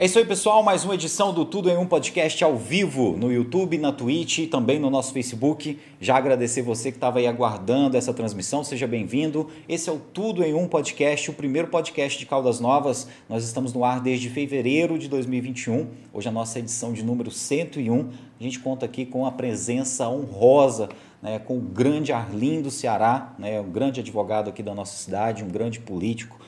É isso aí, pessoal. Mais uma edição do Tudo em um podcast ao vivo no YouTube, na Twitch e também no nosso Facebook. Já agradecer você que estava aí aguardando essa transmissão. Seja bem-vindo. Esse é o Tudo em um podcast, o primeiro podcast de Caldas Novas. Nós estamos no ar desde fevereiro de 2021. Hoje é a nossa edição de número 101. A gente conta aqui com a presença honrosa né, com o grande Arlindo Ceará, né, um grande advogado aqui da nossa cidade, um grande político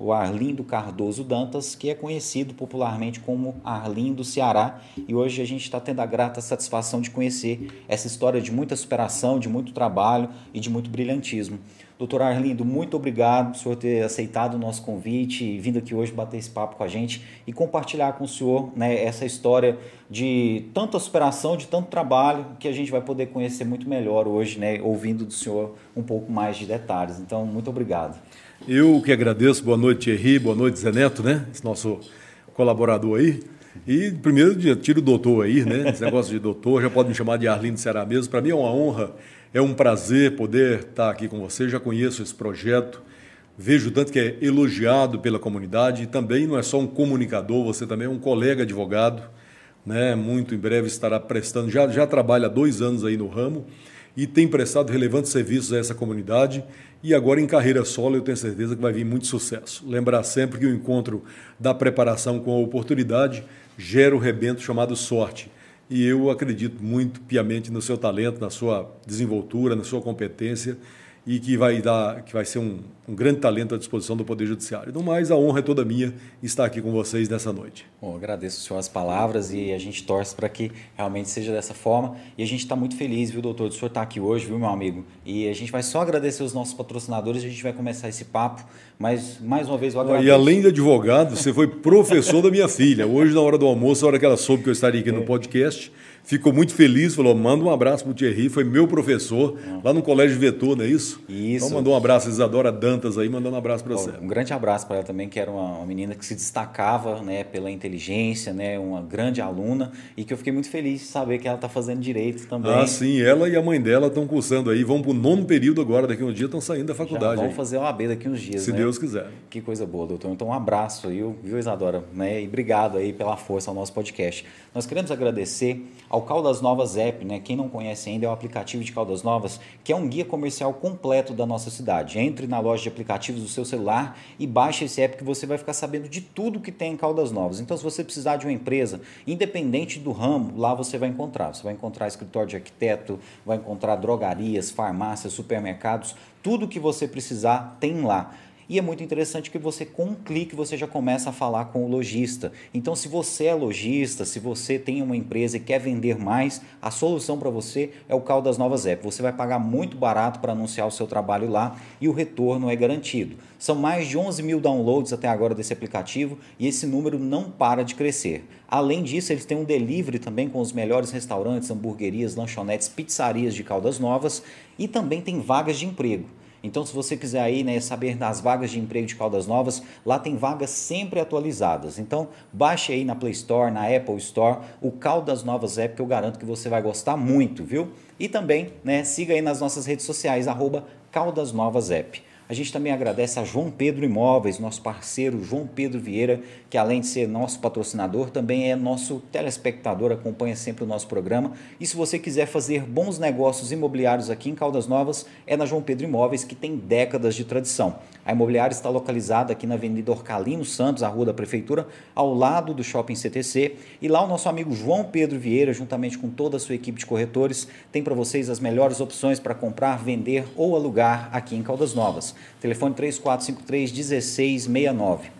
o Arlindo Cardoso Dantas, que é conhecido popularmente como Arlindo Ceará. E hoje a gente está tendo a grata satisfação de conhecer essa história de muita superação, de muito trabalho e de muito brilhantismo. Doutor Arlindo, muito obrigado por senhor ter aceitado o nosso convite e vindo aqui hoje bater esse papo com a gente e compartilhar com o senhor né, essa história de tanta superação, de tanto trabalho, que a gente vai poder conhecer muito melhor hoje, né, ouvindo do senhor um pouco mais de detalhes. Então, muito obrigado. Eu que agradeço. Boa noite, Thierry. Boa noite, Zé Neto, né? Esse nosso colaborador aí. E primeiro tiro o doutor aí, né? Esse negócio de doutor, já pode me chamar de Arlindo Ceará mesmo. Para mim é uma honra, é um prazer poder estar aqui com você. Já conheço esse projeto, vejo tanto que é elogiado pela comunidade e também não é só um comunicador, você também é um colega advogado, né? Muito em breve estará prestando, já, já trabalha há dois anos aí no ramo e tem prestado relevantes serviços a essa comunidade e agora em carreira solo eu tenho certeza que vai vir muito sucesso. Lembrar sempre que o encontro da preparação com a oportunidade gera o rebento chamado sorte. E eu acredito muito piamente no seu talento, na sua desenvoltura, na sua competência e que vai dar, que vai ser um, um, grande talento à disposição do Poder Judiciário. No mais, a honra é toda minha estar aqui com vocês nessa noite. Bom, agradeço senhor as palavras e a gente torce para que realmente seja dessa forma. E a gente está muito feliz, viu, doutor, de o senhor estar aqui hoje, viu, meu amigo? E a gente vai só agradecer os nossos patrocinadores, a gente vai começar esse papo, mas mais uma vez eu agradeço. E além de advogado, você foi professor da minha filha. Hoje, na hora do almoço, a hora que ela soube que eu estaria aqui no é. podcast, ficou muito feliz, falou: manda um abraço para o Thierry, foi meu professor lá no Colégio Vetor, não é isso? Isso. Então mandou um abraço, Isadora Dantas aí, mandando um abraço para você. Um grande abraço para ela também, que era uma, uma, menina que se destacava né, pela inteligência, né, uma grande aluna, e que eu fiquei muito feliz de saber que ela está fazendo direito também. Ah, sim, ela e a mãe dela estão cursando aí, vão para o nono período agora, daqui a um dia estão saindo da faculdade. Já vão fazer o AB daqui uns dias, Se né? Deus quiser. Que coisa boa, doutor. Então um abraço aí, viu, Isadora? Né? E obrigado aí pela força ao nosso podcast. Nós queremos agradecer ao Caldas Novas App, né? Quem não conhece ainda é o aplicativo de Caldas Novas, que é um guia comercial completo da nossa cidade. Entre na loja de aplicativos do seu celular e baixe esse app que você vai ficar sabendo de tudo que tem em Caldas Novas. Então, se você precisar de uma empresa, independente do ramo, lá você vai encontrar. Você vai encontrar escritório de arquiteto, vai encontrar drogarias, farmácias, supermercados, tudo que você precisar tem lá. E é muito interessante que você, com um clique, você já começa a falar com o lojista. Então, se você é lojista, se você tem uma empresa e quer vender mais, a solução para você é o Caldas Novas App. Você vai pagar muito barato para anunciar o seu trabalho lá e o retorno é garantido. São mais de 11 mil downloads até agora desse aplicativo e esse número não para de crescer. Além disso, eles têm um delivery também com os melhores restaurantes, hamburguerias, lanchonetes, pizzarias de Caldas Novas e também tem vagas de emprego. Então, se você quiser aí, né, saber das vagas de emprego de Caldas Novas, lá tem vagas sempre atualizadas. Então, baixe aí na Play Store, na Apple Store, o Caldas Novas App, que eu garanto que você vai gostar muito, viu? E também, né, siga aí nas nossas redes sociais, arroba Caldas Novas App. A gente também agradece a João Pedro Imóveis, nosso parceiro João Pedro Vieira, que além de ser nosso patrocinador, também é nosso telespectador, acompanha sempre o nosso programa. E se você quiser fazer bons negócios imobiliários aqui em Caldas Novas, é na João Pedro Imóveis, que tem décadas de tradição. A imobiliária está localizada aqui na Avenida Orcalino Santos, a rua da Prefeitura, ao lado do Shopping CTC. E lá o nosso amigo João Pedro Vieira, juntamente com toda a sua equipe de corretores, tem para vocês as melhores opções para comprar, vender ou alugar aqui em Caldas Novas. Telefone 3453 1669.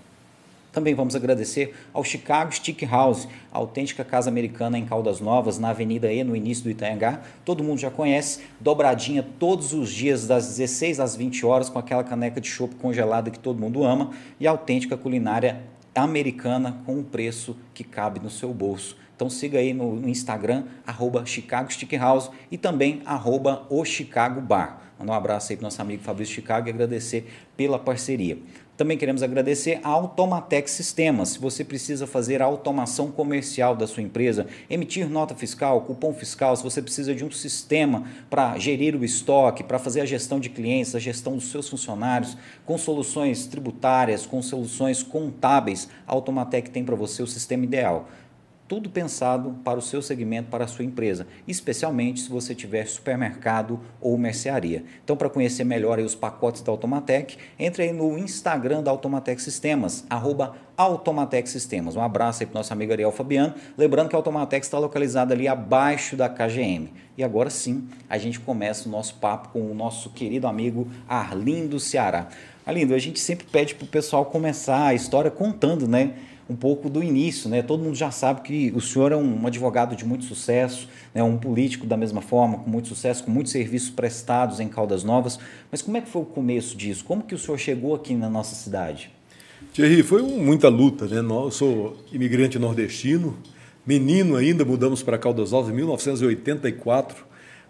Também vamos agradecer ao Chicago Stick House, a autêntica casa americana em Caldas Novas, na Avenida E, no início do Itanhangá. Todo mundo já conhece, dobradinha todos os dias, das 16 às 20 horas, com aquela caneca de chopp congelada que todo mundo ama, e a autêntica culinária americana com um preço que cabe no seu bolso. Então siga aí no, Instagram, arroba Chicago Stick House e também arroba o Chicago Bar. Mandar um abraço aí para nosso amigo Fabrício Chicago e agradecer pela parceria. Também queremos agradecer a Automatec Sistemas. Se você precisa fazer a automação comercial da sua empresa, emitir nota fiscal, cupom fiscal, se você precisa de um sistema para gerir o estoque, para fazer a gestão de clientes, a gestão dos seus funcionários, com soluções tributárias, com soluções contábeis, a Automatec tem para você o sistema ideal tudo pensado para o seu segmento, para a sua empresa, especialmente se você tiver supermercado ou mercearia. Então, para conhecer melhor os pacotes da Automatec, entre aí no Instagram da Automatec Sistemas, arroba Automatec Sistemas. Um abraço aí para o nosso amigo Ariel Fabiano. Lembrando que a Automatec está localizada ali abaixo da KGM. E agora sim, a gente começa o nosso papo com o nosso querido amigo Arlindo Ceará. Arlindo, a gente sempre pede para o pessoal começar a história contando, né? Um pouco do início. Né? Todo mundo já sabe que o senhor é um advogado de muito sucesso, né? um político da mesma forma, com muito sucesso, com muitos serviços prestados em Caldas Novas. Mas como é que foi o começo disso? Como que o senhor chegou aqui na nossa cidade? Thierry, foi muita luta. Né? Eu sou imigrante nordestino, menino ainda, mudamos para Caldas Novas em 1984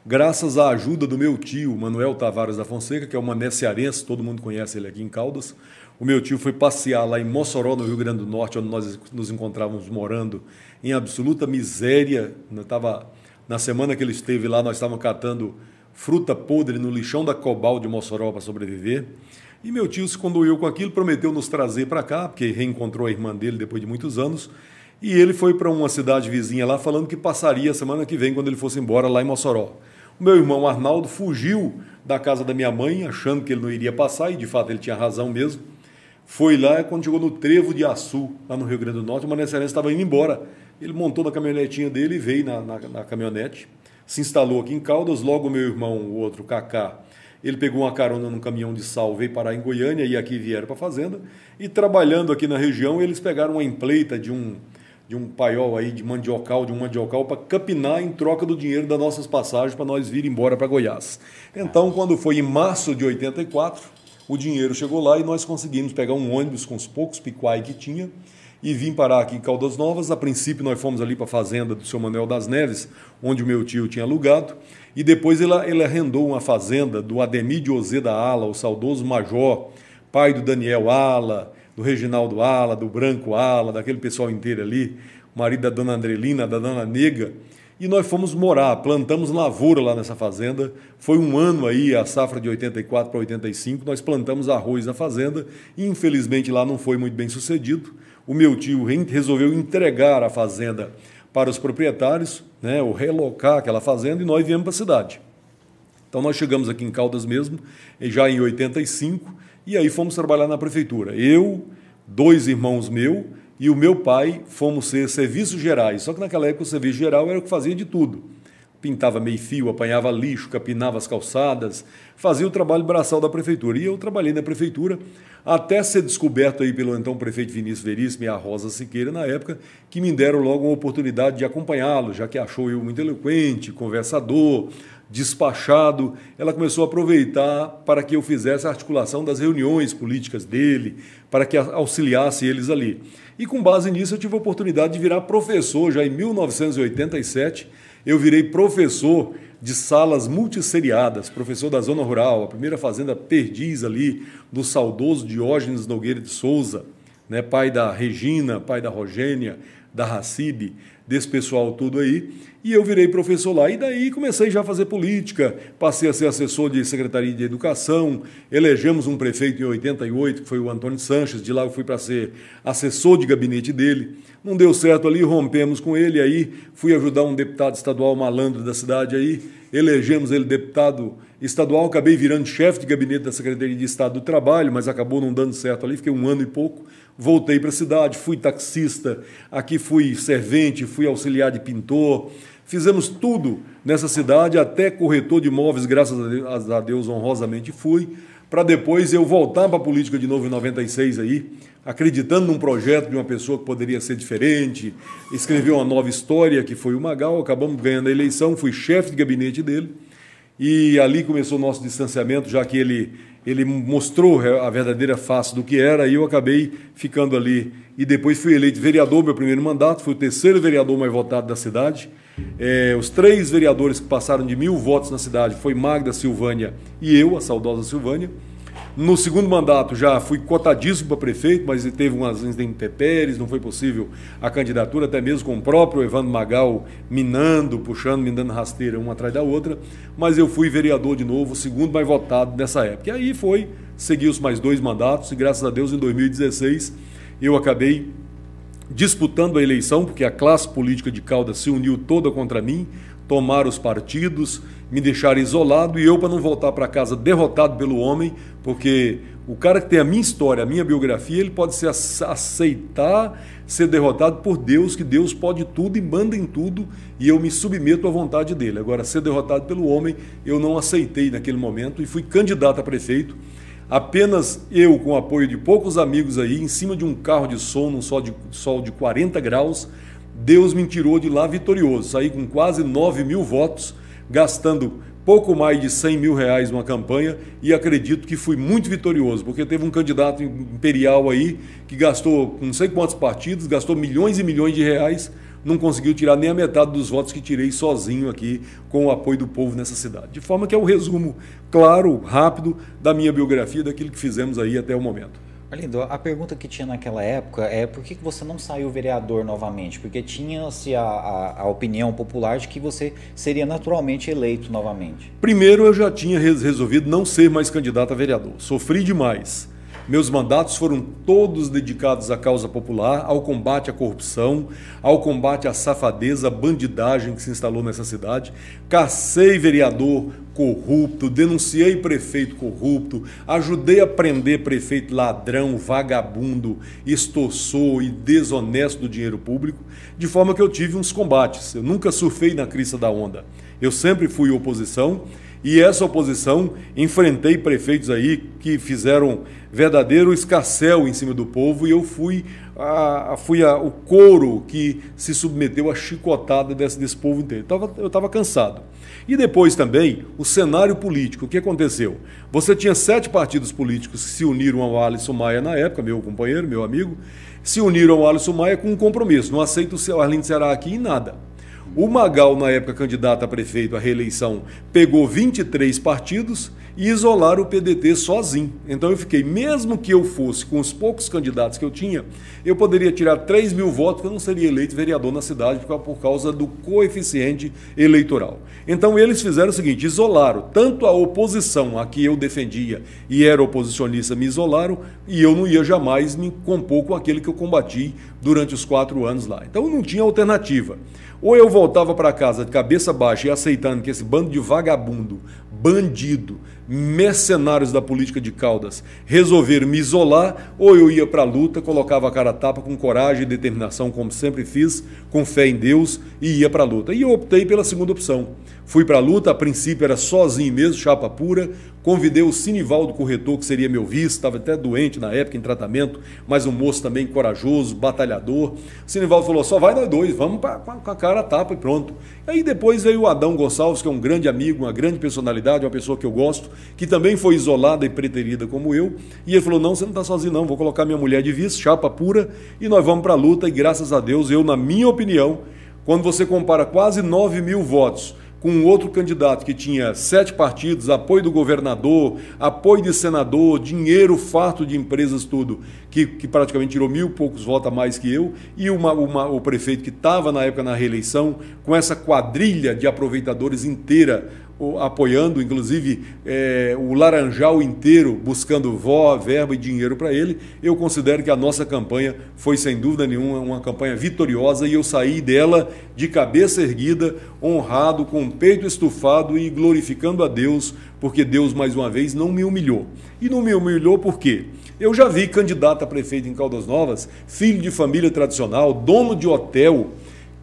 graças à ajuda do meu tio, Manuel Tavares da Fonseca, que é uma cearense, todo mundo conhece ele aqui em Caldas. O meu tio foi passear lá em Mossoró, no Rio Grande do Norte, onde nós nos encontrávamos morando em absoluta miséria. Tava, na semana que ele esteve lá, nós estávamos catando fruta podre no lixão da Cobal de Mossoró para sobreviver. E meu tio se conduiu com aquilo, prometeu nos trazer para cá, porque reencontrou a irmã dele depois de muitos anos. E ele foi para uma cidade vizinha lá, falando que passaria a semana que vem, quando ele fosse embora lá em Mossoró. O meu irmão Arnaldo fugiu da casa da minha mãe, achando que ele não iria passar, e de fato ele tinha razão mesmo. Foi lá quando chegou no Trevo de Açu, lá no Rio Grande do Norte, o Mané Cearense estava indo embora. Ele montou na caminhonetinha dele e veio na, na, na, caminhonete, se instalou aqui em Caldas. Logo, meu irmão, o outro, Cacá, ele pegou uma carona num caminhão de sal, veio parar em Goiânia e aqui vieram para a fazenda. E trabalhando aqui na região, eles pegaram uma empleita de um, de um paiol aí, de mandiocal, de um mandiocal, para capinar em troca do dinheiro das nossas passagens para nós vir embora para Goiás. Então, quando foi em março de 84, o dinheiro chegou lá e nós conseguimos pegar um ônibus com os poucos piquai que tinha e vim parar aqui em Caldas Novas. A princípio, nós fomos ali para a fazenda do seu Manuel das Neves, onde o meu tio tinha alugado. E depois ele, ele arrendou uma fazenda do Ademir de Ozê da Ala, o saudoso Major, pai do Daniel Ala, do Reginaldo Ala, do Branco Ala, daquele pessoal inteiro ali, marido da dona Andrelina, da dona Nega. E nós fomos morar, plantamos lavoura lá nessa fazenda. Foi um ano aí, a safra de 84 para 85, nós plantamos arroz na fazenda. Infelizmente lá não foi muito bem sucedido. O meu tio resolveu entregar a fazenda para os proprietários, né, ou relocar aquela fazenda, e nós viemos para a cidade. Então nós chegamos aqui em Caldas mesmo, já em 85, e aí fomos trabalhar na prefeitura. Eu, dois irmãos meus e o meu pai fomos ser serviços gerais. Só que naquela época o serviço geral era o que fazia de tudo. Pintava meio fio, apanhava lixo, capinava as calçadas, fazia o trabalho braçal da prefeitura. E eu trabalhei na prefeitura até ser descoberto aí pelo então prefeito Vinícius Veríssimo e a Rosa Siqueira na época, que me deram logo uma oportunidade de acompanhá-lo, já que achou eu muito eloquente, conversador, despachado, ela começou a aproveitar para que eu fizesse a articulação das reuniões políticas dele, para que auxiliasse eles ali. E com base nisso eu tive a oportunidade de virar professor já em 1987. Eu virei professor de salas multisseriadas, professor da zona rural, a primeira fazenda Perdiz ali, do saudoso Diógenes Nogueira de Souza, né, pai da Regina, pai da Rogênia, da Racibe, desse pessoal tudo aí. E eu virei professor lá. E daí comecei já a fazer política, passei a ser assessor de Secretaria de Educação, elegemos um prefeito em 88, que foi o Antônio Sanches, de lá eu fui para ser assessor de gabinete dele. Não deu certo ali, rompemos com ele, aí fui ajudar um deputado estadual malandro da cidade aí, elegemos ele deputado estadual, acabei virando chefe de gabinete da Secretaria de Estado do Trabalho, mas acabou não dando certo ali, fiquei um ano e pouco, voltei para a cidade, fui taxista, aqui fui servente, fui auxiliar de pintor, fizemos tudo nessa cidade, até corretor de imóveis, graças a Deus, honrosamente fui, para depois eu voltar para a política de novo em 96 aí, acreditando num projeto de uma pessoa que poderia ser diferente, escreveu uma nova história, que foi o Magal, acabamos ganhando a eleição, fui chefe de gabinete dele, e ali começou o nosso distanciamento, já que ele, ele mostrou a verdadeira face do que era, e eu acabei ficando ali. E depois fui eleito vereador, meu primeiro mandato, fui o terceiro vereador mais votado da cidade. É, os três vereadores que passaram de mil votos na cidade foi Magda Silvânia e eu, a saudosa Silvânia. No segundo mandato já fui cotadíssimo para prefeito, mas teve umas intempéries, não foi possível a candidatura, até mesmo com o próprio Evandro Magal minando, puxando, me dando rasteira uma atrás da outra. Mas eu fui vereador de novo, segundo mais votado nessa época. E aí foi, segui os mais dois mandatos, e graças a Deus em 2016 eu acabei disputando a eleição, porque a classe política de Caldas se uniu toda contra mim, tomaram os partidos, me deixaram isolado e eu, para não voltar para casa derrotado pelo homem, porque o cara que tem a minha história, a minha biografia, ele pode se aceitar ser derrotado por Deus, que Deus pode tudo e manda em tudo, e eu me submeto à vontade dele. Agora, ser derrotado pelo homem, eu não aceitei naquele momento e fui candidato a prefeito. Apenas eu, com o apoio de poucos amigos aí, em cima de um carro de som, num sol de, sol de 40 graus, Deus me tirou de lá vitorioso. Saí com quase 9 mil votos, gastando pouco mais de 100 mil reais numa campanha e acredito que fui muito vitorioso, porque teve um candidato imperial aí que gastou não sei quantos partidos, gastou milhões e milhões de reais, não conseguiu tirar nem a metade dos votos que tirei sozinho aqui com o apoio do povo nessa cidade. De forma que é um resumo claro, rápido da minha biografia, daquilo que fizemos aí até o momento. Arlindo, a pergunta que tinha naquela época é por que você não saiu vereador novamente? Porque tinha-se a, a, a, opinião popular de que você seria naturalmente eleito novamente. Primeiro, eu já tinha resolvido não ser mais candidato a vereador. Sofri demais. Meus mandatos foram todos dedicados à causa popular, ao combate à corrupção, ao combate à safadeza, à bandidagem que se instalou nessa cidade. Cacei vereador corrupto, denunciei prefeito corrupto, ajudei a prender prefeito ladrão, vagabundo, extorsor e desonesto do dinheiro público, de forma que eu tive uns combates. Eu nunca surfei na crista da onda. Eu sempre fui oposição e essa oposição enfrentei prefeitos aí que fizeram verdadeiro escarcel em cima do povo e eu fui, a, fui a, o couro que se submeteu à chicotada desse, desse povo inteiro. Eu estava cansado. E depois também o cenário político. O que aconteceu? Você tinha sete partidos políticos que se uniram ao Alisson Maia na época, meu companheiro, meu amigo, se uniram ao Alisson Maia com um compromisso. Não aceito o Arlindo Ceará aqui em nada. O Magal, na época candidato a prefeito à reeleição, pegou 23 partidos e isolaram o PDT sozinho. Então eu fiquei, mesmo que eu fosse com os poucos candidatos que eu tinha, eu poderia tirar 3 mil votos, que eu não seria eleito vereador na cidade por causa do coeficiente eleitoral. Então eles fizeram o seguinte: isolaram tanto a oposição a que eu defendia e era oposicionista, me isolaram, e eu não ia jamais me compor com aquele que eu combati durante os quatro anos lá. Então não tinha alternativa. Ou eu voltava para casa de cabeça baixa e aceitando que esse bando de vagabundo, bandido, mercenários da política de Caldas resolveram me isolar, ou eu ia para a luta, colocava a cara a tapa com coragem e determinação, como sempre fiz, com fé em Deus, e ia para a luta. E eu optei pela segunda opção. Fui para a luta, a princípio era sozinho mesmo, chapa pura. Convidei o Sinivaldo Corretor, que seria meu vice, estava até doente na época, em tratamento, mas um moço também corajoso, batalhador. O Sinivaldo falou: só vai nós dois, vamos pra, com a cara a tapa e pronto. Aí depois veio o Adão Gonçalves, que é um grande amigo, uma grande personalidade, uma pessoa que eu gosto, que também foi isolada e preterida como eu. E ele falou: não, você não está sozinho, não, vou colocar minha mulher de vice, chapa pura, e nós vamos para a luta. E graças a Deus, eu, na minha opinião, quando você compara quase 9 mil votos com outro candidato que tinha sete partidos, apoio do governador, apoio de senador, dinheiro farto de empresas, tudo, que, que praticamente tirou mil poucos votos a mais que eu, e uma, uma, o prefeito que estava na época na reeleição, com essa quadrilha de aproveitadores inteira apoiando, inclusive é, o Laranjal inteiro buscando vó, verba e dinheiro para ele, eu considero que a nossa campanha foi, sem dúvida nenhuma, uma campanha vitoriosa e eu saí dela de cabeça erguida, honrado, com o peito estufado e glorificando a Deus, porque Deus, mais uma vez, não me humilhou. E não me humilhou por quê? Eu já vi candidato a prefeito em Caldas Novas, filho de família tradicional, dono de hotel,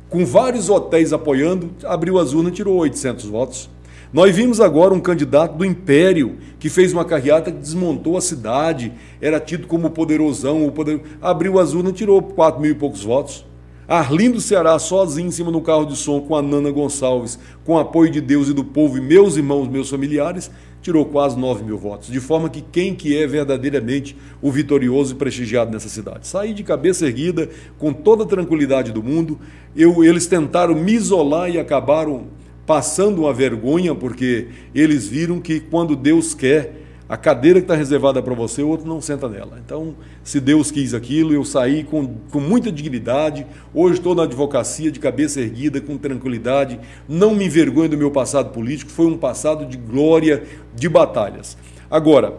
com vários hotéis apoiando, abriu as urnas e tirou 800 votos. Nós vimos agora um candidato do Império que fez uma carreata que desmontou a cidade, era tido como poderosão, o poder... abriu as urnas e tirou 4 mil e poucos votos. Arlindo Ceará, sozinho em cima do carro de som, com a Nana Gonçalves, com apoio de Deus e do povo e meus irmãos, meus familiares, tirou quase 9 mil votos, de forma que quem que é verdadeiramente o vitorioso e prestigiado nessa cidade? Saí de cabeça erguida, com toda a tranquilidade do mundo, eu, eles tentaram me isolar e acabaram passando uma vergonha, porque eles viram que quando Deus quer, a cadeira que está reservada para você, o outro não senta nela. Então, se Deus quis aquilo, eu saí com, com muita dignidade. Hoje estou na advocacia, de cabeça erguida, com tranquilidade. Não me envergonho do meu passado político. Foi um passado de glória, de batalhas. Agora,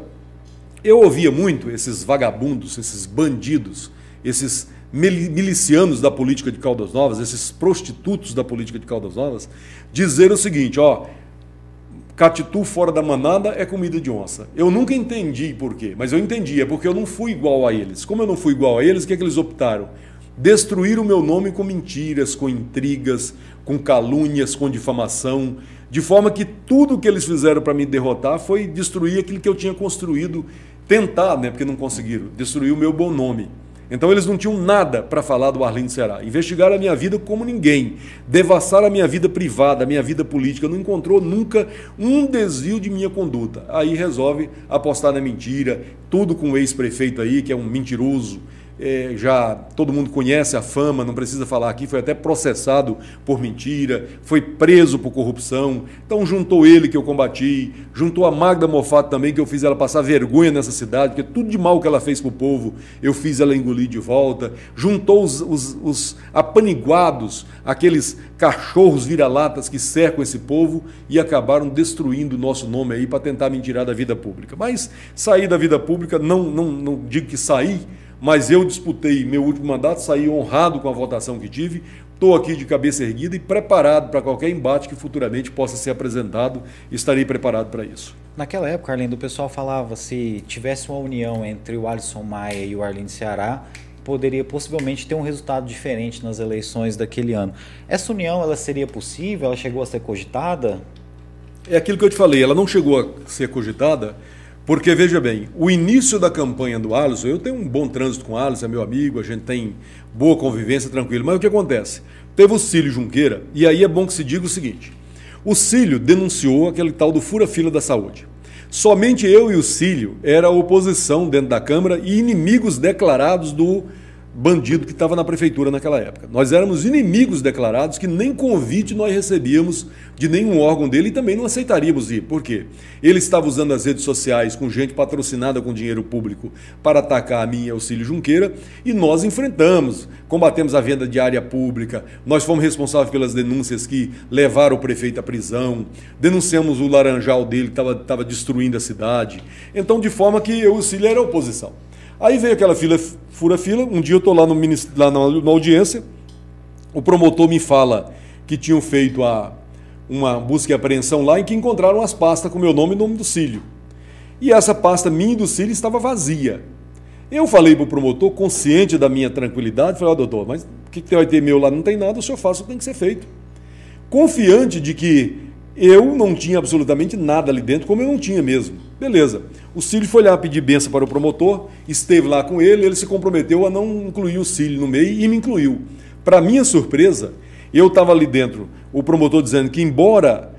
eu ouvia muito esses vagabundos, esses bandidos, esses milicianos da política de Caldas Novas, esses prostitutos da política de Caldas Novas, dizer o seguinte: ó Catitu fora da manada é comida de onça. Eu nunca entendi por quê, mas eu entendi, é porque eu não fui igual a eles. Como eu não fui igual a eles, o que, é que eles optaram? Destruir o meu nome com mentiras, com intrigas, com calúnias, com difamação, de forma que tudo que eles fizeram para me derrotar foi destruir aquilo que eu tinha construído, tentar, né, porque não conseguiram, destruir o meu bom nome. Então eles não tinham nada para falar do Arlindo Ceará. Investigaram a minha vida como ninguém. Devassaram a minha vida privada, a minha vida política. Não encontrou nunca um desvio de minha conduta. Aí resolve apostar na mentira. Tudo com o ex-prefeito aí, que é um mentiroso, é, já todo mundo conhece a fama, não precisa falar aqui, foi até processado por mentira, foi preso por corrupção. Então juntou ele que eu combati, juntou a Magda Mofato também, que eu fiz ela passar vergonha nessa cidade, porque tudo de mal que ela fez para o povo, eu fiz ela engolir de volta. Juntou os, os, os apaniguados, aqueles cachorros vira-latas que cercam esse povo e acabaram destruindo o nosso nome aí para tentar me tirar da vida pública. Mas sair da vida pública, não, não, não digo que sair mas eu disputei meu último mandato, saí honrado com a votação que tive, estou aqui de cabeça erguida e preparado para qualquer embate que futuramente possa ser apresentado, estarei preparado para isso. Naquela época, Arlindo, o pessoal falava se tivesse uma união entre o Alisson Maia e o Arlindo Ceará, poderia possivelmente ter um resultado diferente nas eleições daquele ano. Essa união ela seria possível? Ela chegou a ser cogitada? É aquilo que eu te falei, ela não chegou a ser cogitada porque, veja bem, o início da campanha do Alisson, eu tenho um bom trânsito com o Alisson, é meu amigo, a gente tem boa convivência, tranquilo. Mas o que acontece? Teve o Cílio Junqueira, e aí é bom que se diga o seguinte: o Cílio denunciou aquele tal do fura-fila da saúde. Somente eu e o Cílio era oposição dentro da Câmara e inimigos declarados do bandido que estava na prefeitura naquela época. Nós éramos inimigos declarados que nem convite nós recebíamos de nenhum órgão dele e também não aceitaríamos ir. Por quê? Ele estava usando as redes sociais com gente patrocinada com dinheiro público para atacar a minha Auxílio Junqueira e nós enfrentamos, combatemos a venda de área pública, nós fomos responsáveis pelas denúncias que levaram o prefeito à prisão, denunciamos o laranjal dele que estava destruindo a cidade. Então, de forma que eu e o Cílio era oposição. Aí veio aquela fila, fura-fila. Um dia eu estou lá, no, lá na, na, audiência, o promotor me fala que tinham feito a, uma busca e apreensão lá em que encontraram as pastas com meu nome e nome do Cílio. E essa pasta minha e do Cílio estava vazia. Eu falei para o promotor, consciente da minha tranquilidade, falei, ó oh, doutor, mas o que, que vai ter meu lá? Não tem nada, o senhor faz o que tem que ser feito. Confiante de que eu não tinha absolutamente nada ali dentro, como eu não tinha mesmo. Beleza. O Cílio foi lá pedir benção para o promotor, esteve lá com ele, ele se comprometeu a não incluir o Cílio no meio e me incluiu. Para minha surpresa, eu estava ali dentro, o promotor dizendo que, embora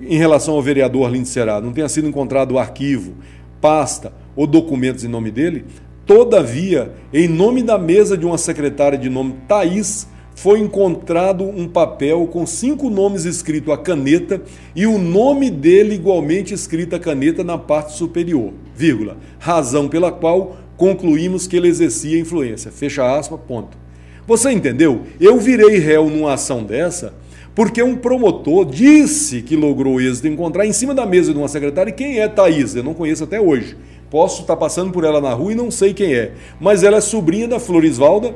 em relação ao vereador Arlindo Será não tenha sido encontrado arquivo, pasta ou documentos em nome dele, todavia, em nome da mesa de uma secretária de nome Thaís, foi encontrado um papel com cinco nomes escrito a caneta e o nome dele igualmente escrito a caneta na parte superior, vírgula, razão pela qual concluímos que ele exercia influência. Fecha aspas, ponto. Você entendeu? Eu virei réu numa ação dessa porque um promotor disse que logrou êxito encontrar em cima da mesa de uma secretária quem é Thaís, eu não conheço até hoje. Posso estar passando por ela na rua e não sei quem é, mas ela é sobrinha da Florisvalda,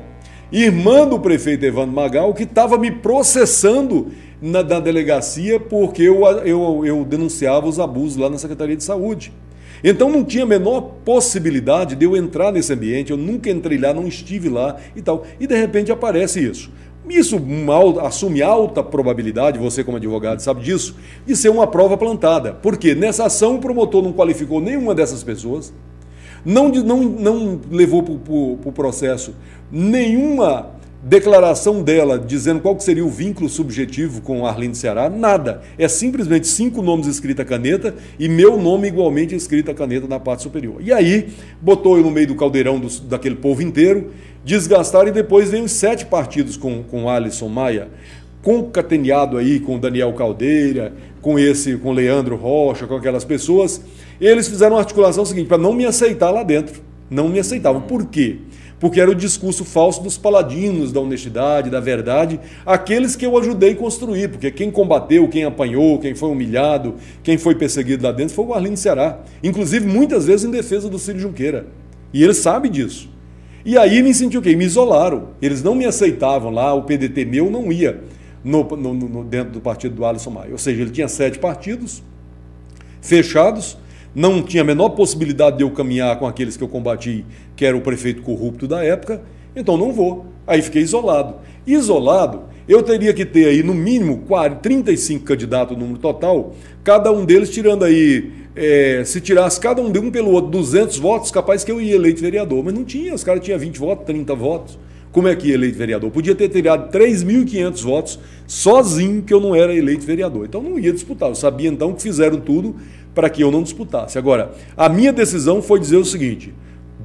irmã do prefeito Evandro Magal, que estava me processando na, na delegacia porque eu, eu, eu denunciava os abusos lá na Secretaria de Saúde. Então não tinha a menor possibilidade de eu entrar nesse ambiente, eu nunca entrei lá, não estive lá e tal. E de repente aparece isso. Isso assume alta probabilidade, você como advogado sabe disso, de ser uma prova plantada. Porque nessa ação o promotor não qualificou nenhuma dessas pessoas, não, não, não levou para o pro processo nenhuma declaração dela dizendo qual seria o vínculo subjetivo com Arlindo Ceará, nada. É simplesmente cinco nomes escritos a caneta e meu nome igualmente escrito a caneta na parte superior. E aí, botou eu no meio do caldeirão do, daquele povo inteiro, desgastaram e depois veio sete partidos com, com Alisson Maia, concateneado aí com Daniel Caldeira, com esse, com Leandro Rocha, com aquelas pessoas, eles fizeram uma articulação seguinte, para não me aceitar lá dentro. Não me aceitavam. Por quê? Porque era o discurso falso dos paladinos da honestidade, da verdade, aqueles que eu ajudei a construir, porque quem combateu, quem apanhou, quem foi humilhado, quem foi perseguido lá dentro foi o Arlindo Ceará. Inclusive, muitas vezes em defesa do Ciro Junqueira. E ele sabe disso. E aí me senti o quê? Me isolaram. Eles não me aceitavam lá, o PDT meu não ia no, no, no, dentro do partido do Alisson Maia. Ou seja, ele tinha sete partidos fechados, não tinha a menor possibilidade de eu caminhar com aqueles que eu combati, que era o prefeito corrupto da época, então não vou. Aí fiquei isolado. Isolado, eu teria que ter aí no mínimo 40, 35 candidatos no número total, cada um deles tirando aí, é, se tirasse cada um de um pelo outro 200 votos, capaz que eu ia eleito vereador. Mas não tinha, os caras tinham 20 votos, 30 votos. Como é que ia eleito vereador? Podia ter tirado 3.500 votos sozinho que eu não era eleito vereador. Então não ia disputar. Eu sabia então que fizeram tudo para que eu não disputasse. Agora, a minha decisão foi dizer o seguinte: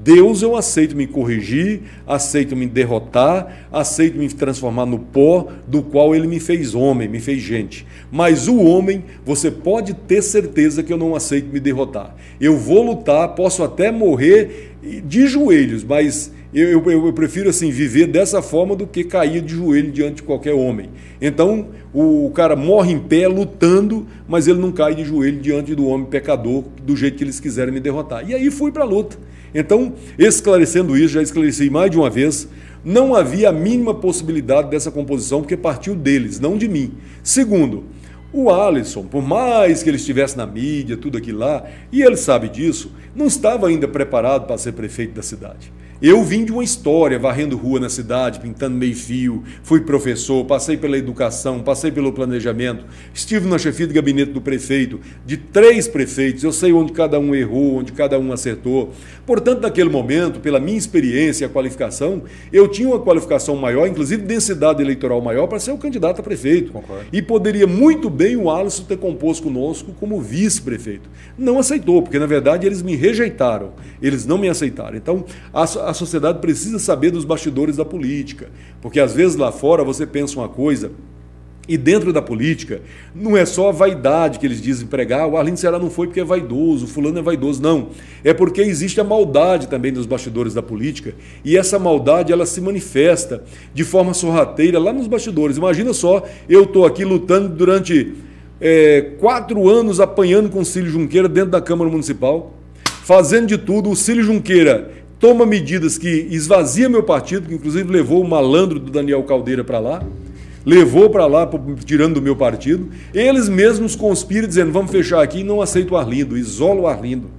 Deus eu aceito me corrigir, aceito me derrotar, aceito me transformar no pó do qual ele me fez homem, me fez gente. Mas o homem, você pode ter certeza que eu não aceito me derrotar. Eu vou lutar, posso até morrer de joelhos, mas eu, eu, eu, prefiro assim viver dessa forma do que cair de joelho diante de qualquer homem. Então o, o, cara morre em pé lutando, mas ele não cai de joelho diante do homem pecador do jeito que eles quiserem me derrotar. E aí fui para a luta. Então, esclarecendo isso, já esclareci mais de uma vez, não havia a mínima possibilidade dessa composição, porque partiu deles, não de mim. Segundo, o Alisson, por mais que ele estivesse na mídia, tudo aquilo lá, e ele sabe disso, não estava ainda preparado para ser prefeito da cidade. Eu vim de uma história, varrendo rua na cidade, pintando meio-fio, fui professor, passei pela educação, passei pelo planejamento, estive na chefia de gabinete do prefeito, de três prefeitos, eu sei onde cada um errou, onde cada um acertou. Portanto, naquele momento, pela minha experiência e qualificação, eu tinha uma qualificação maior, inclusive densidade eleitoral maior, para ser o candidato a prefeito. Concordo. E poderia muito bem o Alisson ter composto conosco como vice-prefeito. Não aceitou, porque na verdade eles me rejeitaram, eles não me aceitaram. Então, a a sociedade precisa saber dos bastidores da política, porque às vezes lá fora você pensa uma coisa e dentro da política, não é só a vaidade que eles dizem pregar, o Arlindo Ceará não foi porque é vaidoso, o fulano é vaidoso, não. É porque existe a maldade também dos bastidores da política, e essa maldade ela se manifesta de forma sorrateira lá nos bastidores. Imagina só, eu estou aqui lutando durante é, quatro anos apanhando com o Cílio Junqueira dentro da Câmara Municipal, fazendo de tudo, o Cílio Junqueira toma medidas que esvazia meu partido, que inclusive levou o malandro do Daniel Caldeira para lá, levou para lá, tirando do meu partido. Eles mesmos conspiram dizendo: vamos fechar aqui e não aceito o Arlindo, isolo o Arlindo.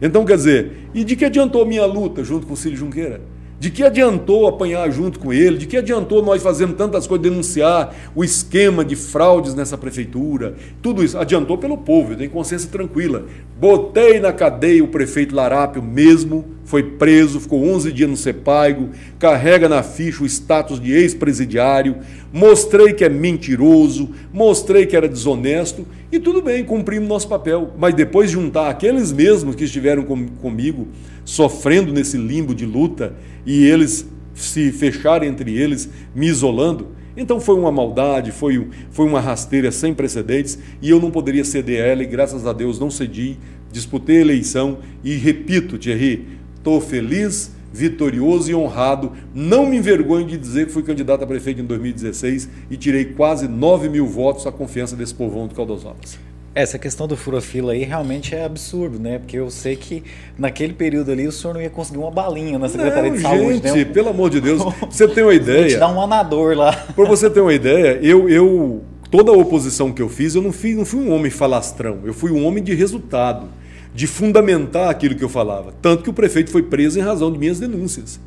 Então, quer dizer, e de que adiantou minha luta junto com o Cílio Junqueira? De que adiantou apanhar junto com ele? De que adiantou nós fazendo tantas coisas, denunciar o esquema de fraudes nessa prefeitura? Tudo isso adiantou pelo povo, eu tenho consciência tranquila. Botei na cadeia o prefeito Larápio mesmo, foi preso, ficou 11 dias no Sepaigo, carrega na ficha o status de ex-presidiário, mostrei que é mentiroso, mostrei que era desonesto e tudo bem, cumprimos nosso papel. Mas depois juntar aqueles mesmos que estiveram com, comigo, sofrendo nesse limbo de luta, e eles se fecharem entre eles, me isolando, então foi uma maldade, foi, foi uma rasteira sem precedentes e eu não poderia ceder a ela e graças a Deus não cedi, disputei a eleição e repito, Thierry, estou feliz, vitorioso e honrado. Não me envergonho de dizer que fui candidato a prefeito em 2016 e tirei quase 9 mil votos à confiança desse povão do Novas. Essa questão do fura-fila aí realmente é absurdo, né? Porque eu sei que naquele período ali o senhor não ia conseguir uma balinha na Secretaria não, de Saúde. Gente, né? pelo amor de Deus, você tem uma ideia. Te dá um anador lá. Para você ter uma ideia, eu, eu toda a oposição que eu fiz, eu não, fiz, não fui um homem falastrão, eu fui um homem de resultado, de fundamentar aquilo que eu falava. Tanto que o prefeito foi preso em razão de minhas denúncias.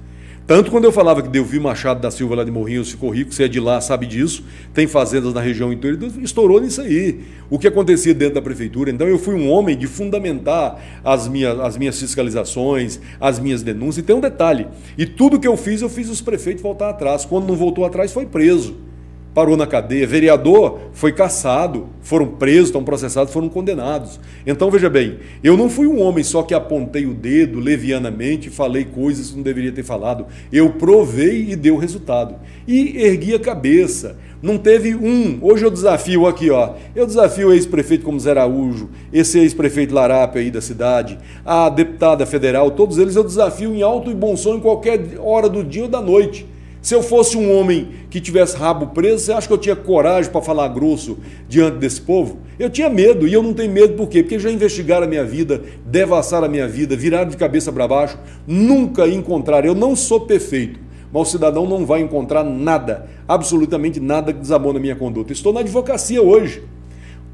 Tanto quando eu falava que Delvi Machado da Silva lá de Morrinhos ficou rico, você é de lá, sabe disso, tem fazendas na região inteira, então estourou nisso aí. O que acontecia dentro da prefeitura. Então eu fui um homem de fundamentar as minhas, as minhas fiscalizações, as minhas denúncias. E tem um detalhe: e tudo que eu fiz, eu fiz os prefeitos voltar atrás. Quando não voltou atrás, foi preso parou na cadeia. Vereador foi caçado, foram presos, estão processados, foram condenados. Então veja bem, eu não fui um homem só que apontei o dedo levianamente falei coisas que não deveria ter falado. Eu provei e deu resultado. E ergui a cabeça. Não teve um. Hoje eu desafio aqui, ó. Eu desafio o ex-prefeito como Zé Araújo, esse ex-prefeito Larápio aí da cidade, a deputada federal, todos eles eu desafio em alto e bom som em qualquer hora do dia ou da noite. Se eu fosse um homem que tivesse rabo preso, você acha que eu tinha coragem para falar grosso diante desse povo? Eu tinha medo, e eu não tenho medo por quê? Porque já investigaram a minha vida, devassaram a minha vida, viraram de cabeça para baixo, nunca encontraram. Eu não sou perfeito, mas o cidadão não vai encontrar nada, absolutamente nada que desabou na minha conduta. Estou na advocacia hoje.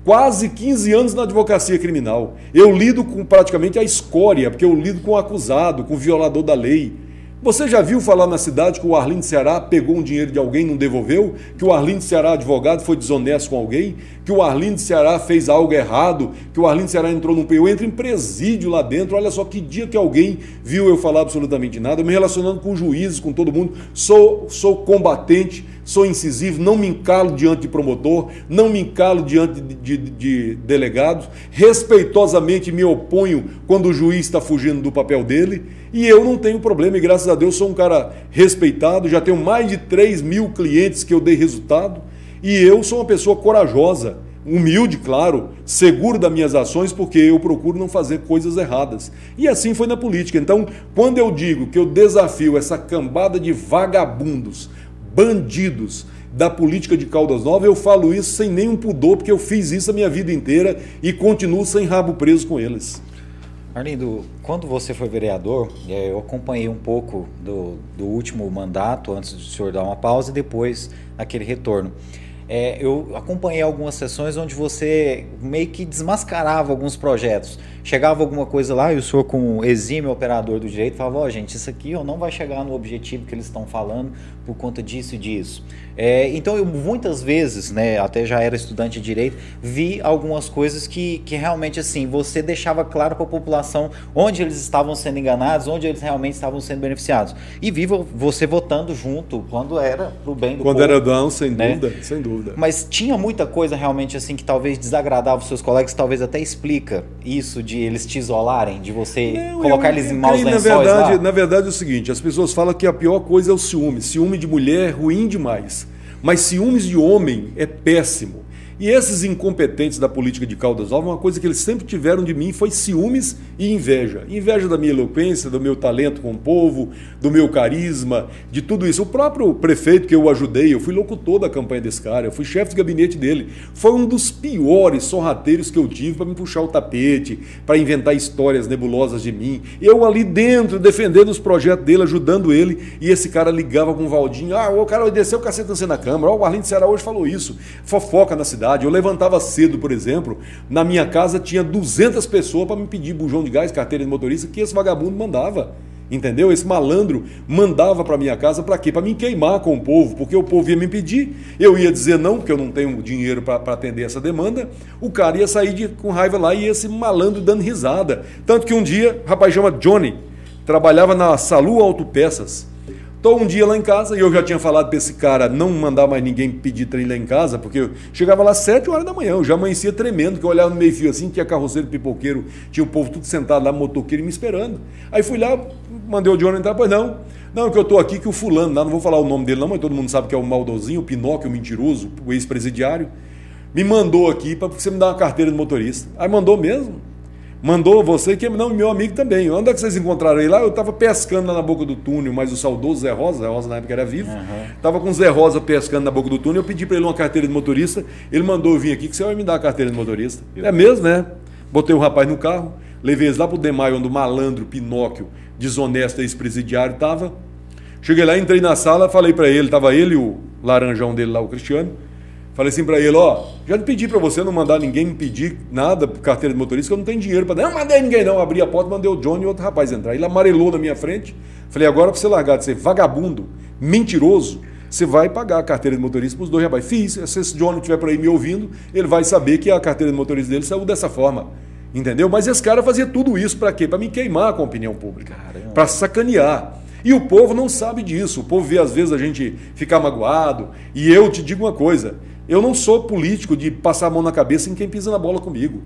Quase 15 anos na advocacia criminal. Eu lido com praticamente a escória, porque eu lido com o acusado, com o violador da lei você já viu falar na cidade que o Arlindo Ceará pegou um dinheiro de alguém e não devolveu? Que o Arlindo Ceará, advogado, foi desonesto com alguém? Que o Arlindo Ceará fez algo errado? Que o Arlindo Ceará entrou num... Eu entro em presídio lá dentro, olha só que dia que alguém viu eu falar absolutamente nada, me relacionando com juízes, com todo mundo. Sou, sou combatente, sou incisivo, não me encalo diante de promotor, não me encalo diante de, de, de delegados, respeitosamente me oponho quando o juiz está fugindo do papel dele e eu não tenho problema, e graças a Deus sou um cara respeitado, já tenho mais de 3 mil clientes que eu dei resultado, e eu sou uma pessoa corajosa, humilde, claro, seguro das minhas ações, porque eu procuro não fazer coisas erradas. E assim foi na política. Então, quando eu digo que eu desafio essa cambada de vagabundos, bandidos, da política de Caldas Novas, eu falo isso sem nenhum pudor, porque eu fiz isso a minha vida inteira e continuo sem rabo preso com eles. Arlindo, quando você foi vereador, é, eu acompanhei um pouco do, do último mandato, antes do senhor dar uma pausa, e depois aquele retorno. É, eu acompanhei algumas sessões onde você meio que desmascarava alguns projetos. Chegava alguma coisa lá e o senhor, como exímio operador do direito, falava: Ó, oh, gente, isso aqui ó, não vai chegar no objetivo que eles estão falando por conta disso e disso. É, então, eu muitas vezes, né, até já era estudante de direito, vi algumas coisas que, que realmente, assim, você deixava claro para a população onde eles estavam sendo enganados, onde eles realmente estavam sendo beneficiados. E vi você votando junto quando era para o bem do quando povo. Quando era não, sem né? dúvida, sem dúvida. Mas tinha muita coisa realmente, assim, que talvez desagradava os seus colegas, talvez até explica isso de eles te isolarem, de você não, colocar eles em maus lençóis na verdade, lá. Na verdade é o seguinte, as pessoas falam que a pior coisa é o ciúme. Ciúme de mulher é ruim demais. Mas ciúmes de homem é péssimo. E esses incompetentes da política de Caldas Novas, uma coisa que eles sempre tiveram de mim foi ciúmes e inveja. Inveja da minha eloquência, do meu talento com o povo, do meu carisma, de tudo isso. O próprio prefeito que eu ajudei, eu fui locutor da campanha desse cara, eu fui chefe de gabinete dele. Foi um dos piores sorrateiros que eu tive para me puxar o tapete, para inventar histórias nebulosas de mim. Eu ali dentro, defendendo os projetos dele, ajudando ele, e esse cara ligava com o Valdinho: ah, o cara desceu o cacete na Câmara, o Arlindo Ceará hoje falou isso, fofoca na cidade cidade. Eu levantava cedo, por exemplo, na minha casa tinha 200 pessoas para me pedir bujão de gás, carteira de motorista, que esse vagabundo mandava. Entendeu? Esse malandro mandava para minha casa para quê? Para me queimar com o povo, porque o povo ia me pedir, eu ia dizer não, porque eu não tenho dinheiro para atender essa demanda. O cara ia sair de, com raiva lá e esse malandro dando risada. Tanto que um dia, rapaz chama Johnny, trabalhava na Salu Autopeças. Estou um dia lá em casa e eu já tinha falado para esse cara não mandar mais ninguém pedir trem lá em casa, porque eu chegava lá às 7 horas da manhã, eu já amanhecia tremendo, que eu olhava no meio-fio assim, tinha carroceiro, pipoqueiro, tinha o povo tudo sentado lá, motoqueiro me esperando. Aí fui lá, mandei o Johnny entrar, pois não. Não, que eu estou aqui, que o fulano lá, não vou falar o nome dele não, mas todo mundo sabe que é o maldozinho, o Pinóquio, o mentiroso, o ex-presidiário, me mandou aqui para você me dar uma carteira de motorista. Aí mandou mesmo. Mandou você, que não, meu amigo também. Onde é que vocês encontraram ele lá? Eu estava pescando lá na boca do túnel, mas o saudoso Zé Rosa, Zé Rosa na época era vivo, estava uhum. com o Zé Rosa pescando na boca do túnel. Eu pedi para ele uma carteira de motorista. Ele mandou eu vir aqui que você vai me dar a carteira de motorista. É mesmo, né? Botei o rapaz no carro, levei eles lá pro Demaio, onde o malandro, Pinóquio, desonesto, ex-presidiário, estava. Cheguei lá, entrei na sala, falei para ele, estava ele e o laranjão dele lá, o Cristiano. Falei assim para ele, ó, já pedi para você não mandar ninguém me pedir nada por carteira de motorista, que eu não tenho dinheiro para Não mandei ninguém não, abri a porta, mandei o Johnny e outro rapaz entrar. Ele amarelou na minha frente. Falei, agora para você largar de ser vagabundo, mentiroso, você vai pagar a carteira de motorista para os dois rapazes. Fiz, se esse Johnny estiver por aí me ouvindo, ele vai saber que a carteira de motorista dele saiu dessa forma. Entendeu? Mas esse cara fazia tudo isso para quê? Para me queimar com a opinião pública, para sacanear. E o povo não sabe disso. O povo vê às vezes a gente ficar magoado. E eu te digo uma coisa: eu não sou político de passar a mão na cabeça em quem pisa na bola comigo.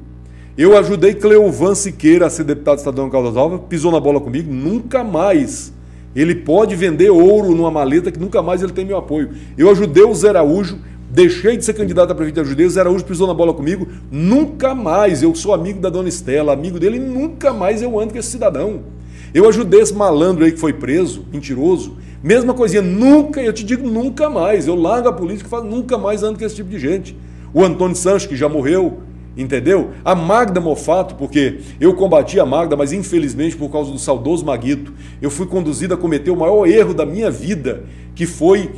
Eu ajudei Cleovan Siqueira a ser deputado estadual em Caldas Novas, pisou na bola comigo, nunca mais. Ele pode vender ouro numa maleta que nunca mais ele tem meu apoio. Eu ajudei o Zé Araújo, deixei de ser candidato a prefeito, ajudei o Zé Araújo, pisou na bola comigo, nunca mais. Eu sou amigo da dona Estela, amigo dele, nunca mais eu ando com esse cidadão. Eu ajudei esse malandro aí que foi preso, mentiroso, Mesma coisinha, nunca, eu te digo nunca mais. Eu largo a política e falo, nunca mais ando com esse tipo de gente. O Antônio Sanches, que já morreu, entendeu? A Magda Mofato, porque eu combati a Magda, mas infelizmente por causa do saudoso Maguito, eu fui conduzido a cometer o maior erro da minha vida, que foi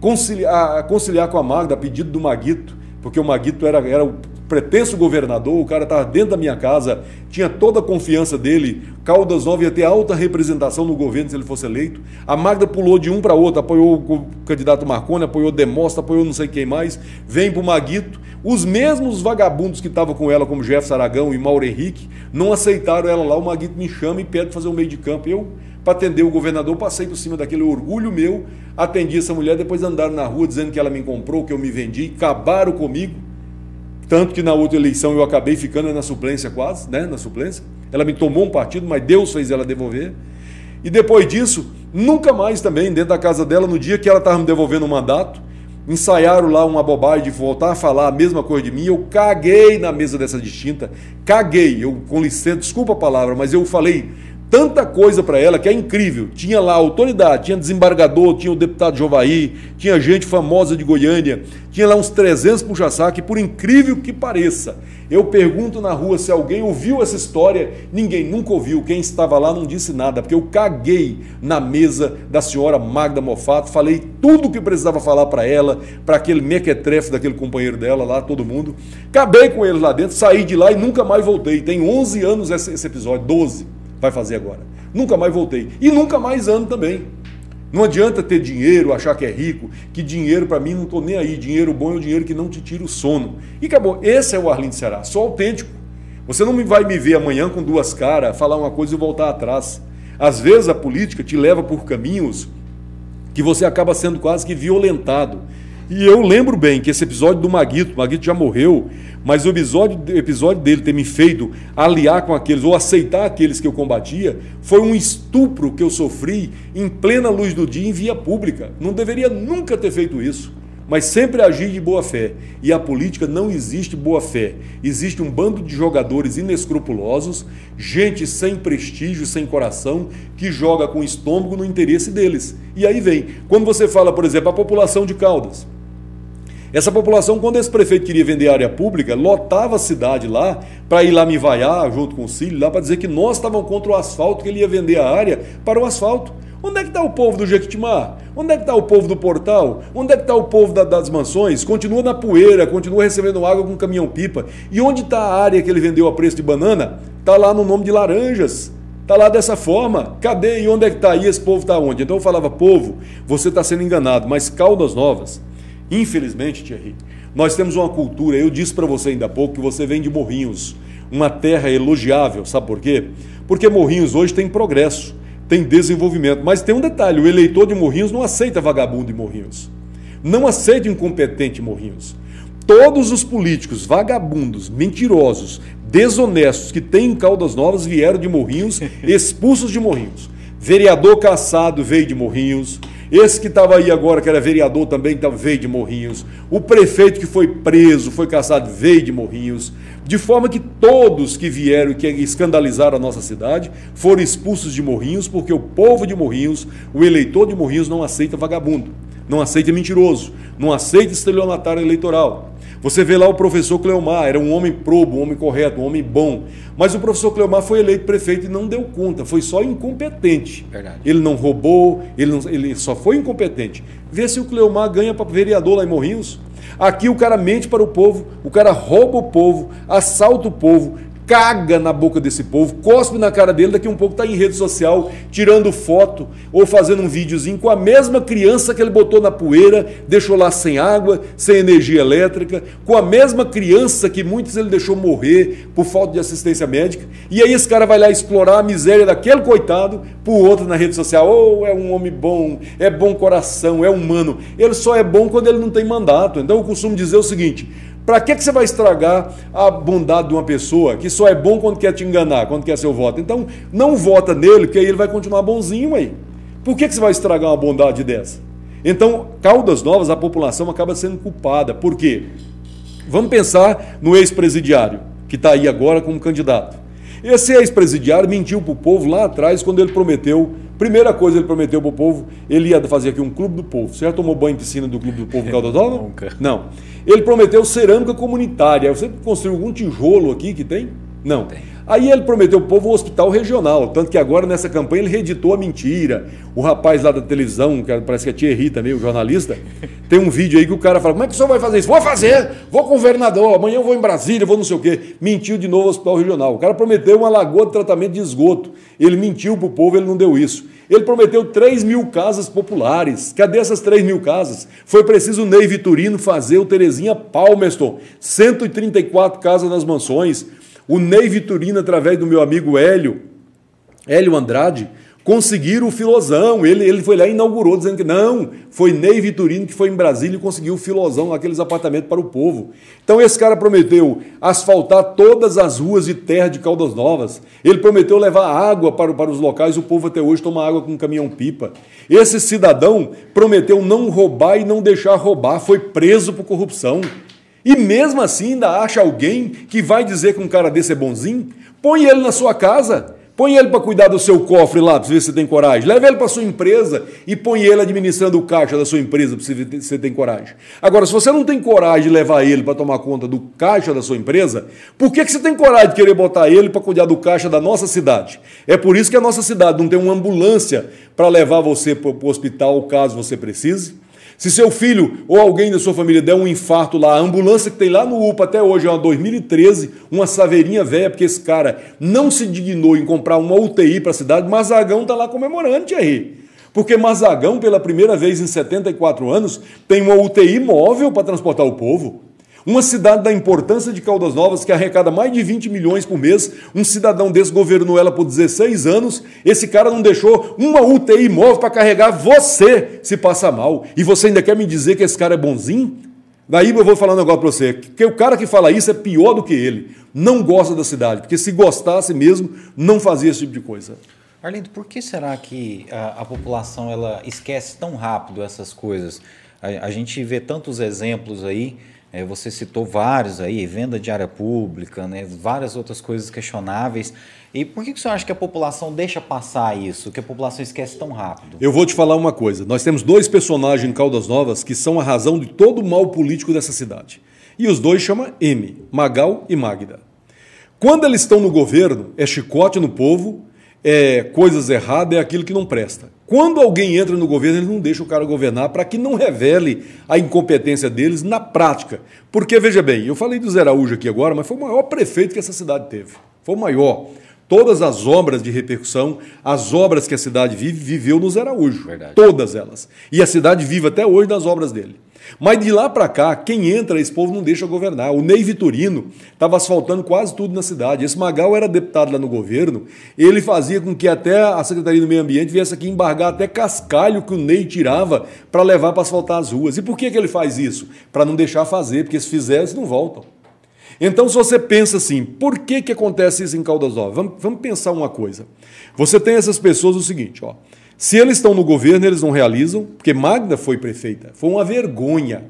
conciliar, conciliar com a Magda a pedido do Maguito, porque o Maguito era, era o pretenso governador, o cara estava dentro da minha casa, tinha toda a confiança dele, Caldas Nova ia ter alta representação no governo se ele fosse eleito. A Magda pulou de um para outro, apoiou o candidato Marconi, apoiou Demostra, apoiou não sei quem mais, vem para o Maguito. Os mesmos vagabundos que estavam com ela, como Jefferson Aragão e Mauro Henrique, não aceitaram ela lá, o Maguito me chama e pede fazer um meio de campo. Eu, para atender o governador, passei por cima daquele orgulho meu, atendi essa mulher, depois andaram na rua dizendo que ela me comprou, que eu me vendi, acabaram comigo tanto que na outra eleição eu acabei ficando na suplência quase, né? Na suplência. Ela me tomou um partido, mas Deus fez ela devolver. E depois disso, nunca mais também, dentro da casa dela, no dia que ela estava me devolvendo o mandato, ensaiaram lá uma bobagem de voltar a falar a mesma coisa de mim. Eu caguei na mesa dessa distinta, caguei. Eu, com licença, desculpa a palavra, mas eu falei tanta coisa para ela que é incrível. Tinha lá autoridade, tinha desembargador, tinha o deputado Jovaí, tinha gente famosa de Goiânia, tinha lá uns 300 puxa-saco, por incrível que pareça, eu pergunto na rua se alguém ouviu essa história, ninguém nunca ouviu, quem estava lá não disse nada, porque eu caguei na mesa da senhora Magda Mofato, falei tudo o que precisava falar para ela, para aquele mequetrefe daquele companheiro dela lá, todo mundo. Acabei com ele lá dentro, saí de lá e nunca mais voltei. Tem 11 anos esse episódio, 12 vai fazer agora. Nunca mais voltei. E nunca mais ando também. Não adianta ter dinheiro, achar que é rico, que dinheiro para mim não estou nem aí. Dinheiro bom é o dinheiro que não te tira o sono. E acabou. Esse é o Arlindo Ceará, só autêntico. Você não vai me ver amanhã com duas caras, falar uma coisa e voltar atrás. Às vezes a política te leva por caminhos que você acaba sendo quase que violentado. E eu lembro bem que esse episódio do Maguito, o Maguito já morreu, mas o episódio, episódio dele ter me feito aliar com aqueles, ou aceitar aqueles que eu combatia, foi um estupro que eu sofri em plena luz do dia em via pública. Não deveria nunca ter feito isso. Mas sempre agir de boa fé. E a política não existe boa fé. Existe um bando de jogadores inescrupulosos, gente sem prestígio, sem coração, que joga com estômago no interesse deles. E aí vem. Quando você fala, por exemplo, a população de Caldas. Essa população, quando esse prefeito queria vender área pública, lotava a cidade lá para ir lá me vaiar junto com o Cílio, lá para dizer que nós estávamos contra o asfalto, que ele ia vender a área para o asfalto. Onde é que está o povo do Jequitimar? Onde é que está o povo do Portal? Onde é que está o povo da, das mansões? Continua na poeira, continua recebendo água com caminhão-pipa. E onde está a área que ele vendeu a preço de banana? Está lá no nome de laranjas. Está lá dessa forma. Cadê? E onde é que está? E esse povo está onde? Então eu falava, povo, você está sendo enganado. Mas Caldas Novas Infelizmente, Thierry, nós temos uma cultura, eu disse para você ainda há pouco que você vem de Morrinhos, uma terra elogiável, sabe por quê? Porque Morrinhos hoje tem progresso, tem desenvolvimento, mas tem um detalhe, o eleitor de Morrinhos não aceita vagabundo de Morrinhos, não aceita incompetente Morrinhos. Todos os políticos vagabundos, mentirosos, desonestos que têm Caldas Novas vieram de Morrinhos, expulsos de Morrinhos. Vereador Caçado veio de Morrinhos, esse que estava aí agora, que era vereador também, veio de Morrinhos. O prefeito que foi preso, foi caçado, veio de Morrinhos. De forma que todos que vieram e que escandalizaram a nossa cidade foram expulsos de Morrinhos, porque o povo de Morrinhos, o eleitor de Morrinhos, não aceita vagabundo, não aceita mentiroso, não aceita estelionatário eleitoral. Você vê lá o professor Cleomar, era um homem probo, um homem correto, um homem bom. Mas o professor Cleomar foi eleito prefeito e não deu conta, foi só incompetente. Verdade. Ele não roubou, ele, não, ele só foi incompetente. Vê se o Cleomar ganha para vereador lá em Morrinhos. Aqui o cara mente para o povo, o cara rouba o povo, assalta o povo, caga na boca desse povo, cospe na cara dele, daqui um pouco está em rede social tirando foto ou fazendo um videozinho com a mesma criança que ele botou na poeira, deixou lá sem água, sem energia elétrica, com a mesma criança que muitos ele deixou morrer por falta de assistência médica. E aí esse cara vai lá explorar a miséria daquele coitado por outro na rede social. Oh, é um homem bom, é bom coração, é humano. Ele só é bom quando ele não tem mandato. Então eu costumo dizer o seguinte: para que, que você vai estragar a bondade de uma pessoa que só é bom quando quer te enganar, quando quer seu voto? Então, não vota nele, porque aí ele vai continuar bonzinho aí. Por que, que você vai estragar uma bondade dessa? Então, Caldas Novas, a população acaba sendo culpada. Por quê? Vamos pensar no ex-presidiário, que está aí agora como candidato. Esse ex-presidiário mentiu para o povo lá atrás quando ele prometeu Primeira coisa ele prometeu para o povo, ele ia fazer aqui um clube do povo. Você já tomou banho em piscina do clube do povo Caldas Novas? Nunca. Não. Ele prometeu cerâmica comunitária. Você construiu algum tijolo aqui que tem? Não. Tem. Aí ele prometeu ao povo um hospital regional, tanto que agora nessa campanha ele reeditou a mentira. O rapaz lá da televisão, que parece que é Thierry também, o jornalista, tem um vídeo aí que o cara fala: Como é que o senhor vai fazer isso? Vou fazer, vou com o governador, amanhã eu vou em Brasília, vou não sei o quê. Mentiu de novo o hospital regional. O cara prometeu uma lagoa de tratamento de esgoto. Ele mentiu para o povo, ele não deu isso. Ele prometeu 3 mil casas populares. Cadê essas 3 mil casas? Foi preciso o Ney Vitorino fazer o Terezinha Palmerston. 134 casas nas mansões. O Ney Vitorino, através do meu amigo Hélio, Hélio Andrade, conseguiram o filosão. Ele, ele foi lá e inaugurou, dizendo que não, foi Ney Vitorino que foi em Brasília e conseguiu o filosão, aqueles apartamentos para o povo. Então esse cara prometeu asfaltar todas as ruas de terra de Caldas Novas. Ele prometeu levar água para, para os locais, o povo até hoje toma água com um caminhão-pipa. Esse cidadão prometeu não roubar e não deixar roubar, foi preso por corrupção. E mesmo assim ainda acha alguém que vai dizer que um cara desse é bonzinho? Põe ele na sua casa. Põe ele para cuidar do seu cofre lá, para ver se você tem coragem. Leva ele para sua empresa e põe ele administrando o caixa da sua empresa, para ver se você tem coragem. Agora, se você não tem coragem de levar ele para tomar conta do caixa da sua empresa, por que, que você tem coragem de querer botar ele para cuidar do caixa da nossa cidade? É por isso que a nossa cidade não tem uma ambulância para levar você para o hospital caso você precise. Se seu filho ou alguém da sua família der um infarto lá, a ambulância que tem lá no UPA até hoje é uma 2013, uma saveirinha velha, porque esse cara não se dignou em comprar uma UTI para a cidade, Mazagão está lá comemorando, Thierry. Porque Mazagão, pela primeira vez em 74 anos, tem uma UTI móvel para transportar o povo. Uma cidade da importância de Caldas Novas, que arrecada mais de 20 milhões por mês, um cidadão desse governou ela por 16 anos, esse cara não deixou uma UTI móvel para carregar você se passar mal. E você ainda quer me dizer que esse cara é bonzinho? Daí eu vou falar um negócio para você, que o cara que fala isso é pior do que ele. Não gosta da cidade, porque se gostasse mesmo, não fazia esse tipo de coisa. Arlindo, por que será que a, a população ela esquece tão rápido essas coisas? A, a gente vê tantos exemplos aí é, você citou vários aí, venda de área pública, né, várias outras coisas questionáveis. E por que, que você acha que a população deixa passar isso, que a população esquece tão rápido? Eu vou te falar uma coisa. Nós temos dois personagens em Caldas Novas que são a razão de todo o mal político dessa cidade. E os dois chamam M, Magal e Magda. Quando eles estão no governo, é chicote no povo, é coisas erradas, é aquilo que não presta. Quando alguém entra no governo, eles não deixam o cara governar para que não revele a incompetência deles na prática. Porque, veja bem, eu falei do Zé Araújo aqui agora, mas foi o maior prefeito que essa cidade teve. Foi o maior. Todas as obras de repercussão, as obras que a cidade vive, viveu no Zé Araújo. Verdade. Todas elas. E a cidade vive até hoje das obras dele. Mas de lá para cá, quem entra, esse povo não deixa governar. O Ney Vitorino estava asfaltando quase tudo na cidade. Esse Magal era deputado lá no governo, ele fazia com que até a Secretaria do Meio Ambiente viesse aqui embargar até cascalho que o Ney tirava para levar para asfaltar as ruas. E por que, que ele faz isso? Para não deixar fazer, porque se fizer, eles não voltam. Então, se você pensa assim, por que, que acontece isso em Caldas Novas? Vamos, vamos pensar uma coisa. Você tem essas pessoas o seguinte, ó. Se eles estão no governo, eles não realizam, porque Magda foi prefeita. Foi uma vergonha.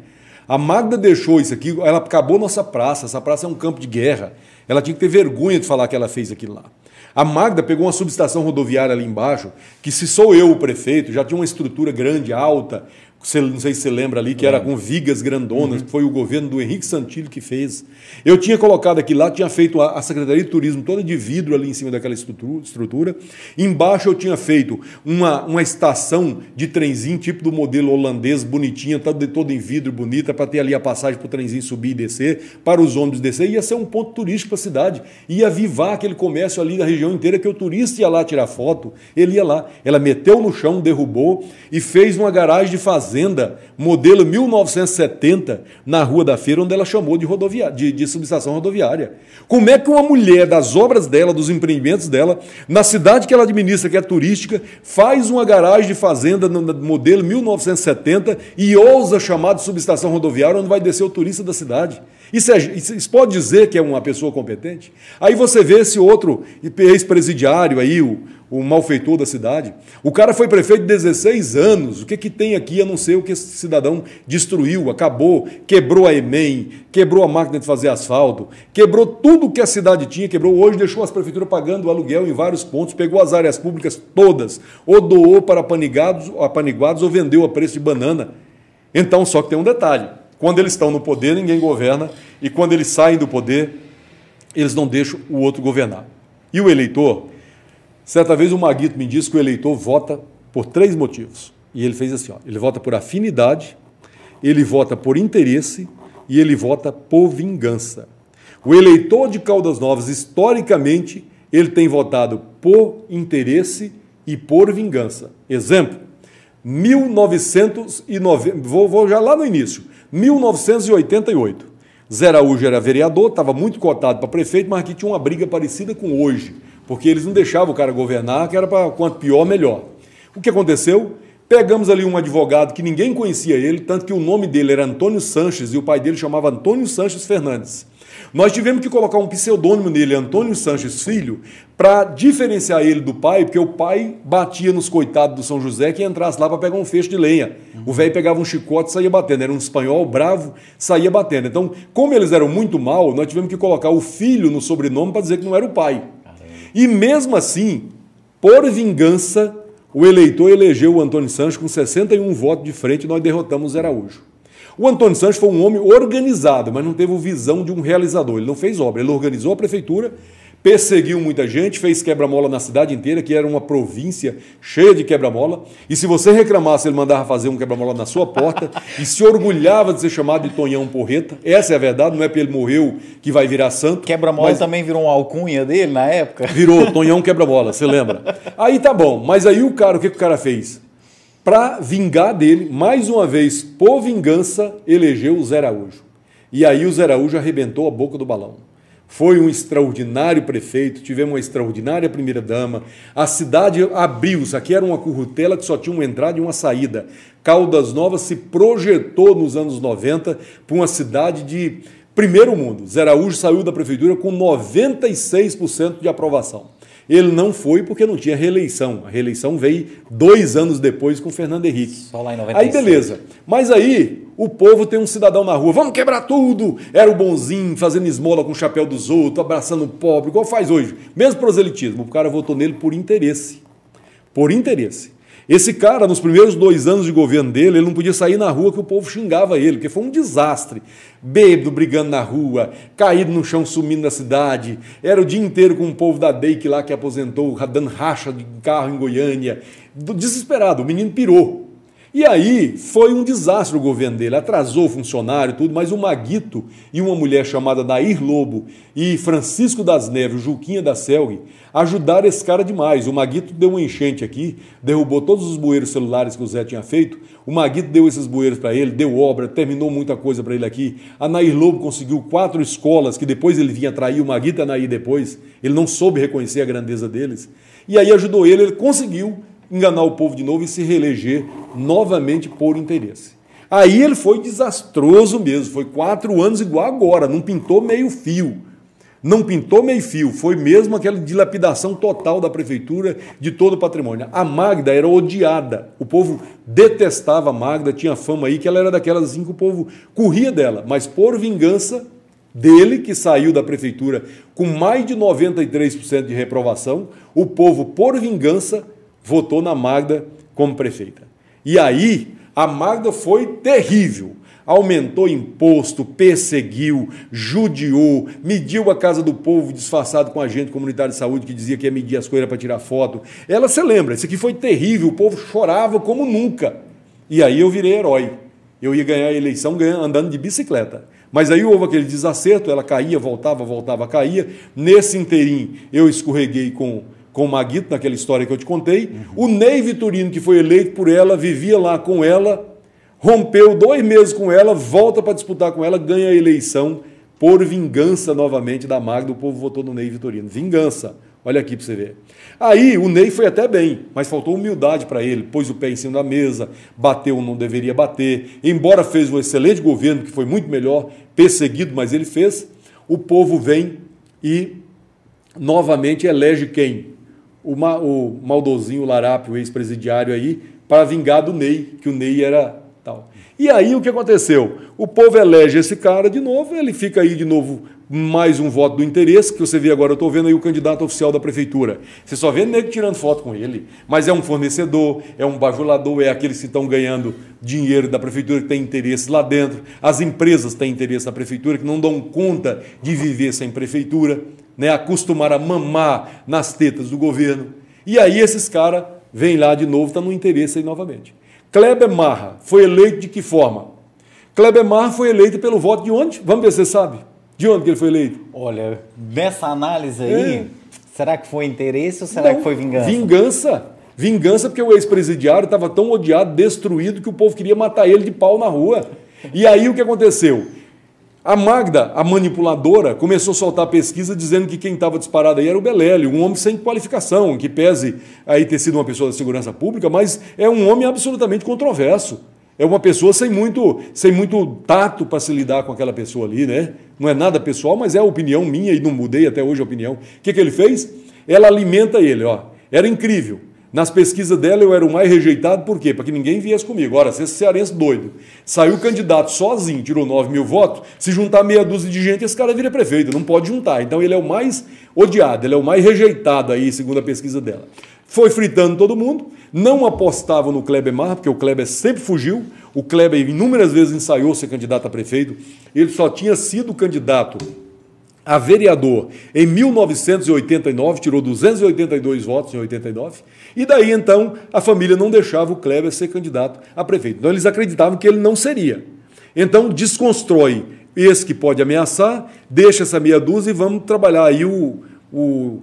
A Magda deixou isso aqui, ela acabou nossa praça. Essa praça é um campo de guerra. Ela tinha que ter vergonha de falar que ela fez aquilo lá. A Magda pegou uma subestação rodoviária ali embaixo, que se sou eu o prefeito, já tinha uma estrutura grande, alta, Você, não sei se você lembra ali, que era com vigas grandonas, uhum. foi o governo do Henrique Santillo que fez. Eu tinha colocado aqui lá, tinha feito a, a Secretaria de Turismo toda de vidro ali em cima daquela estrutura. Embaixo eu tinha feito uma, uma estação de trenzinho, tipo do modelo holandês, bonitinha, toda, toda em vidro, bonita, para ter ali a passagem para o trenzinho subir e descer, para os ônibus descer. Ia ser um ponto turístico para a cidade. Ia avivar aquele comércio ali da região inteira, que o turista ia lá tirar foto, ele ia lá. Ela meteu no chão, derrubou e fez uma garagem de fazenda fazenda modelo 1970 na Rua da Feira, onde ela chamou de, rodovia... de, de subestação rodoviária. Como é que uma mulher das obras dela, dos empreendimentos dela, na cidade que ela administra, que é turística, faz uma garagem de fazenda no modelo 1970 e ousa chamar de subestação rodoviária, onde vai descer o turista da cidade? Isso, é, isso, pode dizer que é uma pessoa competente? Aí você vê esse outro ex-presidiário aí, o, o malfeitor da cidade. O cara foi prefeito 16 anos. O que, que tem aqui a não ser o que esse cidadão destruiu, acabou, quebrou a EMEI, quebrou a máquina de fazer asfalto, quebrou tudo que a cidade tinha, quebrou hoje, deixou as prefeituras pagando aluguel em vários pontos, pegou as áreas públicas todas, ou doou para apaniguados, apaniguados ou vendeu a preço de banana. Então, só que tem um detalhe. Quando eles estão no poder, ninguém governa, e quando eles saem do poder, eles não deixam o outro governar. E o eleitor, certa vez o Maguito me disse que o eleitor vota por três motivos. E ele fez assim: ó, ele vota por afinidade, ele vota por interesse e ele vota por vingança. O eleitor de Caldas Novas, historicamente, ele tem votado por interesse e por vingança. Exemplo, 1990, vou, vou já lá no início. 1988. Zé Araújo era vereador, estava muito cotado para prefeito, mas aqui tinha uma briga parecida com hoje, porque eles não deixavam o cara governar, que era para quanto pior, melhor. O que aconteceu? Pegamos ali um advogado que ninguém conhecia ele, tanto que o nome dele era Antônio Sanches e o pai dele chamava Antônio Sanches Fernandes. Nós tivemos que colocar um pseudônimo nele, Antônio Sanches Filho, para diferenciar ele do pai, porque o pai batia nos coitados do São José que entrasse lá para pegar um fecho de lenha. O velho pegava um chicote e saía batendo. Era um espanhol bravo, saía batendo. Então, como eles eram muito mal, nós tivemos que colocar o filho no sobrenome para dizer que não era o pai. E mesmo assim, por vingança, o eleitor elegeu o Antônio Sanches com 61 votos de frente e nós derrotamos o Araújo. O Antônio Santos foi um homem organizado, mas não teve visão de um realizador. Ele não fez obra, ele organizou a prefeitura, perseguiu muita gente, fez quebra-mola na cidade inteira, que era uma província cheia de quebra-mola. E se você reclamasse, ele mandava fazer um quebra-mola na sua porta e se orgulhava de ser chamado de Tonhão Porreta. Essa é a verdade, não é porque ele morreu que vai virar santo. Quebra-mola também virou uma alcunha dele na época? Virou, Tonhão Quebra-mola, você lembra? Aí tá bom, mas aí o cara, o que, que o cara fez? Para vingar dele, mais uma vez, por vingança, elegeu o Zé Araújo. E aí o Zé Araújo arrebentou a boca do balão. Foi um extraordinário prefeito, tivemos uma extraordinária primeira-dama. A cidade abriu-se, aqui era uma currutela que só tinha uma entrada e uma saída. Caldas Novas se projetou nos anos 90 para uma cidade de primeiro mundo. Zé Araújo saiu da prefeitura com 96% de aprovação. Ele não foi porque não tinha reeleição. A reeleição veio dois anos depois com o Fernando Henrique. Só lá em 96. Aí beleza. Mas aí o povo tem um cidadão na rua, vamos quebrar tudo. Era o bonzinho, fazendo esmola com o chapéu dos outros, abraçando o pobre, igual faz hoje. Mesmo proselitismo. O cara votou nele por interesse. Por interesse. Esse cara, nos primeiros dois anos de governo dele, ele não podia sair na rua que o povo xingava ele, porque foi um desastre. Bêbado brigando na rua, caído no chão sumindo na cidade. Era o dia inteiro com o povo da DEIC lá que aposentou, dando racha de carro em Goiânia. Desesperado, o menino pirou. E aí foi um desastre o governo dele, atrasou o funcionário, tudo, mas o Maguito e uma mulher chamada Nair Lobo e Francisco das Neves, Juquinha da Selg, ajudaram esse cara demais. O Maguito deu uma enchente aqui, derrubou todos os bueiros celulares que o Zé tinha feito. O Maguito deu esses bueiros para ele, deu obra, terminou muita coisa para ele aqui. A Nair Lobo conseguiu quatro escolas que depois ele vinha trair o Maguito e a Nair depois. Ele não soube reconhecer a grandeza deles. E aí ajudou ele, ele conseguiu enganar o povo de novo e se reeleger novamente por interesse. Aí ele foi desastroso mesmo, foi quatro anos igual agora, não pintou meio fio. Não pintou meio fio, foi mesmo aquela dilapidação total da prefeitura de todo o patrimônio. A Magda era odiada, o povo detestava a Magda, tinha fama aí que ela era daquelas assim que o povo corria dela, mas por vingança dele, que saiu da prefeitura com mais de 93% de reprovação, o povo, por vingança, votou na Magda como prefeita. E aí A Magda foi terrível aumentou imposto, perseguiu, judiou, mediu a casa do povo disfarçado com agente comunitário de saúde que dizia que ia medir as coisas para tirar foto. Ela se lembra, isso aqui foi terrível, o povo chorava como nunca. E aí eu virei herói. Eu ia ganhar a eleição andando de bicicleta. Mas aí houve aquele desacerto, ela caía, voltava, voltava, caía. Nesse inteirinho, eu escorreguei com, com o Maguito, naquela história que eu te contei. Uhum. O Ney Vitorino, que foi eleito por ela, vivia lá com ela, rompeu dois meses com ela, volta para disputar com ela, ganha a eleição por vingança novamente da Magda. O povo votou no Ney Vitorino. Vingança. Olha aqui para você ver. Aí o Ney foi até bem, mas faltou humildade para ele. Pôs o pé em cima da mesa, bateu não deveria bater. Embora fez um excelente governo, que foi muito melhor, perseguido, mas ele fez. O povo vem e novamente elege quem? O, o maldozinho Larápio, ex-presidiário aí, para vingar do Ney, que o Ney era Tal. E aí o que aconteceu? O povo elege esse cara de novo, ele fica aí de novo mais um voto do interesse, que você vê agora, eu estou vendo aí o candidato oficial da prefeitura. Você só vê nego tirando foto com ele, mas é um fornecedor, é um bajulador, é aqueles que estão ganhando dinheiro da prefeitura, que tem interesse lá dentro. As empresas têm interesse na prefeitura, que não dão conta de viver sem prefeitura, né? acostumar a mamar nas tetas do governo. E aí esses caras vêm lá de novo, está no interesse aí novamente. Kleber Marra foi eleito de que forma? Kleber Marra foi eleito pelo voto de onde? Vamos ver se você sabe. De onde que ele foi eleito? Olha, nessa análise aí, é. será que foi interesse ou será Não, que foi vingança? Vingança. Vingança porque o ex-presidiário estava tão odiado, destruído, que o povo queria matar ele de pau na rua. E aí o que aconteceu? A Magda, a manipuladora, começou a soltar pesquisa dizendo que quem estava disparado aí era o Belélio, um homem sem qualificação, que pese aí ter sido uma pessoa da segurança pública, mas é um homem absolutamente controverso. É uma pessoa sem muito, sem muito tato para se lidar com aquela pessoa ali, né? Não é nada pessoal, mas é a opinião minha e não mudei até hoje a opinião. O que, que ele fez? Ela alimenta ele, ó. Era incrível. Nas pesquisas dela eu era o mais rejeitado, por quê? Para que ninguém viesse comigo. Ora, se esse cearense doido saiu candidato sozinho, tirou 9 mil votos, se juntar meia dúzia de gente, esse cara vira prefeito, não pode juntar. Então ele é o mais odiado, ele é o mais rejeitado aí, segundo a pesquisa dela. Foi fritando todo mundo, não apostava no Kleber Marra, porque o Kleber sempre fugiu. O Kleber inúmeras vezes ensaiou ser candidato a prefeito. Ele só tinha sido candidato a vereador em 1989, tirou 282 votos em 89, e daí então a família não deixava o Kleber ser candidato a prefeito. Então eles acreditavam que ele não seria. Então desconstrói esse que pode ameaçar, deixa essa meia dúzia e vamos trabalhar aí o, o,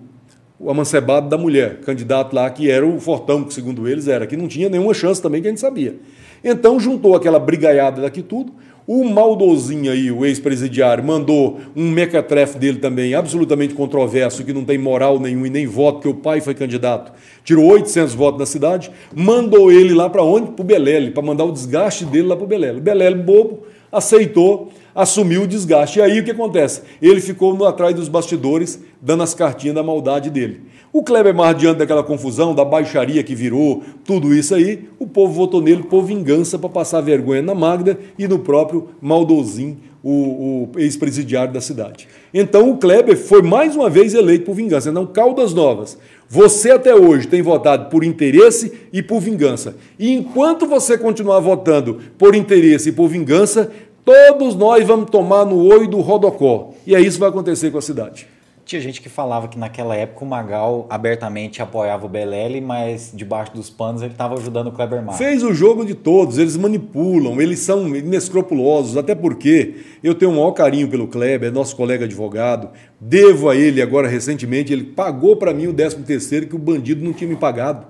o amancebado da mulher, candidato lá que era o fortão, que segundo eles era, que não tinha nenhuma chance também, que a gente sabia. Então juntou aquela brigaiada daqui tudo, o maldozinho aí, o ex-presidiário, mandou um mequetrefe dele também, absolutamente controverso, que não tem moral nenhum e nem voto, que o pai foi candidato, tirou 800 votos na cidade, mandou ele lá para onde? Para o Belele, para mandar o desgaste dele lá para o Belele. O Belele, bobo, aceitou, assumiu o desgaste. E aí o que acontece? Ele ficou no, atrás dos bastidores, dando as cartinhas da maldade dele. O Kleber Mar, diante daquela confusão, da baixaria que virou, tudo isso aí, o povo votou nele por vingança para passar vergonha na Magda e no próprio Maldozinho, o, o ex-presidiário da cidade. Então o Kleber foi mais uma vez eleito por vingança. Então, Caldas Novas, você até hoje tem votado por interesse e por vingança. E enquanto você continuar votando por interesse e por vingança, todos nós vamos tomar no olho do Rodocó. E é isso que vai acontecer com a cidade. Tinha gente que falava que naquela época o Magal abertamente apoiava o Belelli, mas debaixo dos panos ele estava ajudando o Kleber Mar. Fez o jogo de todos, eles manipulam, eles são inescrupulosos, até porque eu tenho um maior carinho pelo Kleber, é nosso colega advogado, devo a ele agora recentemente, ele pagou para mim o 13 terceiro que o bandido não tinha me pagado.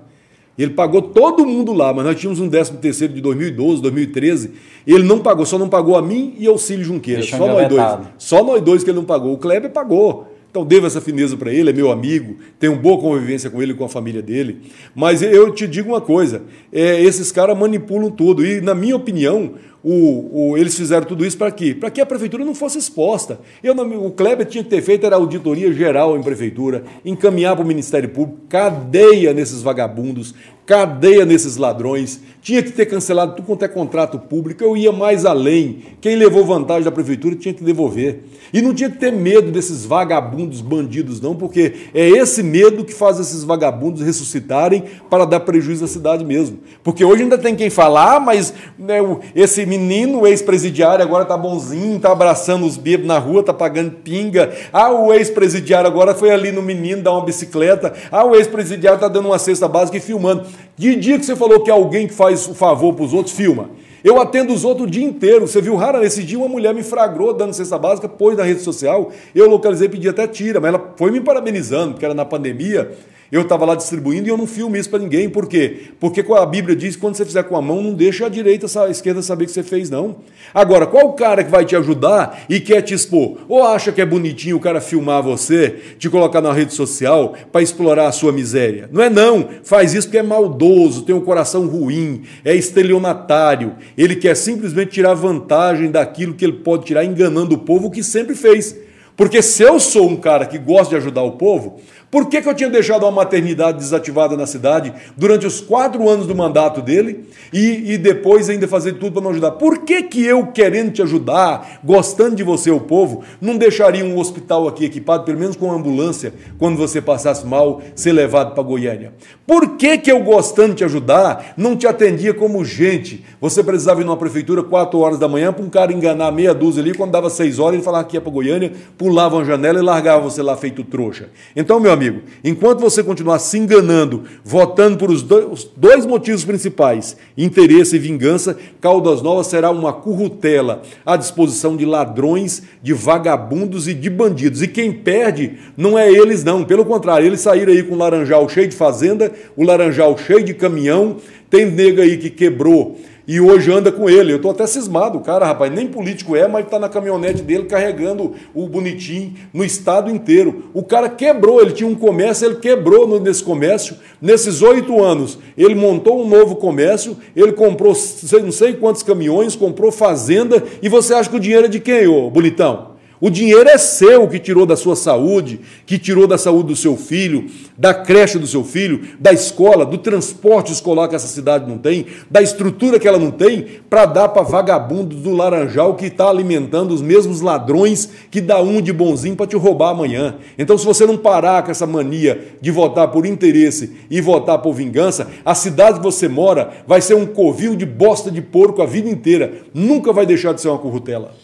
Ele pagou todo mundo lá, mas nós tínhamos um 13 terceiro de 2012, 2013. Ele não pagou, só não pagou a mim e ao Cílio Junqueira. Só nós dois. Só nós dois que ele não pagou. O Kleber pagou. Então devo essa fineza para ele, é meu amigo, tenho boa convivência com ele com a família dele. Mas eu te digo uma coisa: é, esses caras manipulam tudo. E, na minha opinião, o, o, eles fizeram tudo isso para quê? Para que a prefeitura não fosse exposta. Eu, o Kleber tinha que ter feito era auditoria geral em prefeitura, encaminhar para o Ministério Público, cadeia nesses vagabundos, cadeia nesses ladrões, tinha que ter cancelado tudo quanto é contrato público. Eu ia mais além. Quem levou vantagem da prefeitura tinha que devolver. E não tinha que ter medo desses vagabundos bandidos, não, porque é esse medo que faz esses vagabundos ressuscitarem para dar prejuízo à cidade mesmo. Porque hoje ainda tem quem falar, ah, mas né, esse menino, ex-presidiário, agora tá bonzinho, tá abraçando os bebês na rua, tá pagando pinga. Ah, o ex-presidiário agora foi ali no menino dar uma bicicleta. Ah, o ex-presidiário tá dando uma cesta básica e filmando. De dia que você falou que alguém que faz o favor para os outros, filma. Eu atendo os outros o dia inteiro. Você viu rara nesse dia uma mulher me fragrou dando cesta básica, pôs na rede social. Eu localizei, pedi até tira, mas ela foi me parabenizando, porque era na pandemia. Eu estava lá distribuindo e eu não filmo isso para ninguém. Por quê? Porque a Bíblia diz que quando você fizer com a mão, não deixa a direita, a esquerda saber que você fez, não. Agora, qual o cara que vai te ajudar e quer te expor? Ou acha que é bonitinho o cara filmar você, te colocar na rede social para explorar a sua miséria? Não é não. Faz isso porque é maldoso, tem um coração ruim, é estelionatário. Ele quer simplesmente tirar vantagem daquilo que ele pode tirar enganando o povo, o que sempre fez. Porque se eu sou um cara que gosta de ajudar o povo, por que, que eu tinha deixado uma maternidade desativada na cidade durante os quatro anos do mandato dele e, e depois ainda fazer tudo para não ajudar? Por que, que eu, querendo te ajudar, gostando de você, o povo, não deixaria um hospital aqui equipado, pelo menos com ambulância, quando você passasse mal, ser levado para Goiânia? Por que, que eu, gostando de te ajudar, não te atendia como gente? Você precisava ir numa prefeitura quatro horas da manhã para um cara enganar meia dúzia ali, quando dava seis horas, ele falava que ia para Goiânia, pulava uma janela e largava você lá feito trouxa. Então, meu amigo, enquanto você continuar se enganando, votando por os dois motivos principais, interesse e vingança, Caldas Novas será uma currutela à disposição de ladrões, de vagabundos e de bandidos. E quem perde não é eles, não. Pelo contrário, eles saíram aí com o laranjal cheio de fazenda, o laranjal cheio de caminhão, tem nega aí que quebrou e hoje anda com ele. Eu estou até cismado, cara, rapaz, nem político é, mas está na caminhonete dele carregando o bonitinho no estado inteiro. O cara quebrou, ele tinha um comércio, ele quebrou nesse comércio. Nesses oito anos, ele montou um novo comércio, ele comprou não sei quantos caminhões, comprou fazenda, e você acha que o dinheiro é de quem, ô bonitão? O dinheiro é seu que tirou da sua saúde, que tirou da saúde do seu filho, da creche do seu filho, da escola, do transporte escolar que essa cidade não tem, da estrutura que ela não tem, para dar para vagabundos do Laranjal que está alimentando os mesmos ladrões que dá um de bonzinho para te roubar amanhã. Então, se você não parar com essa mania de votar por interesse e votar por vingança, a cidade que você mora vai ser um covil de bosta de porco a vida inteira. Nunca vai deixar de ser uma currutela.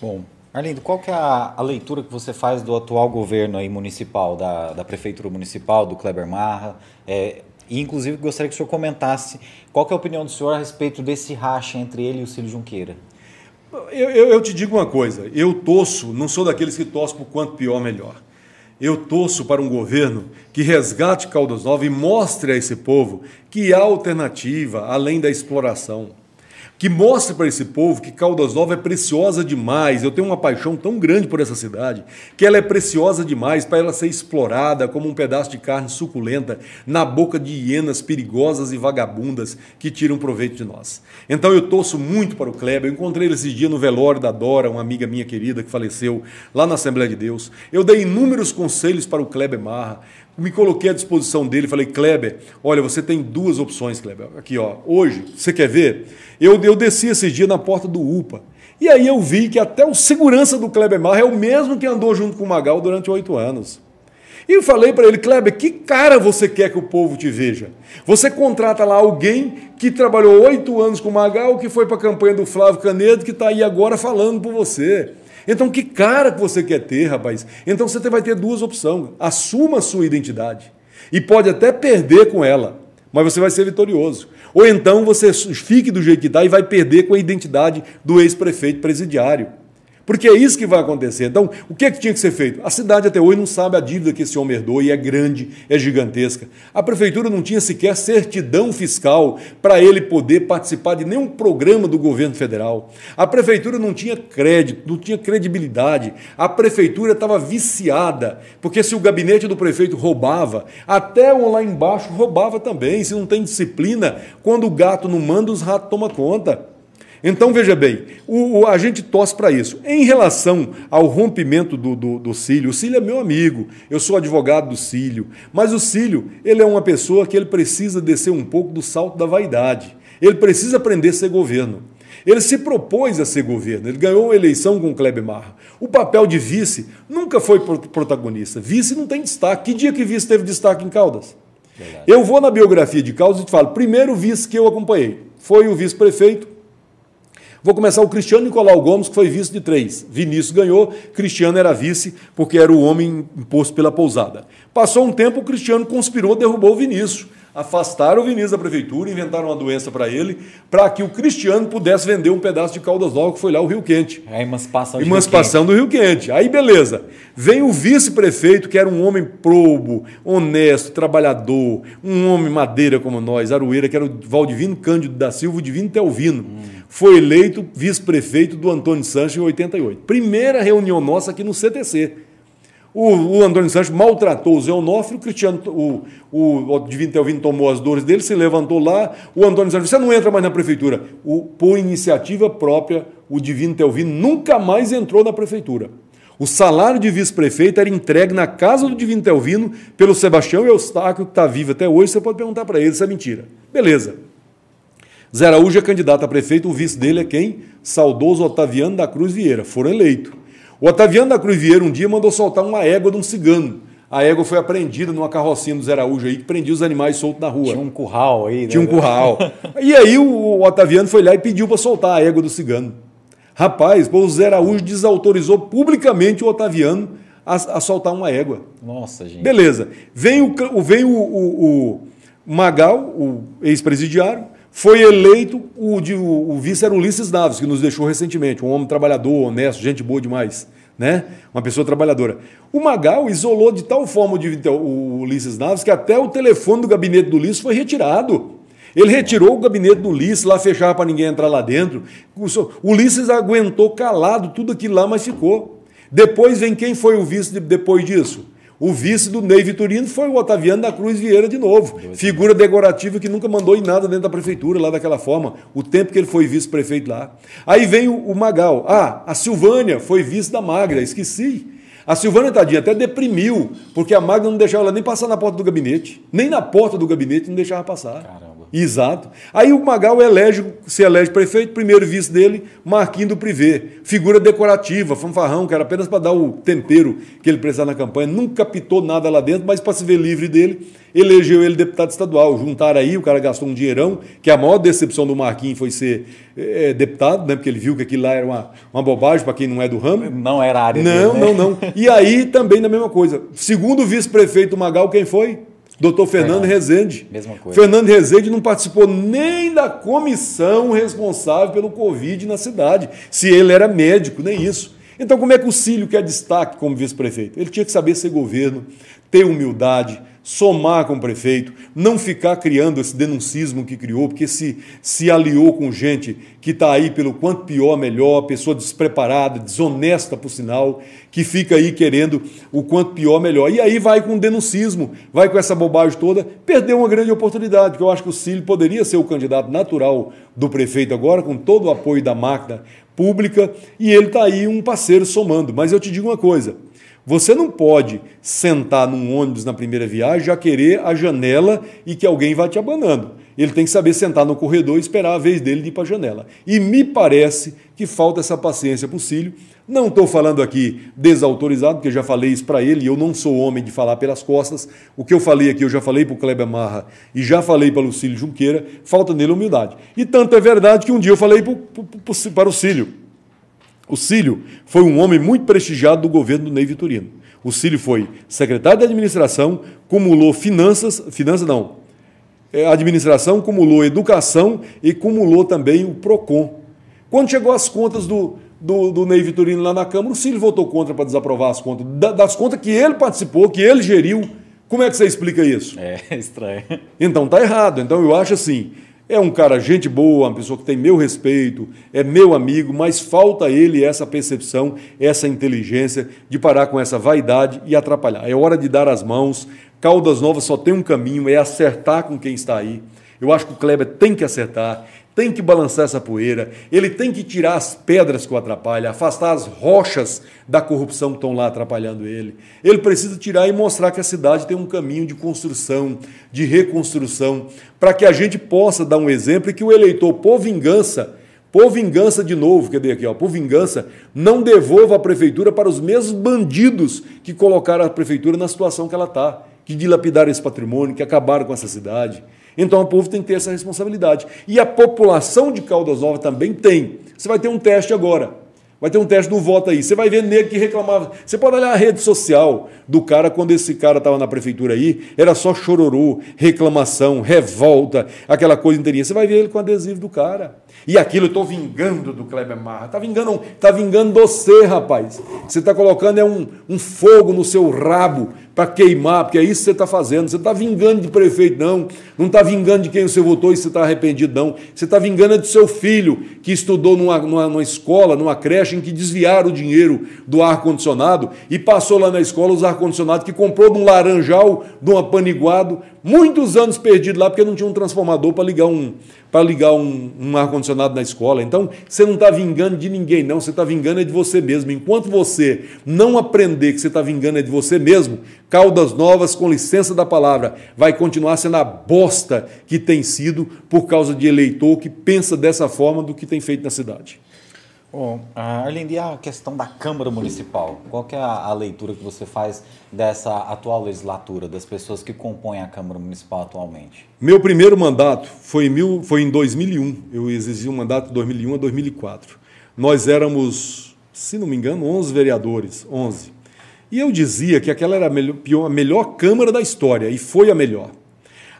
Bom, Arlindo, qual que é a, a, leitura que você faz do atual governo aí municipal, da, da Prefeitura Municipal, do Kleber Marra? É, e, inclusive, gostaria que o senhor comentasse qual que é a opinião do senhor a respeito desse racha entre ele e o Cílio Junqueira. Eu, eu, eu te digo uma coisa, eu torço, não sou daqueles que torço por quanto pior, melhor. Eu torço para um governo que resgate Caldas Novas e mostre a esse povo que há alternativa além da exploração que mostre para esse povo que Caldas Novas é preciosa demais. Eu tenho uma paixão tão grande por essa cidade, que ela é preciosa demais para ela ser explorada como um pedaço de carne suculenta na boca de hienas perigosas e vagabundas que tiram proveito de nós. Então eu torço muito para o Kleber. Eu encontrei ele esses dias no velório da Dora, uma amiga minha querida que faleceu lá na Assembleia de Deus. Eu dei inúmeros conselhos para o Kleber Marra me coloquei à disposição dele, falei, Kleber, olha, você tem duas opções, Kleber. Aqui, ó, hoje, você quer ver? Eu, eu desci esse dia na porta do UPA. E aí eu vi que até o segurança do Kleber Marra é o mesmo que andou junto com o Magal durante oito anos. E eu falei para ele, Kleber, que cara você quer que o povo te veja? Você contrata lá alguém que trabalhou oito anos com o Magal, que foi para a campanha do Flávio Canedo, que está aí agora falando por você. Então, que cara que você quer ter, rapaz? Então, você vai ter duas opções. Assuma a sua identidade. E pode até perder com ela, mas você vai ser vitorioso. Ou então você fique do jeito que está e vai perder com a identidade do ex-prefeito presidiário. Porque é isso que vai acontecer. Então, o que, é que tinha que ser feito? A cidade até hoje não sabe a dívida que esse homem herdou e é grande, é gigantesca. A prefeitura não tinha sequer certidão fiscal para ele poder participar de nenhum programa do governo federal. A prefeitura não tinha crédito, não tinha credibilidade. A prefeitura estava viciada, porque se o gabinete do prefeito roubava, até o lá embaixo roubava também. Se não tem disciplina, quando o gato não manda, os ratos tomam conta. Então, veja bem, o, o a gente torce para isso. Em relação ao rompimento do, do, do Cílio, o Cílio é meu amigo, eu sou advogado do Cílio, mas o Cílio, ele é uma pessoa que ele precisa descer um pouco do salto da vaidade. Ele precisa aprender a ser governo. Ele se propôs a ser governo, ele ganhou a eleição com o Kleber Marra. O papel de vice nunca foi protagonista. Vice não tem destaque. Que dia que vice teve destaque em Caldas? Verdade. Eu vou na biografia de Caldas e te falo, primeiro vice que eu acompanhei foi o vice-prefeito. Vou começar o Cristiano Nicolau Gomes, que foi vice de três. Vinícius ganhou, Cristiano era vice, porque era o homem imposto pela pousada. Passou um tempo, o Cristiano conspirou, derrubou o Vinícius afastaram o Vinícius da prefeitura, inventaram uma doença para ele, para que o Cristiano pudesse vender um pedaço de Caldas Novas, que foi lá o Rio Quente. É a emancipação, emancipação Rio do Rio Quente. Aí, beleza. Vem o vice-prefeito, que era um homem probo, honesto, trabalhador, um homem madeira como nós, Aroeira, que era o Valdivino Cândido da Silva, o Divino Telvino. Hum. Foi eleito vice-prefeito do Antônio Sanches em 88. Primeira reunião nossa aqui no CTC. O, o Antônio Santos maltratou o Zé Onofre, o Cristiano, o, o, o Divino Telvino tomou as dores dele, se levantou lá. O Antônio Santos você não entra mais na prefeitura. O, por iniciativa própria, o Divino Telvino nunca mais entrou na prefeitura. O salário de vice-prefeito era entregue na casa do Divino Telvino pelo Sebastião Eustáquio, que está vivo até hoje. Você pode perguntar para ele se é mentira. Beleza. Zé Araújo é candidato a prefeito, o vice dele é quem? Saudoso Otaviano da Cruz Vieira. Foram eleitos. O Otaviano da Cruz Vieira um dia mandou soltar uma égua de um cigano. A égua foi apreendida numa carrocinha do Zé Araújo aí, que prendia os animais soltos na rua. Tinha um curral aí, né? Tinha um curral. e aí o Otaviano foi lá e pediu para soltar a égua do cigano. Rapaz, o Zé Araújo desautorizou publicamente o Otaviano a, a soltar uma égua. Nossa, gente. Beleza. Vem o, vem o, o, o Magal, o ex-presidiário, foi eleito o, de, o, o vice era Ulisses Naves, que nos deixou recentemente, um homem trabalhador, honesto, gente boa demais, né? Uma pessoa trabalhadora. O Magal isolou de tal forma o, o Ulisses Naves que até o telefone do gabinete do Ulisses foi retirado. Ele retirou o gabinete do Ulisses, lá fechava para ninguém entrar lá dentro. O Ulisses aguentou calado tudo aquilo lá, mas ficou. Depois vem quem foi o vice depois disso? O vice do Ney Vitorino foi o Otaviano da Cruz Vieira de novo. Figura decorativa que nunca mandou em nada dentro da prefeitura, lá daquela forma, o tempo que ele foi vice-prefeito lá. Aí vem o, Magal. Ah, a Silvânia foi vice da Magra, esqueci. A Silvânia Tadinha até deprimiu, porque a Magda não deixava ela nem passar na porta do gabinete. Nem na porta do gabinete não deixava passar. Caramba. Exato. Aí o Magal elege, se elege prefeito, primeiro vice dele, Marquinhos do Privé. Figura decorativa, fanfarrão, que era apenas para dar o tempero que ele precisava na campanha. Nunca pitou nada lá dentro, mas para se ver livre dele, elegeu ele deputado estadual. Juntaram aí, o cara gastou um dinheirão, que a maior decepção do Marquinhos foi ser é, deputado, né? porque ele viu que aquilo lá era uma, uma bobagem para quem não é do ramo. Não era a área Não, dele, né? não, não. E aí também na mesma coisa. Segundo vice-prefeito Magal, quem foi? Doutor Fernando Verdade. Rezende. Mesma coisa. Fernando Rezende não participou nem da comissão responsável pelo Covid na cidade, se ele era médico, nem isso. Então, como é que o Cílio quer destaque como vice-prefeito? Ele tinha que saber ser governo, ter humildade, somar com o prefeito, não ficar criando esse denuncismo que criou, porque se, se aliou com gente que está aí pelo quanto pior, melhor, pessoa despreparada, desonesta, por sinal, que fica aí querendo o quanto pior, melhor. E aí vai com denuncismo, vai com essa bobagem toda, perdeu uma grande oportunidade, porque eu acho que o Cílio poderia ser o candidato natural do prefeito agora, com todo o apoio da máquina pública, e ele está aí um parceiro somando. Mas eu te digo uma coisa, você não pode sentar num ônibus na primeira viagem, já querer a janela e que alguém vá te abanando. Ele tem que saber sentar no corredor e esperar a vez dele de ir para a janela. E me parece que falta essa paciência para o Cílio. Não estou falando aqui desautorizado, porque já falei isso para ele e eu não sou homem de falar pelas costas. O que eu falei aqui, eu já falei para o Kleber Marra e já falei para o Cílio Junqueira, falta nele humildade. E tanto é verdade que um dia eu falei para o Cílio o Cílio foi um homem muito prestigiado do governo do Ney Vitorino. O Cílio foi secretário de administração, cumulou finanças, finanças não, é, administração, cumulou educação e cumulou também o PROCON. Quando chegou as contas do, do, do Ney Vitorino lá na Câmara, o Cílio votou contra para desaprovar as contas, das contas que ele participou, que ele geriu. Como é que você explica isso? É estranho. Então tá errado. Então eu acho assim, é um cara gente boa, uma pessoa que tem meu respeito, é meu amigo, mas falta ele essa percepção, essa inteligência de parar com essa vaidade e atrapalhar. É hora de dar as mãos. Caldas Novas só tem um caminho, é acertar com quem está aí. Eu acho que o Kleber tem que acertar, tem que balançar essa poeira, ele tem que tirar as pedras que o atrapalham, afastar as rochas da corrupção que estão lá atrapalhando ele. Ele precisa tirar e mostrar que a cidade tem um caminho de construção, de reconstrução, para que a gente possa dar um exemplo e que o eleitor, por vingança, por vingança de novo, cadê aqui, ó, por vingança, não devolva a prefeitura para os mesmos bandidos que colocaram a prefeitura na situação que ela está, que dilapidaram esse patrimônio, que acabaram com essa cidade. Então o povo tem que ter essa responsabilidade. E a população de Caldas Novas também tem. Você vai ter um teste agora. Vai ter um teste do voto aí. Você vai ver negro que reclamava. Você pode olhar a rede social do cara quando esse cara estava na prefeitura aí, era só chororô, reclamação, revolta, aquela coisa inteirinha. Você vai ver ele com adesivo do cara. E aquilo, eu estou vingando do Kleber Marra. Está vingando, tá vingando você, rapaz. Você está colocando é um, um fogo no seu rabo para queimar, porque é isso que você está fazendo. Você está vingando de prefeito, não. Não está vingando de quem você votou e você está arrependido, não. Você está vingando de seu filho, que estudou numa, numa, numa, escola, numa creche, em que desviaram o dinheiro do ar-condicionado e passou lá na escola os ar-condicionado que comprou de um laranjal, de um apaniguado, muitos anos perdido lá, porque não tinha um transformador para ligar um, para ligar um, um ar-condicionado na escola. Então, você não está vingando de ninguém, não. Você está vingando é de você mesmo. Enquanto você não aprender que você está vingando é de você mesmo, Caldas Novas, com licença da palavra, vai continuar sendo a bosta que tem sido por causa de eleitor que pensa dessa forma do que tem feito na cidade. Bom, Arlindo, e a questão da Câmara Municipal? Qual é a, a, leitura que você faz dessa atual legislatura, das pessoas que compõem a Câmara Municipal atualmente? Meu primeiro mandato foi em, mil, foi em 2001. Eu exigi um mandato de 2001 a 2004. Nós éramos, se não me engano, 11 vereadores, 11. E eu dizia que aquela era a melhor, a melhor Câmara da história, e foi a melhor.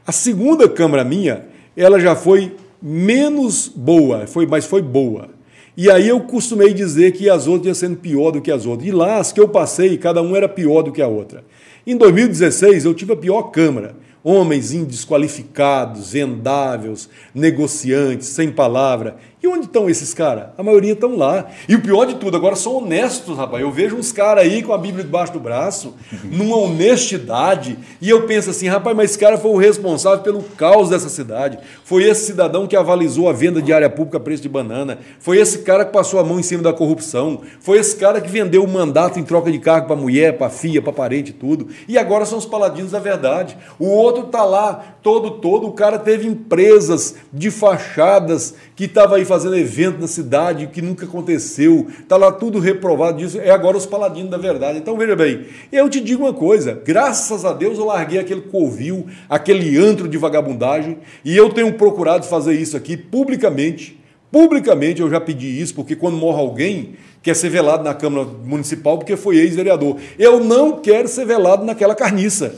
A segunda Câmara minha, ela já foi menos boa, foi, mas foi boa. E aí eu costumei dizer que as outras iam sendo pior do que as outras. E lá, as que eu passei, cada uma era pior do que a outra. Em 2016, eu tive a pior Câmara homens indesqualificados, vendáveis, negociantes, sem palavra. E onde estão esses caras? A maioria estão lá. E o pior de tudo, agora são honestos, rapaz. Eu vejo uns caras aí com a Bíblia debaixo do braço, numa honestidade, e eu penso assim, rapaz, mas esse cara foi o responsável pelo caos dessa cidade. Foi esse cidadão que avalizou a venda de área pública a preço de banana. Foi esse cara que passou a mão em cima da corrupção. Foi esse cara que vendeu o mandato em troca de cargo para mulher, para filha, para parente e tudo. E agora são os paladinos da verdade. O outro está lá, todo, todo. O cara teve empresas de fachadas que estava aí fazendo evento na cidade que nunca aconteceu, está lá tudo reprovado disso, é agora os paladinos da verdade. Então veja bem, eu te digo uma coisa: graças a Deus eu larguei aquele covil, aquele antro de vagabundagem, e eu tenho procurado fazer isso aqui publicamente. Publicamente eu já pedi isso, porque quando morre alguém, quer ser velado na Câmara Municipal porque foi ex-vereador. Eu não quero ser velado naquela carniça.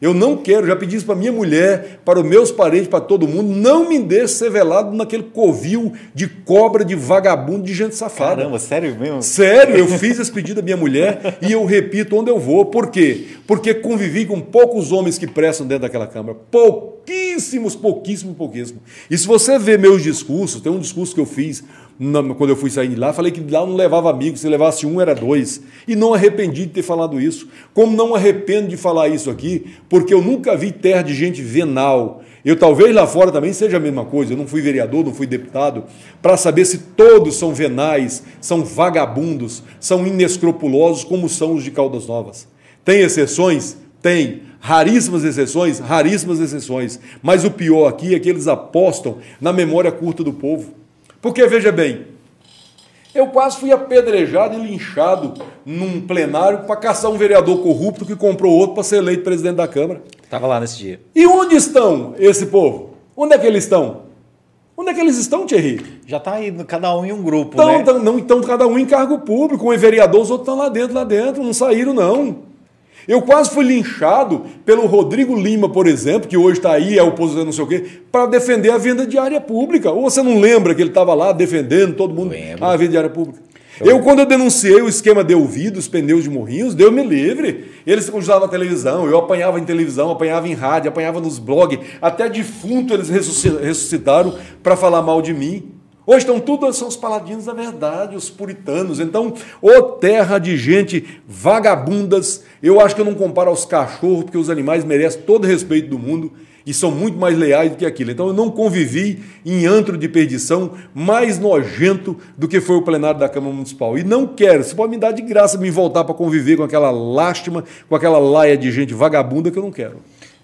Eu não quero, já pedi isso para minha mulher, para os meus parentes, para todo mundo, não me deixe ser velado naquele covil de cobra, de vagabundo, de gente safada. Caramba, sério mesmo? Sério, eu fiz esse pedido à minha mulher e eu repito onde eu vou. Por quê? Porque convivi com poucos homens que prestam dentro daquela Câmara. Pouquíssimos, pouquíssimos, pouquíssimos. E se você ver meus discursos, tem um discurso que eu fiz quando eu fui sair de lá, falei que lá eu não levava amigos, se levasse um era dois. E não arrependi de ter falado isso. Como não arrependo de falar isso aqui, porque eu nunca vi terra de gente venal. Eu talvez lá fora também seja a mesma coisa. Eu não fui vereador, não fui deputado, para saber se todos são venais, são vagabundos, são inescrupulosos, como são os de Caldas Novas. Tem exceções? Tem. Raríssimas exceções? Raríssimas exceções. Mas o pior aqui é que eles apostam na memória curta do povo. Porque, veja bem, eu quase fui apedrejado e linchado num plenário para caçar um vereador corrupto que comprou outro para ser eleito presidente da Câmara. Estava lá nesse dia. E onde estão esse povo? Onde é que eles estão? Onde é que eles estão, Thierry? Já está aí, cada um em um grupo, tão, né? Tão, não estão cada um em cargo público. Um é vereador, os outros estão lá dentro, lá dentro. Não saíram, não. Eu quase fui linchado pelo Rodrigo Lima, por exemplo, que hoje está aí, é oposição, não sei o quê, para defender a venda de área pública. Ou você não lembra que ele estava lá defendendo todo mundo Lembro. a venda de área pública? Eu, quando eu denunciei o esquema de ouvido, os pneus de morrinhos, deu me livre. Eles usavam a televisão, eu apanhava em televisão, apanhava em rádio, apanhava nos blogs, até defunto eles ressuscitaram para falar mal de mim. Hoje estão tudo, são os paladinos da verdade, os puritanos. Então, ô terra de gente vagabundas, eu acho que eu não comparo aos cachorros, porque os animais merecem todo o respeito do mundo. e são muito mais leais do que aquilo. Então eu não convivi em antro de perdição mais nojento do que foi o plenário da Câmara Municipal. E não quero, você pode me dar de graça me voltar para conviver com aquela lástima, com aquela laia de gente vagabunda que eu não quero.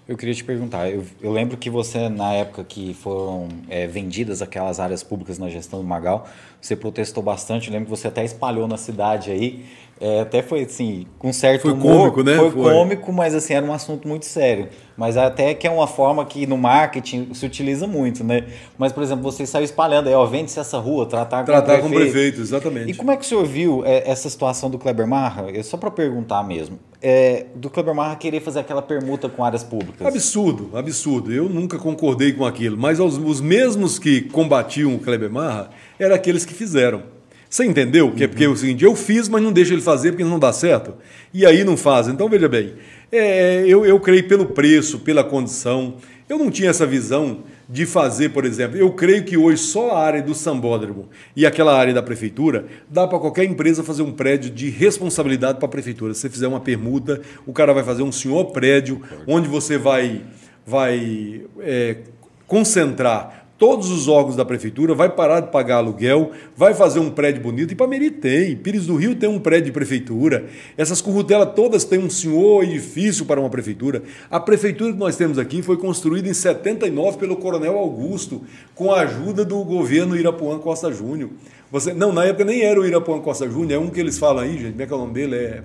Eu queria te perguntar, eu, eu lembro que você, na época que foram é, vendidas aquelas áreas públicas na gestão do Magal, você protestou bastante, eu lembro que você até espalhou na cidade aí, é, até foi assim, com certo foi humor, cômico, né? Foi, foi, cômico, mas assim, era um assunto muito sério. Mas até que é uma forma que no marketing se utiliza muito, né? Mas, por exemplo, você saiu espalhando aí, ó, vende-se essa rua, tratar, tratar com o prefeito. prefeito. exatamente. E como é que o senhor viu é, essa situação do Kleber Marra? É só para perguntar mesmo. É, do Kleber Marra querer fazer aquela permuta com áreas públicas. Absurdo, absurdo. Eu nunca concordei com aquilo, mas os, os mesmos que combatiam o Kleber Marra eram aqueles que fizeram. Você entendeu? Que é porque é o seguinte, eu fiz, mas não deixo ele fazer porque não dá certo. E aí não faz. Então, veja bem, é, eu, eu creio pelo preço, pela condição. Eu não tinha essa visão de fazer, por exemplo. Eu creio que hoje só a área do Sambódromo e aquela área da prefeitura dá para qualquer empresa fazer um prédio de responsabilidade para a prefeitura. Se você fizer uma permuta, o cara vai fazer um senhor prédio onde você vai, vai é, concentrar todos os órgãos da prefeitura, vai parar de pagar aluguel, vai fazer um prédio bonito. E Pameri tem, Pires do Rio tem um prédio de prefeitura. Essas currutelas todas têm um senhor edifício para uma prefeitura. A prefeitura que nós temos aqui foi construída em 79 pelo Coronel Augusto, com a ajuda do governo Irapuã Costa Júnior. Você, não, na época nem era o Irapuã Costa Júnior, é um que eles falam aí, gente, como é que é o nome dele? É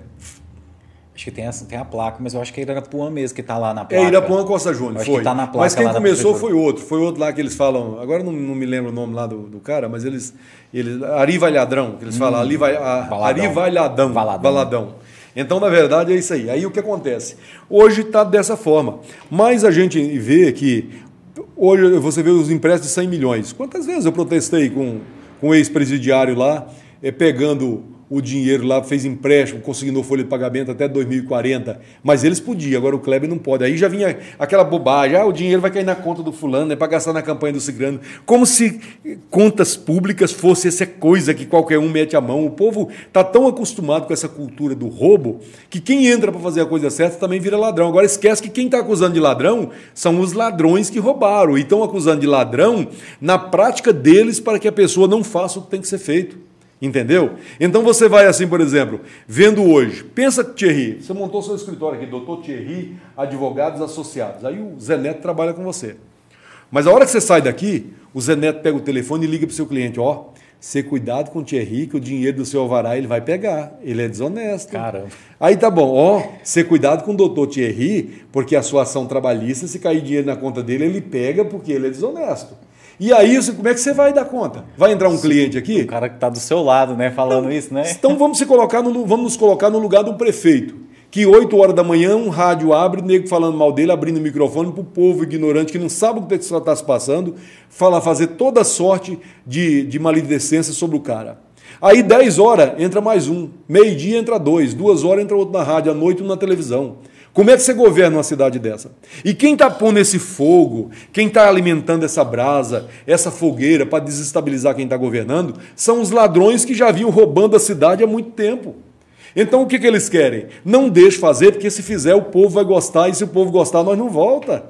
Acho que tem, essa, tem a placa, mas eu acho que é Irapuã mesmo que está lá na placa. É Irapuã Costa Júnior, foi. Tá mas quem começou foi outro. Foi outro lá que eles falam. Agora não, não me lembro o nome lá do, do cara, mas eles. eles Ari Valhadrão, que eles hum, falam. Ali vai, a, Ari Valhadão. Valadão. Valadão. Então, na verdade, é isso aí. Aí o que acontece? Hoje está dessa forma. Mas a gente vê que. Hoje você vê os empréstimos de 100 milhões. Quantas vezes eu protestei com, com o ex-presidiário lá, é, pegando o dinheiro lá, fez empréstimo, conseguiu folha de pagamento até 2040, mas eles podiam, agora o Kleber não pode. Aí já vinha aquela bobagem, ah, o dinheiro vai cair na conta do fulano, é para gastar na campanha do Cigrano. Como se contas públicas fosse essa coisa que qualquer um mete a mão. O povo está tão acostumado com essa cultura do roubo que quem entra para fazer a coisa certa também vira ladrão. Agora esquece que quem está acusando de ladrão são os ladrões que roubaram e estão acusando de ladrão na prática deles para que a pessoa não faça o que tem que ser feito. Entendeu? Então você vai assim, por exemplo, vendo hoje, pensa Thierry, você montou seu escritório aqui, doutor Thierry, advogados associados. Aí o Zé Neto trabalha com você. Mas a hora que você sai daqui, o Zé Neto pega o telefone e liga para o seu cliente, ó, ser cuidado com o Thierry, que o dinheiro do seu alvará ele vai pegar. Ele é desonesto. Caramba. Aí tá bom, ó, ser cuidado com o doutor Thierry, porque a sua ação trabalhista, se cair dinheiro na conta dele, ele pega porque ele é desonesto. E aí, como é que você vai dar conta? Vai entrar um cliente aqui? O cara que está do seu lado, né, falando então, isso, né? Então vamos, se colocar no, vamos nos colocar no lugar do prefeito. Que 8 horas da manhã um rádio abre, o nego falando mal dele, abrindo o microfone para o povo ignorante que não sabe o que está se passando, falar, fazer toda sorte de, de maledicência sobre o cara. Aí 10 horas entra mais um, meio-dia entra dois, duas horas entra outro na rádio, à noite um na televisão. Como é que você governa uma cidade dessa? E quem está pondo esse fogo, quem está alimentando essa brasa, essa fogueira para desestabilizar quem está governando, são os ladrões que já vinham roubando a cidade há muito tempo. Então o que, que eles querem? Não deixe fazer, porque se fizer o povo vai gostar, e se o povo gostar, nós não volta.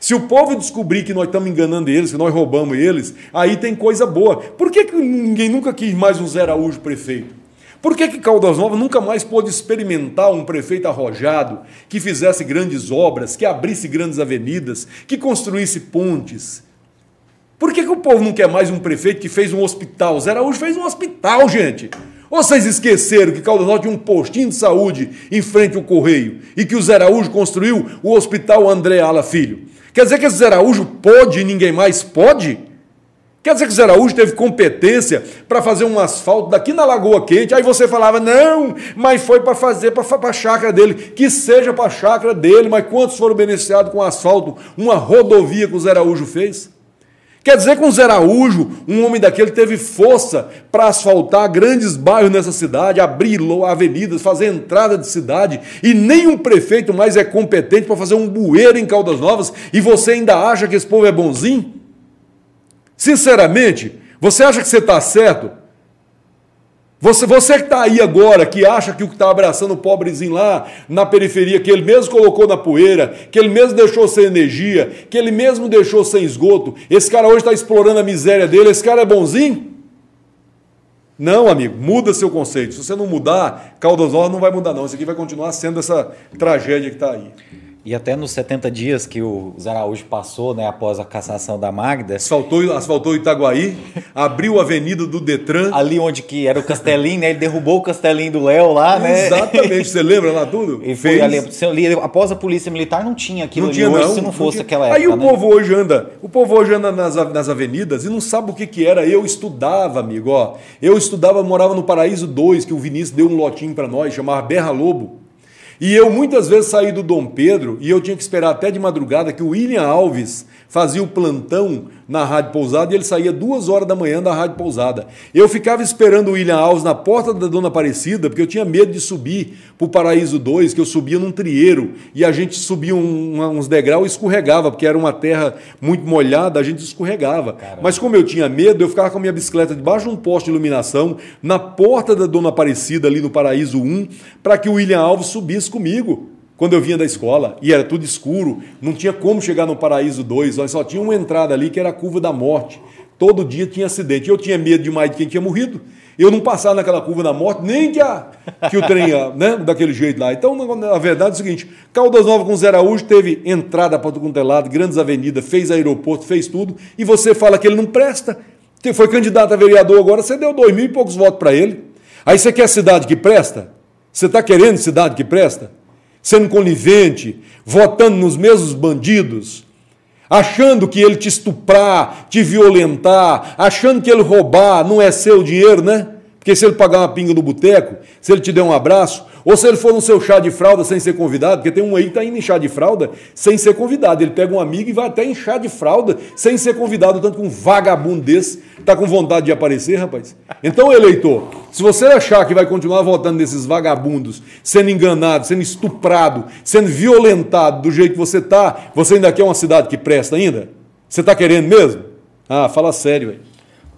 Se o povo descobrir que nós estamos enganando eles, que nós roubamos eles, aí tem coisa boa. Por que, que ninguém nunca quis mais um Zé Araújo prefeito? Por que, que Caldas Novas nunca mais pôde experimentar um prefeito arrojado que fizesse grandes obras, que abrisse grandes avenidas, que construísse pontes? Por que, que o povo não quer mais um prefeito que fez um hospital? Zé Araújo fez um hospital, gente. Ou vocês esqueceram que Caldas Novas tinha um postinho de saúde em frente ao Correio e que o Zé Araújo construiu o Hospital André Ala Filho? Quer dizer que esse Zé Araújo pode e ninguém mais pode? Quer dizer que o Zé Araújo teve competência para fazer um asfalto daqui na Lagoa Quente, aí você falava, não, mas foi para fazer para a chácara dele. Que seja para a chácara dele, mas quantos foram beneficiados com asfalto, uma rodovia que o Zé Araújo fez? Quer dizer que o Zé Araújo, um homem daquele, teve força para asfaltar grandes bairros nessa cidade, abrir avenidas, fazer entrada de cidade, e nenhum prefeito mais é competente para fazer um bueiro em Caldas Novas, e você ainda acha que esse povo é bonzinho? Sinceramente, você acha que você está certo Você, você que está aí agora, que acha que o que está abraçando o pobrezinho lá na periferia, que ele mesmo colocou na poeira, que ele mesmo deixou sem energia, que ele mesmo deixou sem esgoto, esse cara hoje está explorando a miséria dele, esse cara é bonzinho? Não, amigo, muda seu conceito. Se você não mudar, Caldas Novas não vai mudar, não. Isso aqui vai continuar sendo essa tragédia que está aí. E até nos 70 dias que o Zé Araújo passou, né, após a cassação da Magda. Asfaltou, asfaltou Itaguaí, abriu a avenida do Detran. Ali onde que era o Castelinho, né? Ele derrubou o Castelinho do Léo lá, né? Exatamente, você lembra lá tudo? E foi ali, após a polícia militar não tinha aquilo não tinha, hoje, não, se não fosse não aquela época. Aí o né? povo hoje anda, o povo hoje anda nas, nas avenidas e não sabe o que, que era. Eu estudava, amigo, ó. Eu estudava, morava no Paraíso 2, que o Vinícius deu um lotinho para nós, chamava Berra Lobo. E eu muitas vezes saí do Dom Pedro e eu tinha que esperar até de madrugada que o William Alves fazia o plantão na Rádio Pousada e ele saía duas horas da manhã da Rádio Pousada. Eu ficava esperando o William Alves na porta da Dona Aparecida, porque eu tinha medo de subir para o Paraíso 2, que eu subia num trieiro e a gente subia um, uns degraus e escorregava, porque era uma terra muito molhada, a gente escorregava. Caramba. Mas como eu tinha medo, eu ficava com a minha bicicleta debaixo de um poste de iluminação, na porta da Dona Aparecida, ali no Paraíso 1, para que o William Alves subisse comigo quando eu vinha da escola e era tudo escuro, não tinha como chegar no Paraíso 2, só tinha uma entrada ali que era a curva da morte. Todo dia tinha acidente. Eu tinha medo demais de quem tinha morrido. Eu não passava naquela curva da morte, nem que, a, que o trem né, daquele jeito lá. Então, a verdade é o seguinte: Caldas Nova com Zé Araújo teve entrada para todo é lado, grandes avenidas, fez aeroporto, fez tudo, e você fala que ele não presta. Foi candidato a vereador agora, você deu dois mil e poucos votos para ele. Aí você quer cidade que presta? Você está querendo cidade que presta? Sendo conivente, votando nos mesmos bandidos, achando que ele te estuprar, te violentar, achando que ele roubar não é seu dinheiro, né? Porque se ele pagar uma pinga no boteco, se ele te der um abraço, ou se ele for no seu chá de fralda sem ser convidado, porque tem um aí que está indo em chá de fralda sem ser convidado. Ele pega um amigo e vai até em chá de fralda sem ser convidado, tanto que um vagabundo desse está com vontade de aparecer, rapaz. Então, eleitor, se você achar que vai continuar votando nesses vagabundos, sendo enganado, sendo estuprado, sendo violentado do jeito que você está, você ainda quer uma cidade que presta ainda? Você está querendo mesmo? Ah, fala sério, velho.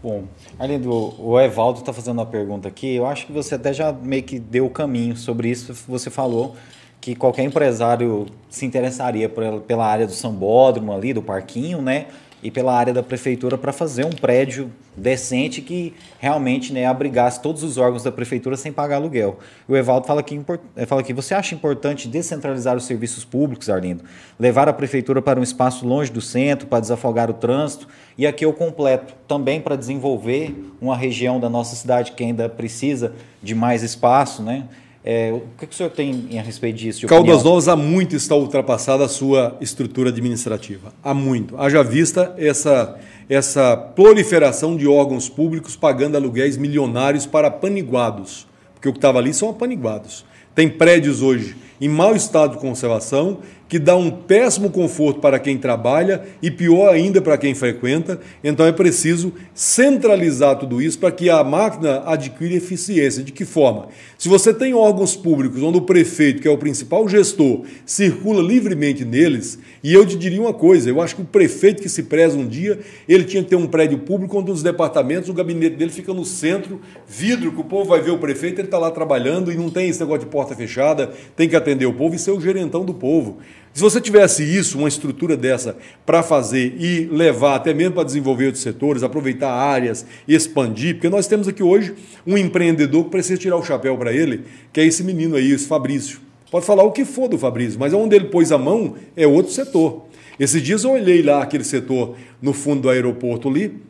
Bom, Arlindo, o Evaldo está fazendo uma pergunta aqui. Eu acho que você até já meio que deu o caminho sobre isso. Você falou que qualquer empresário se interessaria pela área do sambódromo ali, do parquinho, né? E pela área da prefeitura para fazer um prédio decente que realmente né, abrigasse todos os órgãos da prefeitura sem pagar aluguel. O Evaldo fala que, eh, fala que você acha importante descentralizar os serviços públicos, Arlindo, levar a prefeitura para um espaço longe do centro para desafogar o trânsito e aqui eu completo também para desenvolver uma região da nossa cidade que ainda precisa de mais espaço, né? É, o que, que, o senhor tem a respeito disso? Caldas Novas há muito está ultrapassada a sua estrutura administrativa. Há muito. Haja vista essa, essa proliferação de órgãos públicos pagando aluguéis milionários para paniguados. Porque o que estava ali são apaniguados. Tem prédios hoje em mau estado de conservação que dá um péssimo conforto para quem trabalha e pior ainda para quem frequenta. Então é preciso centralizar tudo isso para que a máquina adquira eficiência. De que forma? Se você tem órgãos públicos onde o prefeito, que é o principal gestor, circula livremente neles, e eu te diria uma coisa, eu acho que o prefeito que se preza um dia, ele tinha que ter um prédio público onde os departamentos, o gabinete dele fica no centro, vidro, que o povo vai ver o prefeito, ele está lá trabalhando e não tem esse negócio de porta fechada, tem que atender o povo e ser o gerentão do povo. Se você tivesse isso, uma estrutura dessa para fazer e levar até mesmo para desenvolver outros setores, aproveitar áreas, expandir, porque nós temos aqui hoje um empreendedor que precisa tirar o chapéu para ele, que é esse menino aí, esse Fabrício. Pode falar o que for do Fabrício, mas onde ele pôs a mão é outro setor. Esses dias eu olhei lá aquele setor no fundo do aeroporto ali,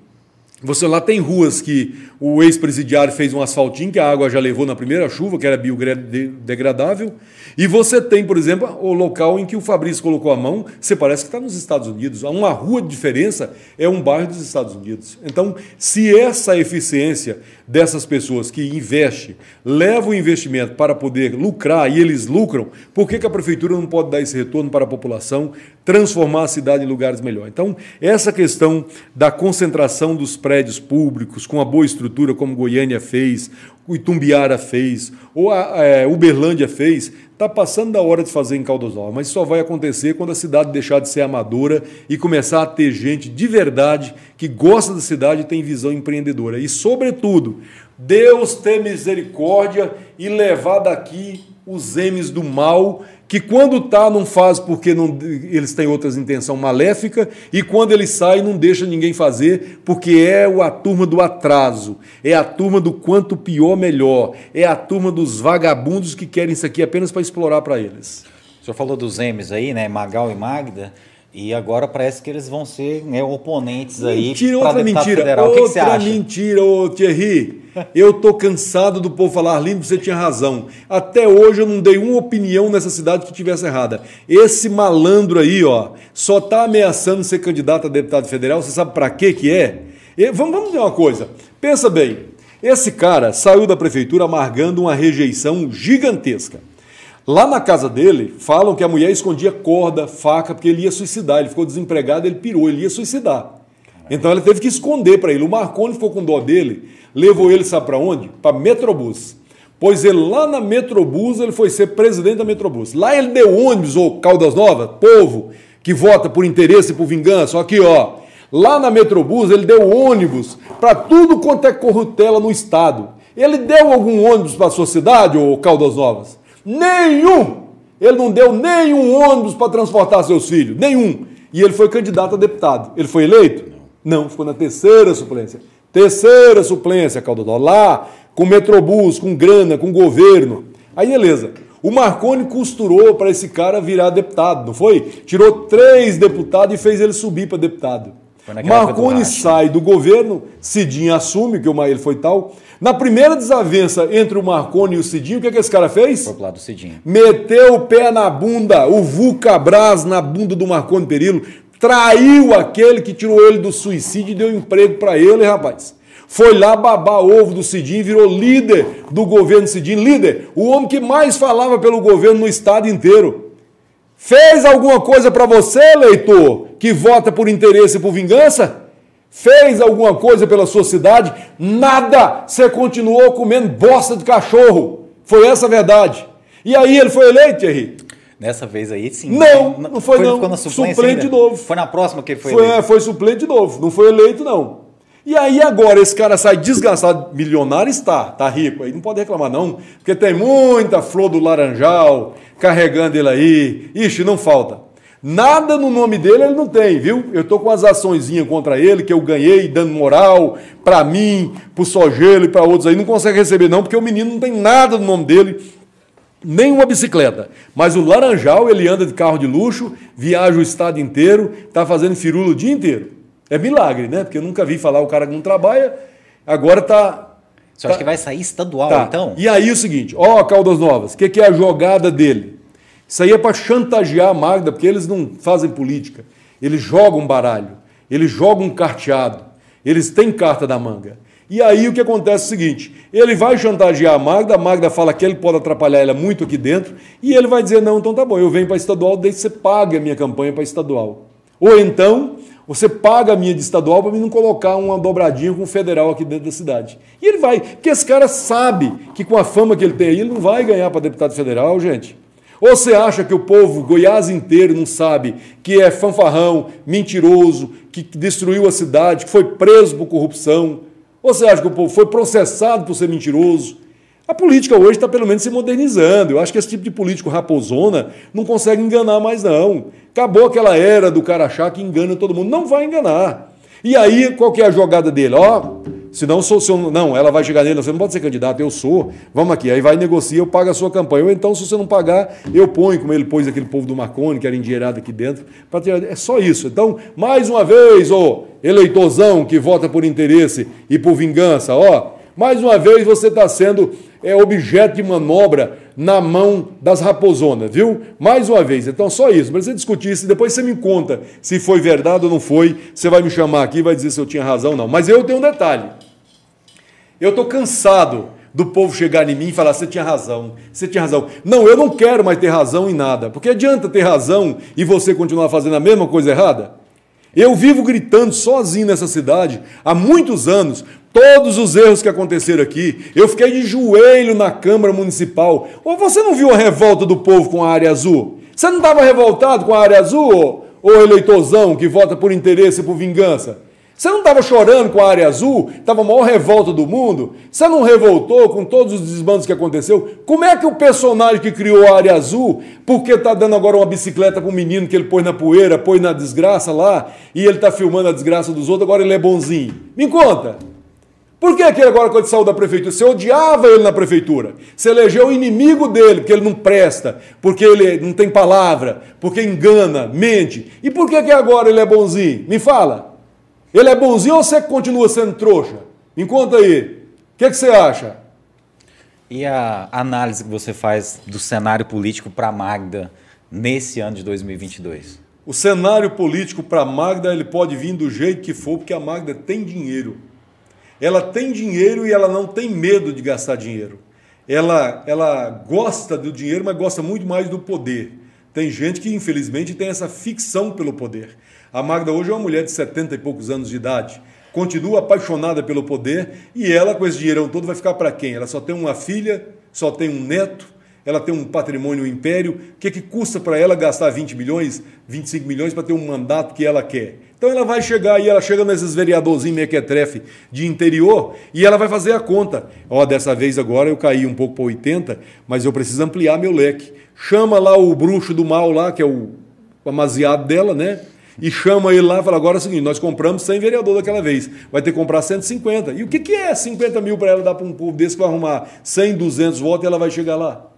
você lá tem ruas que o ex-presidiário fez um asfaltinho que a água já levou na primeira chuva, que era biodegradável. E você tem, por exemplo, o local em que o Fabrício colocou a mão, você parece que está nos Estados Unidos. Uma rua de diferença é um bairro dos Estados Unidos. Então, se essa eficiência dessas pessoas que investem, levam o investimento para poder lucrar e eles lucram, por que, que a prefeitura não pode dar esse retorno para a população, transformar a cidade em lugares melhores? Então, essa questão da concentração dos prédios públicos, com uma boa estrutura, como Goiânia fez, Itumbiara fez, ou a, é, Uberlândia fez, está passando da hora de fazer em Caldas Novas, mas só vai acontecer quando a cidade deixar de ser amadora e começar a ter gente de verdade que gosta da cidade e tem visão empreendedora. E, sobretudo, Deus ter misericórdia e levar daqui os M's do mal que quando tá não faz porque não, eles têm outras intenção maléfica e quando ele sai não deixa ninguém fazer porque é a turma do atraso, é a turma do quanto pior melhor, é a turma dos vagabundos que querem isso aqui apenas para explorar para eles. O senhor falou dos M's aí, né, Magal e Magda. E agora parece que eles vão ser né, oponentes aí. Mentira, outra mentira. Federal. Outra o que, que você acha? mentira, ô Thierry. Eu tô cansado do povo falar, Arlindo, você tinha razão. Até hoje eu não dei uma opinião nessa cidade que tivesse errada. Esse malandro aí, ó, só tá ameaçando ser candidato a deputado federal. Você sabe para que que é? E, vamos, vamos ver uma coisa. Pensa bem. Esse cara saiu da prefeitura amargando uma rejeição gigantesca. Lá na casa dele, falam que a mulher escondia corda, faca, porque ele ia suicidar. Ele ficou desempregado, ele pirou, ele ia suicidar. Então ela teve que esconder para ele. O Marconi ficou com dó dele, levou ele, sabe para onde? Para Metrobus. Pois ele lá na Metrobus, ele foi ser presidente da Metrobus. Lá ele deu ônibus, ou Caldas Novas, povo que vota por interesse e por vingança. Aqui, ó. Lá na Metrobus, ele deu ônibus para tudo quanto é corrutela no estado. Ele deu algum ônibus para a sua cidade, ou Caldas Novas? Nenhum! Ele não deu nenhum ônibus para transportar seus filhos, nenhum. E ele foi candidato a deputado. Ele foi eleito? Não, ficou na terceira suplência. Terceira suplência, Caldodó. Lá, com Metrobus, com grana, com governo. Aí, beleza. O Marconi costurou para esse cara virar deputado, não foi? Tirou três deputados e fez ele subir para deputado. Marconi sai do governo, Cidinho assume, que o ele foi tal. Na primeira desavença entre o Marconi e o Cidinho, o que, é que esse cara fez? Foi pro lado do Cidinho. Meteu o pé na bunda, o Vuca Brás na bunda do Marconi Perillo, traiu aquele que tirou ele do suicídio e deu emprego para ele, rapaz. Foi lá babar ovo do Cidinho, virou líder do governo Cidinho, líder, o homem que mais falava pelo governo no estado inteiro. Fez alguma coisa para você, leitor, que vota por interesse e por vingança? Fez alguma coisa pela sua cidade? Nada! Você continuou comendo bosta de cachorro. Foi essa a verdade. E aí ele foi eleito, Thierry? Dessa vez aí, sim. Não, não foi, foi não. Ficou na suplente ainda? de novo. Foi na próxima que ele foi, foi eleito? É, foi suplente de novo. Não foi eleito, não. E aí agora esse cara sai desgastado, milionário está, tá rico, aí não pode reclamar não, porque tem muita flor do laranjal carregando ele aí, ixi, não falta. Nada no nome dele ele não tem, viu? Eu tô com as açõezinhas contra ele que eu ganhei dando moral para mim, pro Sogelo e para outros aí. Não consegue receber não, porque o menino não tem nada no nome dele, nem uma bicicleta. Mas o Laranjal, ele anda de carro de luxo, viaja o estado inteiro, tá fazendo firula o dia inteiro. É milagre, né? Porque eu nunca vi falar o cara que não trabalha, agora tá você tá, acha que vai sair estadual, tá. então? E aí o seguinte, ó, Caldas Novas, o que, que é a jogada dele? Isso aí é para chantagear a Magda, porque eles não fazem política. Eles jogam baralho, eles jogam carteado, eles têm carta da manga. E aí o que acontece é o seguinte: ele vai chantagear a Magda, a Magda fala que ele pode atrapalhar ela muito aqui dentro, e ele vai dizer: não, então tá bom, eu venho para estadual, desde que você pague a minha campanha para estadual. Ou então, você paga a minha de estadual para mim não colocar uma dobradinha com o federal aqui dentro da cidade. E ele vai, porque esse cara sabe que com a fama que ele tem aí, ele não vai ganhar para deputado federal, gente. Ou você acha que o povo Goiás inteiro não sabe que é fanfarrão, mentiroso, que destruiu a cidade, que foi preso por corrupção? Ou você acha que o povo foi processado por ser mentiroso? A política hoje está pelo menos se modernizando. Eu acho que esse tipo de político raposona não consegue enganar mais, não. Acabou aquela era do cara achar que engana todo mundo. Não vai enganar. E aí, qual que é a jogada dele? Ó, se não sou seu. Não, ela vai chegar nele, você não pode ser candidato, eu sou. Vamos aqui. Aí vai negociar, eu pago a sua campanha. Ou então, se você não pagar, eu ponho, como ele pôs aquele povo do Marconi, que era endinheirado aqui dentro, para tirar. É só isso. Então, mais uma vez, ô eleitorzão que vota por interesse e por vingança, ó, mais uma vez você está sendo é, objeto de manobra na mão das raposonas, viu? Mais uma vez. Então, só isso. Para você discutir isso, depois você me conta se foi verdade ou não foi. Você vai me chamar aqui e vai dizer se eu tinha razão ou não. Mas eu tenho um detalhe. Eu estou cansado do povo chegar em mim e falar: você tinha razão, você tinha razão. Não, eu não quero mais ter razão em nada. Porque adianta ter razão e você continuar fazendo a mesma coisa errada? Eu vivo gritando sozinho nessa cidade há muitos anos Todos os erros que aconteceram aqui, eu fiquei de joelho na Câmara Municipal. Ou você não viu a revolta do povo com a área azul? Você não estava revoltado com a área azul, ô eleitorzão que vota por interesse e por vingança? Você não estava chorando com a área azul? Estava a maior revolta do mundo? Você não revoltou com todos os desmandos que aconteceu? Como é que o personagem que criou a área azul, porque está dando agora uma bicicleta para um menino que ele pôs na poeira, pôs na desgraça lá, e ele está filmando a desgraça dos outros, agora ele é bonzinho? Me conta! Por que aquele agora, quando saiu da prefeitura, você odiava ele na prefeitura? Você elegeu o inimigo dele, porque ele não presta, porque ele não tem palavra, porque engana, mente. E por que, que agora ele é bonzinho? Me fala. Ele é bonzinho ou você continua sendo trouxa? Me conta aí. O que, que você acha? E a análise que você faz do cenário político para a Magda nesse ano de 2022? O cenário político para a Magda ele pode vir do jeito que for, porque a Magda tem dinheiro. Ela tem dinheiro e ela não tem medo de gastar dinheiro. Ela, ela gosta do dinheiro, mas gosta muito mais do poder. Tem gente que, infelizmente, tem essa ficção pelo poder. A Magda hoje é uma mulher de 70 e poucos anos de idade, continua apaixonada pelo poder e ela, com esse dinheirão todo, vai ficar para quem? Ela só tem uma filha, só tem um neto, ela tem um patrimônio, um império. O que, que custa para ela gastar 20 milhões, 25 milhões para ter um mandato que ela quer? Então ela vai chegar e ela chega nesses vereadorzinhos mequetrefe de interior e ela vai fazer a conta. Ó, oh, dessa vez agora eu caí um pouco para 80, mas eu preciso ampliar meu leque. Chama lá o bruxo do mal lá, que é o amaziado dela, né? e chama ele lá e fala: agora é o seguinte, nós compramos 100 vereador daquela vez, vai ter que comprar 150. E o que, que é 50 mil para ela dar para um povo desse vai arrumar 100, 200 votos e ela vai chegar lá?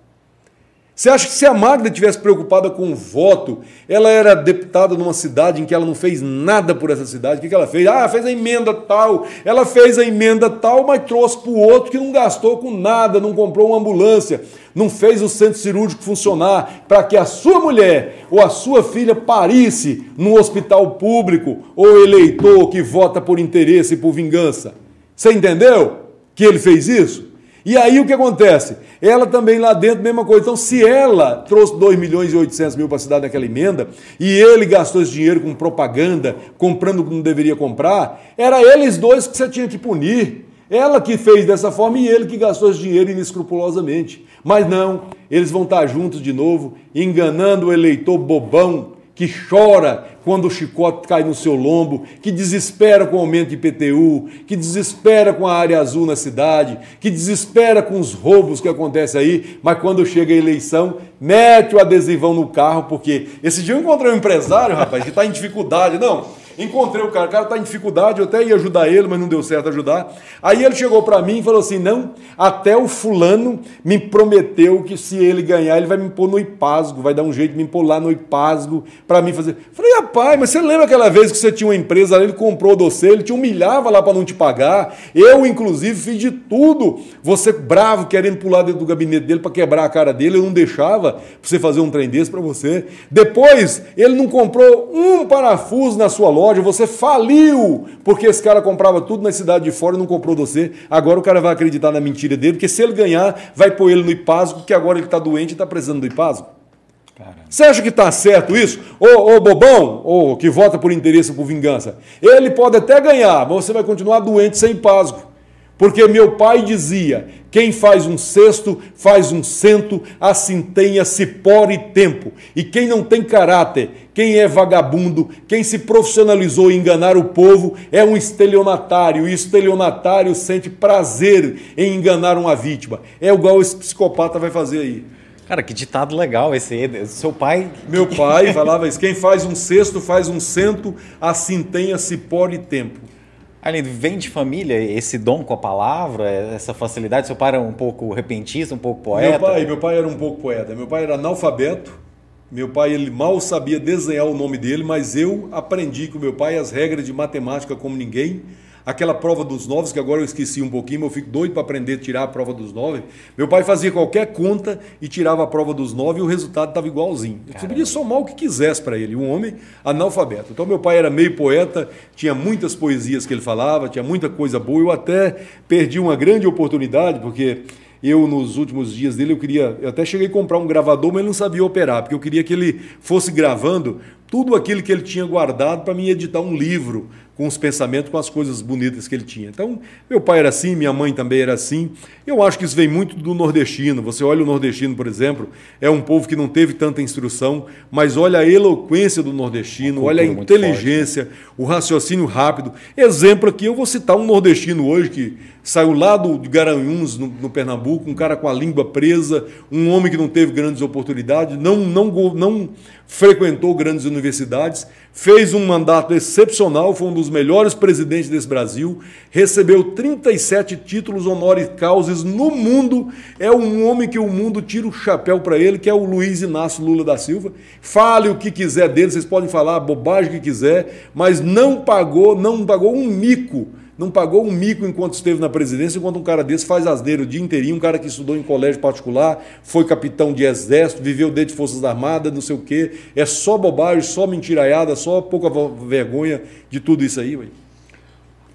Você acha que se a Magda tivesse preocupada com o voto, ela era deputada numa cidade em que ela não fez nada por essa cidade? O que, que ela fez? Ah, fez a emenda tal. Ela fez a emenda tal, mas trouxe para o outro que não gastou com nada, não comprou uma ambulância, não fez o centro cirúrgico funcionar para que a sua mulher ou a sua filha parisse no hospital público ou eleitor que vota por interesse e por vingança. Você entendeu que ele fez isso? E aí o que acontece? Ela também lá dentro, mesma coisa. Então, se ela trouxe 2 milhões e 800 mil para a cidade naquela emenda, e ele gastou esse dinheiro com propaganda, comprando o que não deveria comprar, era eles dois que você tinha que punir. Ela que fez dessa forma e ele que gastou esse dinheiro inescrupulosamente. Mas não, eles vão estar juntos de novo, enganando o eleitor bobão que chora quando o chicote cai no seu lombo, que desespera com o aumento de IPTU, que desespera com a área azul na cidade, que desespera com os roubos que acontecem aí, mas quando chega a eleição, mete o adesivão no carro, porque esse dia eu encontrei um empresário, rapaz, que está em dificuldade. Não, Encontrei o cara, o cara está em dificuldade, eu até ia ajudar ele, mas não deu certo ajudar. Aí ele chegou para mim e falou assim: não, até o fulano me prometeu que se ele ganhar, ele vai me pôr no IPASGO, vai dar um jeito de me pôr lá no IPASGO para mim fazer. Falei, rapaz, mas você lembra aquela vez que você tinha uma empresa ele comprou você, ele te humilhava lá para não te pagar. Eu, inclusive, fiz de tudo. Você bravo, querendo pular dentro do gabinete dele para quebrar a cara dele, eu não deixava você fazer um trem desse para você. Depois, ele não comprou um parafuso na sua loja loja, você faliu, porque esse cara comprava tudo na cidade de fora e não comprou você. Agora o cara vai acreditar na mentira dele, porque se ele ganhar, vai pôr ele no IPASGO, que agora ele está doente e está precisando do IPASGO. Você acha que está certo isso? Ô, ô bobão, ou que vota por interesse ou por vingança, ele pode até ganhar, mas você vai continuar doente sem IPASGO. Porque meu pai dizia: quem faz um cesto, faz um cento, assim tenha cipó e tempo. E quem não tem caráter, quem é vagabundo, quem se profissionalizou em enganar o povo, é um estelionatário. E o estelionatário sente prazer em enganar uma vítima. É igual esse psicopata vai fazer aí. Cara, que ditado legal esse aí. Seu pai. Meu pai falava isso: quem faz um cesto, faz um cento, assim tenha cipó e tempo. Além vem de família esse dom com a palavra, essa facilidade? Seu pai era um pouco repentista, um pouco poeta? Meu pai, meu pai era um pouco poeta. Meu pai era analfabeto. Meu pai ele mal sabia desenhar o nome dele, mas eu aprendi com meu pai as regras de matemática como ninguém aquela prova dos nove, que agora eu esqueci um pouquinho, mas eu fico doido para aprender a tirar a prova dos nove. Meu pai fazia qualquer conta e tirava a prova dos nove e o resultado estava igualzinho. Você podia somar o que quisesse para ele, um homem analfabeto. Então meu pai era meio poeta, tinha muitas poesias que ele falava, tinha muita coisa boa. Eu até perdi uma grande oportunidade, porque eu nos últimos dias dele eu queria, eu até cheguei a comprar um gravador, mas ele não sabia operar, porque eu queria que ele fosse gravando tudo aquilo que ele tinha guardado para mim editar um livro com os pensamentos, com as coisas bonitas que ele tinha. Então, meu pai era assim, minha mãe também era assim. Eu acho que isso vem muito do nordestino. Você olha o nordestino, por exemplo, é um povo que não teve tanta instrução, mas olha a eloquência do nordestino, olha a inteligência, forte, o raciocínio rápido. Exemplo aqui, eu vou citar um nordestino hoje que saiu lá do, Garanhuns, no, no, Pernambuco, um cara com a língua presa, um homem que não teve grandes oportunidades, não, não, não frequentou grandes universidades, fez um mandato excepcional, foi um dos melhores presidentes desse Brasil, recebeu 37 títulos honoris causa no mundo, é um homem que o mundo tira o chapéu para ele, que é o Luiz Inácio Lula da Silva. Fale o que quiser dele, vocês podem falar a bobagem que quiser, mas não pagou, não pagou um mico não pagou um mico enquanto esteve na presidência, enquanto um cara desse faz asneiro o dia inteirinho, um cara que estudou em colégio particular, foi capitão de exército, viveu dentro de Forças Armadas, não sei o quê. É só bobagem, só mentiraiada, só pouca vergonha de tudo isso aí, ué.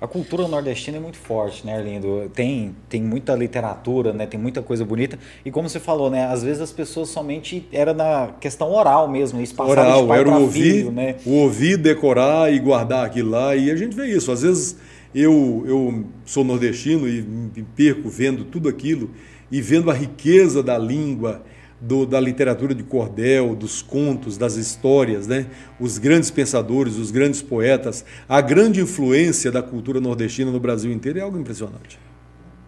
A cultura nordestina é muito forte, né, Arlindo? Tem, tem muita literatura, né? Tem muita coisa bonita. E como você falou, né? Às vezes as pessoas somente era na questão oral mesmo, isso passava oral, de pai era o ouvir, filho, né? O ouvir, decorar e guardar aquilo lá. E a gente vê isso. Às vezes eu, eu sou nordestino e me perco vendo tudo aquilo e vendo a riqueza da língua, do, da literatura de cordel, dos contos, das histórias, né? os grandes pensadores, os grandes poetas, a grande influência da cultura nordestina no Brasil inteiro é algo impressionante.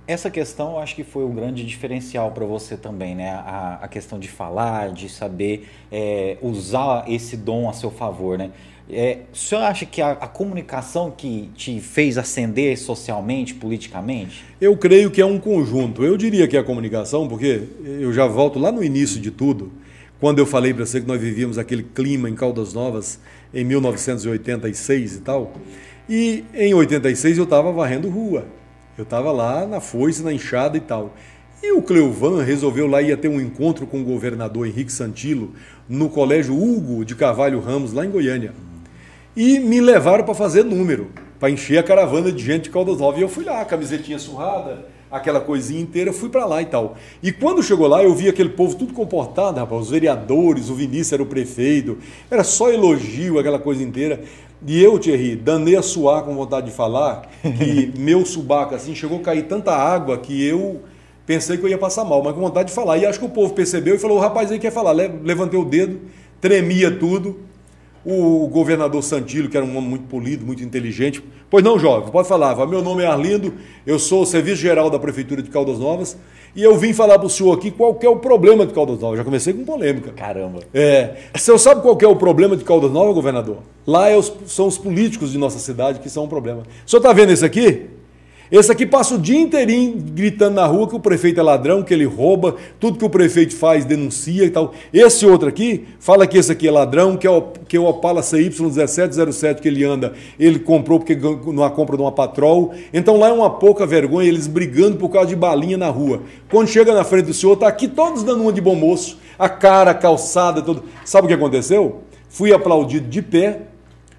Essa questão eu acho que foi um grande diferencial para você também, né? A, a, questão de falar, de saber é, usar esse dom a seu favor, né? É, o senhor acha que a, a, comunicação que te fez ascender socialmente, politicamente? Eu creio que é um conjunto. Eu diria que é a comunicação, porque eu já volto lá no início de tudo, quando eu falei para você que nós vivíamos aquele clima em Caldas Novas em 1986 e tal. E em 86 eu estava varrendo rua. Eu estava lá na foice, na enxada e tal. E o Cleovan resolveu lá ia ter um encontro com o governador Henrique Santilo no Colégio Hugo de Carvalho Ramos, lá em Goiânia e me levaram para fazer número, para encher a caravana de gente de Caldas Novas. E eu fui lá, camisetinha surrada, aquela coisinha inteira, fui para lá e tal. E quando chegou lá, eu vi aquele povo tudo comportado, rapaz, os vereadores, o Vinícius era o prefeito, era só elogio, aquela coisa inteira. E eu, Thierry, danei a suar com vontade de falar, que meu subaco assim chegou a cair tanta água que eu pensei que eu ia passar mal, mas com vontade de falar. E acho que o povo percebeu e falou: o rapaz aí quer falar. Levantei o dedo, tremia tudo. O governador Santillo, que era um homem muito polido, muito inteligente, pois não, jovem, pode falar. Meu nome é Arlindo, eu sou o serviço geral da Prefeitura de Caldas Novas e eu vim falar para o senhor aqui qual é o problema de Caldas Novas. Já comecei com polêmica. Caramba. É. O senhor sabe qual é o problema de Caldas Novas, governador? Lá é os, são os políticos de nossa cidade que são o problema. O senhor está vendo isso aqui? Esse aqui passa o dia inteirinho gritando na rua que o prefeito é ladrão, que ele rouba, tudo que o prefeito faz denuncia e tal. Esse outro aqui fala que esse aqui é ladrão, que é o, que é o Opala CY1707 que ele anda, ele comprou porque numa compra de uma patrol. Então lá é uma pouca vergonha, eles brigando por causa de balinha na rua. Quando chega na frente do senhor, tá aqui todos dando uma de bom moço, a cara, a calçada, tudo. Sabe o que aconteceu? Fui aplaudido de pé,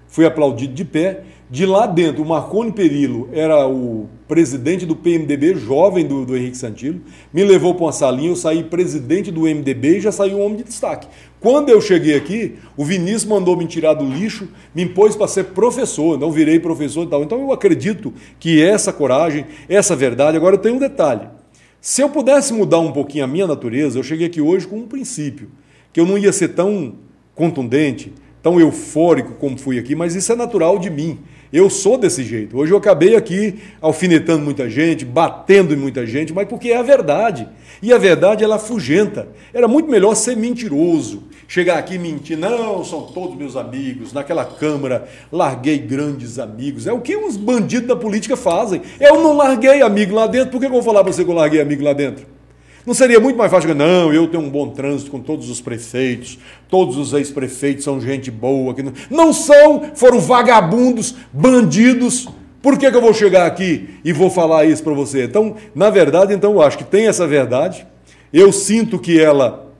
fui aplaudido de pé de lá dentro, o Marconi Perillo era o presidente do PMDB, jovem do, do Henrique Santillo, me levou para uma salinha, eu saí presidente do MDB e já saí um homem de destaque. Quando eu cheguei aqui, o Vinícius mandou me tirar do lixo, me impôs para ser professor, então virei professor e tal. Então eu acredito que essa coragem, essa verdade. Agora eu tenho um detalhe. Se eu pudesse mudar um pouquinho a minha natureza, eu cheguei aqui hoje com um princípio, que eu não ia ser tão contundente, tão eufórico como fui aqui, mas isso é natural de mim. Eu sou desse jeito. Hoje eu acabei aqui alfinetando muita gente, batendo em muita gente, mas porque é a verdade. E a verdade ela fugenta. Era muito melhor ser mentiroso, chegar aqui e mentir. Não, são todos meus amigos. Naquela Câmara larguei grandes amigos. É o que os bandidos da política fazem. Eu não larguei amigo lá dentro. Por que eu vou falar para você que eu larguei amigo lá dentro? Não seria muito mais fácil não, eu tenho um bom trânsito com todos os prefeitos, todos os ex-prefeitos são gente boa. Que não... não são, foram vagabundos, bandidos. Por que, que eu vou chegar aqui e vou falar isso para você? Então, na verdade, então eu acho que tem essa verdade. Eu sinto que ela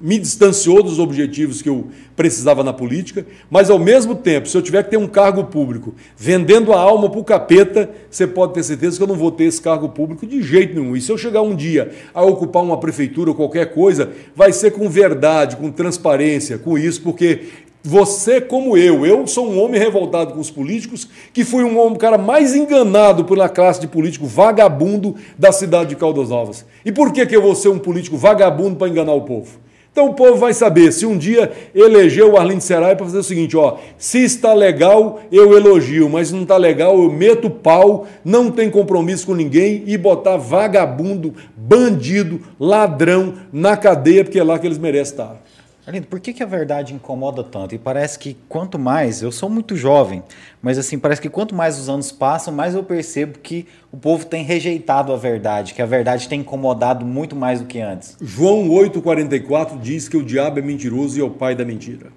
me distanciou dos objetivos que eu precisava na política, mas ao mesmo tempo, se eu tiver que ter um cargo público vendendo a alma para o capeta, você pode ter certeza que eu não vou ter esse cargo público de jeito nenhum. E se eu chegar um dia a ocupar uma prefeitura ou qualquer coisa, vai ser com verdade, com transparência, com isso, porque Você como eu, eu sou um homem revoltado com os políticos, que fui um homem, cara mais enganado pela classe de político vagabundo da cidade de Caldas Novas. E por que, que eu vou ser um político vagabundo para enganar o povo? Então o povo vai saber se um dia elegeu o Arlindo Serai para fazer o seguinte, ó, se está legal, eu elogio, mas se não está legal, eu meto pau, não tem compromisso com ninguém e botar vagabundo, bandido, ladrão na cadeia, porque é lá que eles merecem estar. Arlindo, por que, que a verdade incomoda tanto? E parece que quanto mais, eu sou muito jovem, mas assim, parece que quanto mais os anos passam, mais eu percebo que o povo tem rejeitado a verdade, que a verdade tem incomodado muito mais do que antes. João 8,44 diz que o diabo é mentiroso e é o pai da mentira.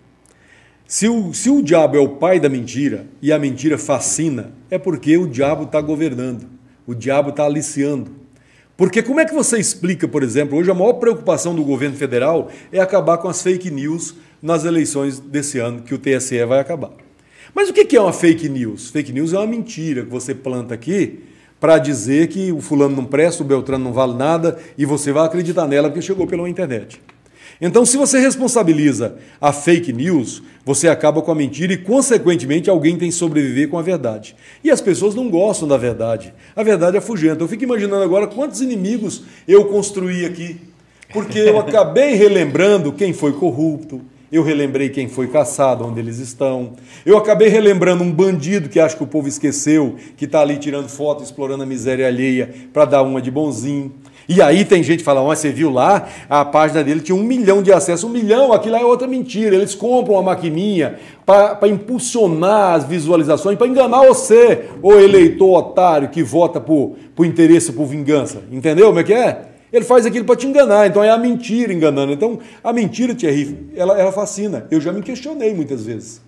Se o, se o diabo é o pai da mentira e a mentira fascina, é porque o diabo está governando, o diabo está aliciando. Porque como é que você explica, por exemplo, hoje a maior preocupação do governo federal é acabar com as fake news nas eleições desse ano, que o TSE vai acabar. Mas o que é uma fake news? Fake news é uma mentira que você planta aqui para dizer que o fulano não presta, o Beltrano não vale nada e você vai acreditar nela porque chegou pela internet. Então, se você responsabiliza a fake news, você acaba com a mentira e, consequentemente, alguém tem que sobreviver com a verdade. E as pessoas não gostam da verdade. A verdade é fugenta. Eu fico imaginando agora quantos inimigos eu construí aqui. Porque eu acabei relembrando quem foi corrupto, eu relembrei quem foi caçado, onde eles estão. Eu acabei relembrando um bandido que acho que o povo esqueceu, que está ali tirando foto, explorando a miséria alheia para dar uma de bonzinho. E aí tem gente que fala, mas você viu lá, a página dele tinha um milhão de acessos. Um milhão, aquilo é outra mentira. Eles compram uma maquininha para impulsionar as visualizações, para enganar você, o eleitor otário que vota por, por interesse, por vingança. Entendeu como é que é? Ele faz aquilo para te enganar, então é a mentira enganando. Então, a mentira, Thierry, ela, ela fascina. Eu já me questionei muitas vezes.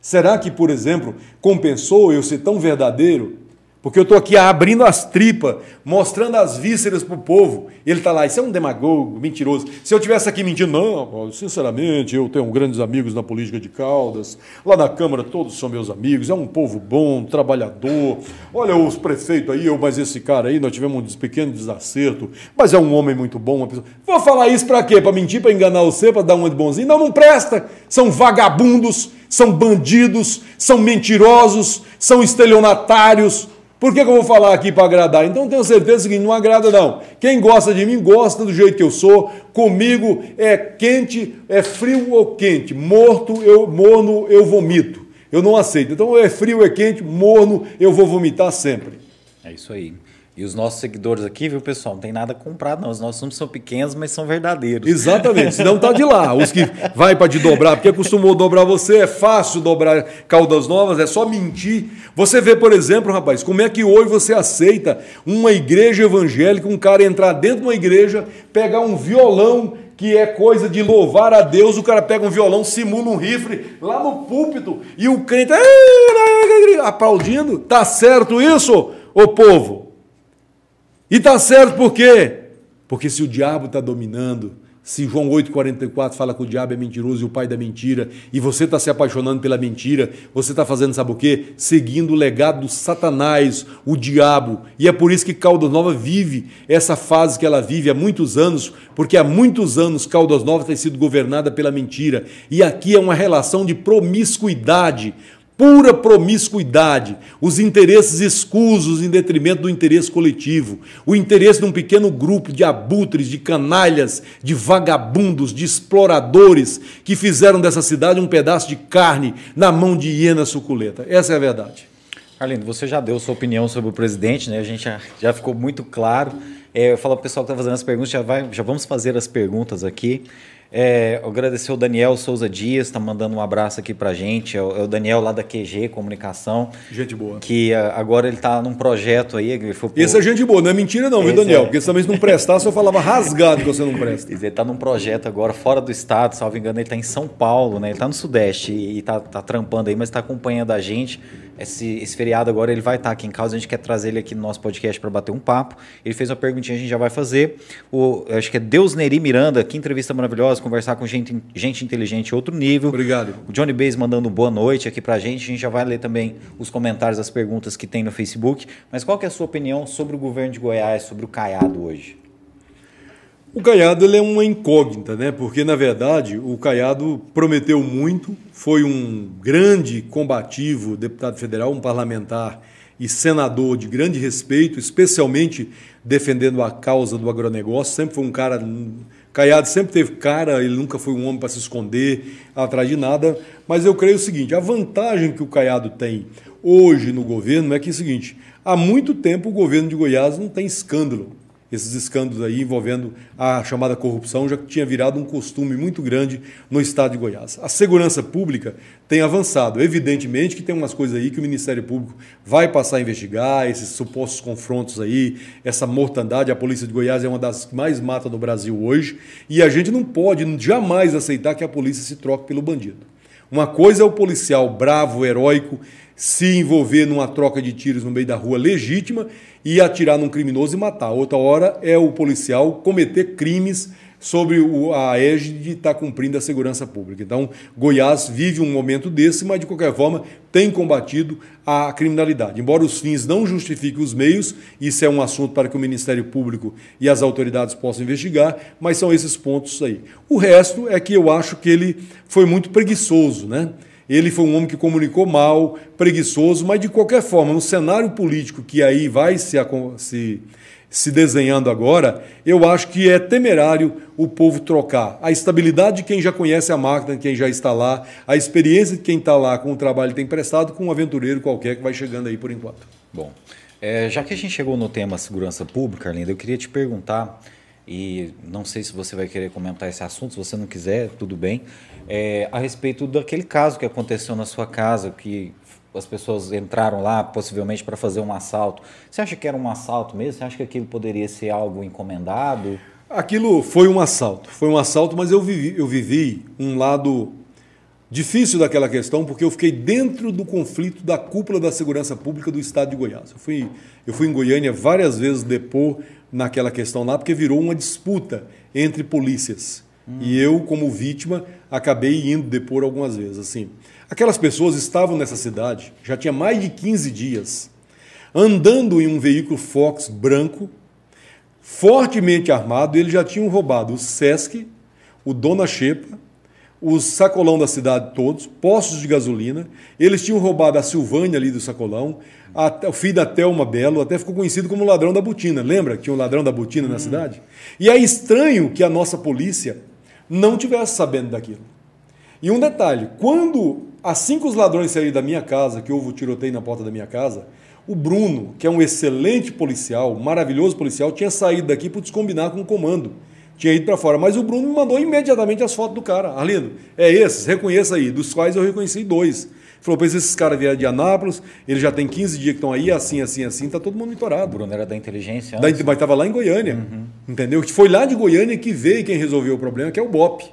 Será que, por exemplo, compensou eu ser tão verdadeiro porque eu estou aqui abrindo as tripas, mostrando as vísceras para o povo. Ele está lá, isso é um demagogo, mentiroso. Se eu tivesse aqui mentindo, não, sinceramente, eu tenho grandes amigos na política de Caldas. Lá na Câmara todos são meus amigos, é um povo bom, trabalhador. Olha os prefeitos aí, eu, mas esse cara aí, nós tivemos um pequeno desacerto, mas é um homem muito bom. Uma pessoa... Vou falar isso para quê? Para mentir, para enganar você, para dar uma de bonzinho? Não, não presta. São vagabundos, são bandidos, são mentirosos, são estelionatários por que, que eu vou falar aqui para agradar? Então tenho certeza que não agrada, não. Quem gosta de mim, gosta do jeito que eu sou. Comigo é quente, é frio ou quente. Morto, eu morno, eu vomito. Eu não aceito. Então, é frio, é quente, morno, eu vou vomitar sempre. É isso aí. E os nossos seguidores aqui, viu, pessoal, não tem nada comprado, não. Os nossos números são pequenos, mas são verdadeiros. Exatamente, senão tá de lá. Os que vai para de dobrar, porque acostumou dobrar você, é fácil dobrar caudas novas, é só mentir. Você vê, por exemplo, rapaz, como é que hoje você aceita uma igreja evangélica, um cara entrar dentro de uma igreja, pegar um violão que é coisa de louvar a Deus, o cara pega um violão, simula um rifle lá no púlpito e o crente aplaudindo. Tá certo isso, ô povo? E está certo por quê? Porque se o diabo está dominando, se João 8,44 fala que o diabo é mentiroso e o pai da mentira, e você está se apaixonando pela mentira, você está fazendo, sabe o quê? Seguindo o legado do Satanás, o diabo. E é por isso que Caldas Nova vive essa fase que ela vive há muitos anos, porque há muitos anos Caldas Nova tem sido governada pela mentira. E aqui é uma relação de promiscuidade pura promiscuidade, os interesses escusos em detrimento do interesse coletivo, o interesse de um pequeno grupo de abutres, de canalhas, de vagabundos, de exploradores que fizeram dessa cidade um pedaço de carne na mão de hiena suculenta. Essa é a verdade. Arlindo, você já deu sua opinião sobre o presidente, né? A gente já, já ficou muito claro. É, eu falo para o pessoal que está fazendo as perguntas, já, vai, já vamos fazer as perguntas aqui. É, agradecer o Daniel Souza Dias, está mandando um abraço aqui para gente. É o, é o, Daniel lá da QG Comunicação. Gente boa. Que uh, agora ele está num projeto aí. Ele foi Esse é gente boa, não é mentira não, viu, Daniel? É... Porque também se não prestasse, eu falava rasgado que você não presta. Ele está num projeto agora fora do estado, salvo engano, ele está em São Paulo, né? Ele está no Sudeste e está tá trampando aí, mas está acompanhando a gente. Esse, esse, feriado agora ele vai estar tá aqui em casa, a gente quer trazer ele aqui no nosso podcast para bater um papo. Ele fez uma perguntinha, a gente já vai fazer. O, acho que é Deus Neri Miranda, que entrevista maravilhosa, conversar com gente, gente inteligente outro nível. Obrigado. O Johnny Bays mandando boa noite aqui para a gente. A gente já vai ler também os comentários, as perguntas que tem no Facebook. Mas qual que é a sua opinião sobre o governo de Goiás, sobre o Caiado hoje? O Caiado ele é uma incógnita, né? Porque na verdade o Caiado prometeu muito, foi um grande combativo, deputado federal, um parlamentar e senador de grande respeito, especialmente defendendo a causa do agronegócio. Sempre foi um cara. Caiado sempre teve cara, ele nunca foi um homem para se esconder atrás de nada. Mas eu creio o seguinte: a vantagem que o Caiado tem hoje no governo é que é o seguinte: há muito tempo o governo de Goiás não tem escândalo esses escândalos aí envolvendo a chamada corrupção já tinha virado um costume muito grande no estado de Goiás. A segurança pública tem avançado. Evidentemente que tem umas coisas aí que o Ministério Público vai passar a investigar, esses supostos confrontos aí, essa mortandade. A Polícia de Goiás é uma das que mais mata no Brasil hoje e a gente não pode jamais aceitar que a polícia se troque pelo bandido. Uma coisa é o policial bravo, heróico, se envolver numa troca de tiros no meio da rua legítima e atirar num criminoso e matar. Outra hora é o policial cometer crimes sobre a égide de estar cumprindo a segurança pública. Então, Goiás vive um momento desse, mas de qualquer forma tem combatido a criminalidade. Embora os fins não justifiquem os meios, isso é um assunto para que o Ministério Público e as autoridades possam investigar, mas são esses pontos aí. O resto é que eu acho que ele foi muito preguiçoso, né? Ele foi um homem que comunicou mal, preguiçoso, mas de qualquer forma, no cenário político que aí vai se, se, se desenhando agora, eu acho que é temerário o povo trocar a estabilidade de quem já conhece a máquina, de quem já está lá, a experiência de quem está lá com o trabalho que tem prestado, com um aventureiro qualquer que vai chegando aí por enquanto. Bom, é, já que a gente chegou no tema segurança pública, Arlindo, eu queria te perguntar e não sei se você vai querer comentar esse assunto, se você não quiser, tudo bem, é, a respeito daquele caso que aconteceu na sua casa, que as pessoas entraram lá possivelmente para fazer um assalto. Você acha que era um assalto mesmo? Você acha que aquilo poderia ser algo encomendado? Aquilo foi um assalto, foi um assalto, mas eu vivi, eu vivi um lado difícil daquela questão, porque eu fiquei dentro do conflito da cúpula da segurança pública do estado de Goiás. Eu fui, eu fui em Goiânia várias vezes depor naquela questão lá, porque virou uma disputa entre polícias. Hum. E eu, como vítima, acabei indo depor algumas vezes. Assim, aquelas pessoas estavam nessa cidade, já tinha mais de 15 dias, andando em um veículo Fox branco, fortemente armado. Eles já tinham roubado o Sesc, o Dona Xepa, os sacolão da cidade todos, postos de gasolina. Eles tinham roubado a Silvânia ali do sacolão, a, o filho da Thelma Belo, até ficou conhecido como ladrão da botina. Lembra que tinha um ladrão da botina na hum. cidade? E é estranho que a nossa polícia não tivesse sabendo daquilo. E um detalhe, quando assim que os ladrões saíram da minha casa, que houve o tiroteio na porta da minha casa, o Bruno, que é um excelente policial, maravilhoso policial, tinha saído daqui para descombinar com o comando tinha ido para fora. Mas o Bruno me mandou imediatamente as fotos do cara. Arlindo, é esses, reconheça aí, dos quais eu reconheci dois. Falou, pois esses caras vieram de Anápolis, eles já tem 15 dias que estão aí, assim, assim, assim, tá todo mundo monitorado. O Bruno era da inteligência antes. Da, mas estava lá em Goiânia, uhum. entendeu? Foi lá de Goiânia que veio quem resolveu o problema, que é o BOP,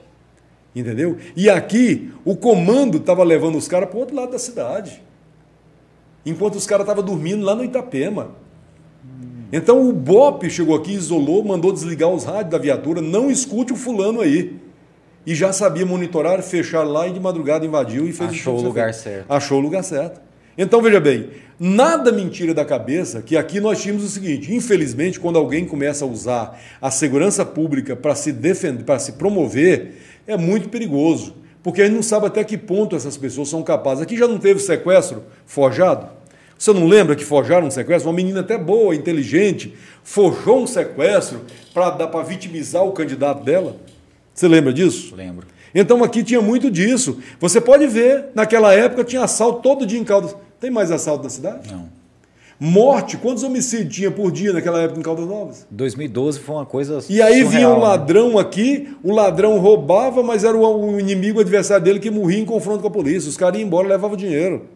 entendeu? E aqui, o comando estava levando os caras para o outro lado da cidade. Enquanto os caras estavam dormindo lá no Itapema. Então o BOP chegou aqui, isolou, mandou desligar os rádios da viatura, não escute o fulano aí. E já sabia monitorar, fechar lá e de madrugada invadiu e fez Achou o lugar certo. Achou o lugar certo. Então veja bem, nada mentira da cabeça que aqui nós tínhamos o seguinte: infelizmente, quando alguém começa a usar a segurança pública para se defender, para se promover, é muito perigoso. Porque a gente não sabe até que ponto essas pessoas são capazes. Aqui já não teve sequestro forjado? Você não lembra que forjaram um sequestro? Uma menina até boa, inteligente, forjou um sequestro para dar para vitimizar o candidato dela. Você lembra disso? Lembro. Então aqui tinha muito disso. Você pode ver, naquela época tinha assalto todo dia em Caldas. Tem mais assalto na cidade? Não. Morte, quantos homicídios tinha por dia naquela época em Caldas Novas? 2012 foi uma coisa. E aí surreal, vinha um né? ladrão né? aqui, o ladrão roubava, mas era o inimigo, o adversário dele que morria em confronto com a polícia. Os caras iam embora e levavam dinheiro.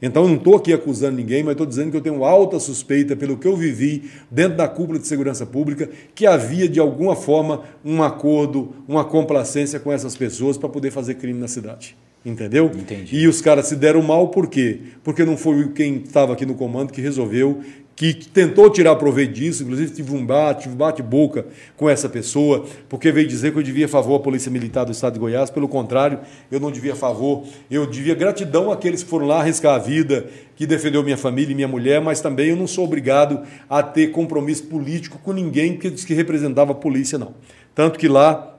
Então eu não estou aqui acusando ninguém, mas estou dizendo que eu tenho alta suspeita, pelo que eu vivi dentro da cúpula de segurança pública, que havia de alguma forma um acordo, uma complacência com essas pessoas para poder fazer crime na cidade. Entendeu? Entendi. E os caras se deram mal por quê? Porque não foi quem estava aqui no comando que resolveu que tentou tirar proveito disso, inclusive tive um bate, um bate-boca com essa pessoa, porque veio dizer que eu devia favor à Polícia Militar do Estado de Goiás, pelo contrário, eu não devia favor, eu devia gratidão àqueles que foram lá arriscar a vida, que defendeu minha família e minha mulher, mas também eu não sou obrigado a ter compromisso político com ninguém que representava a polícia, não. Tanto que lá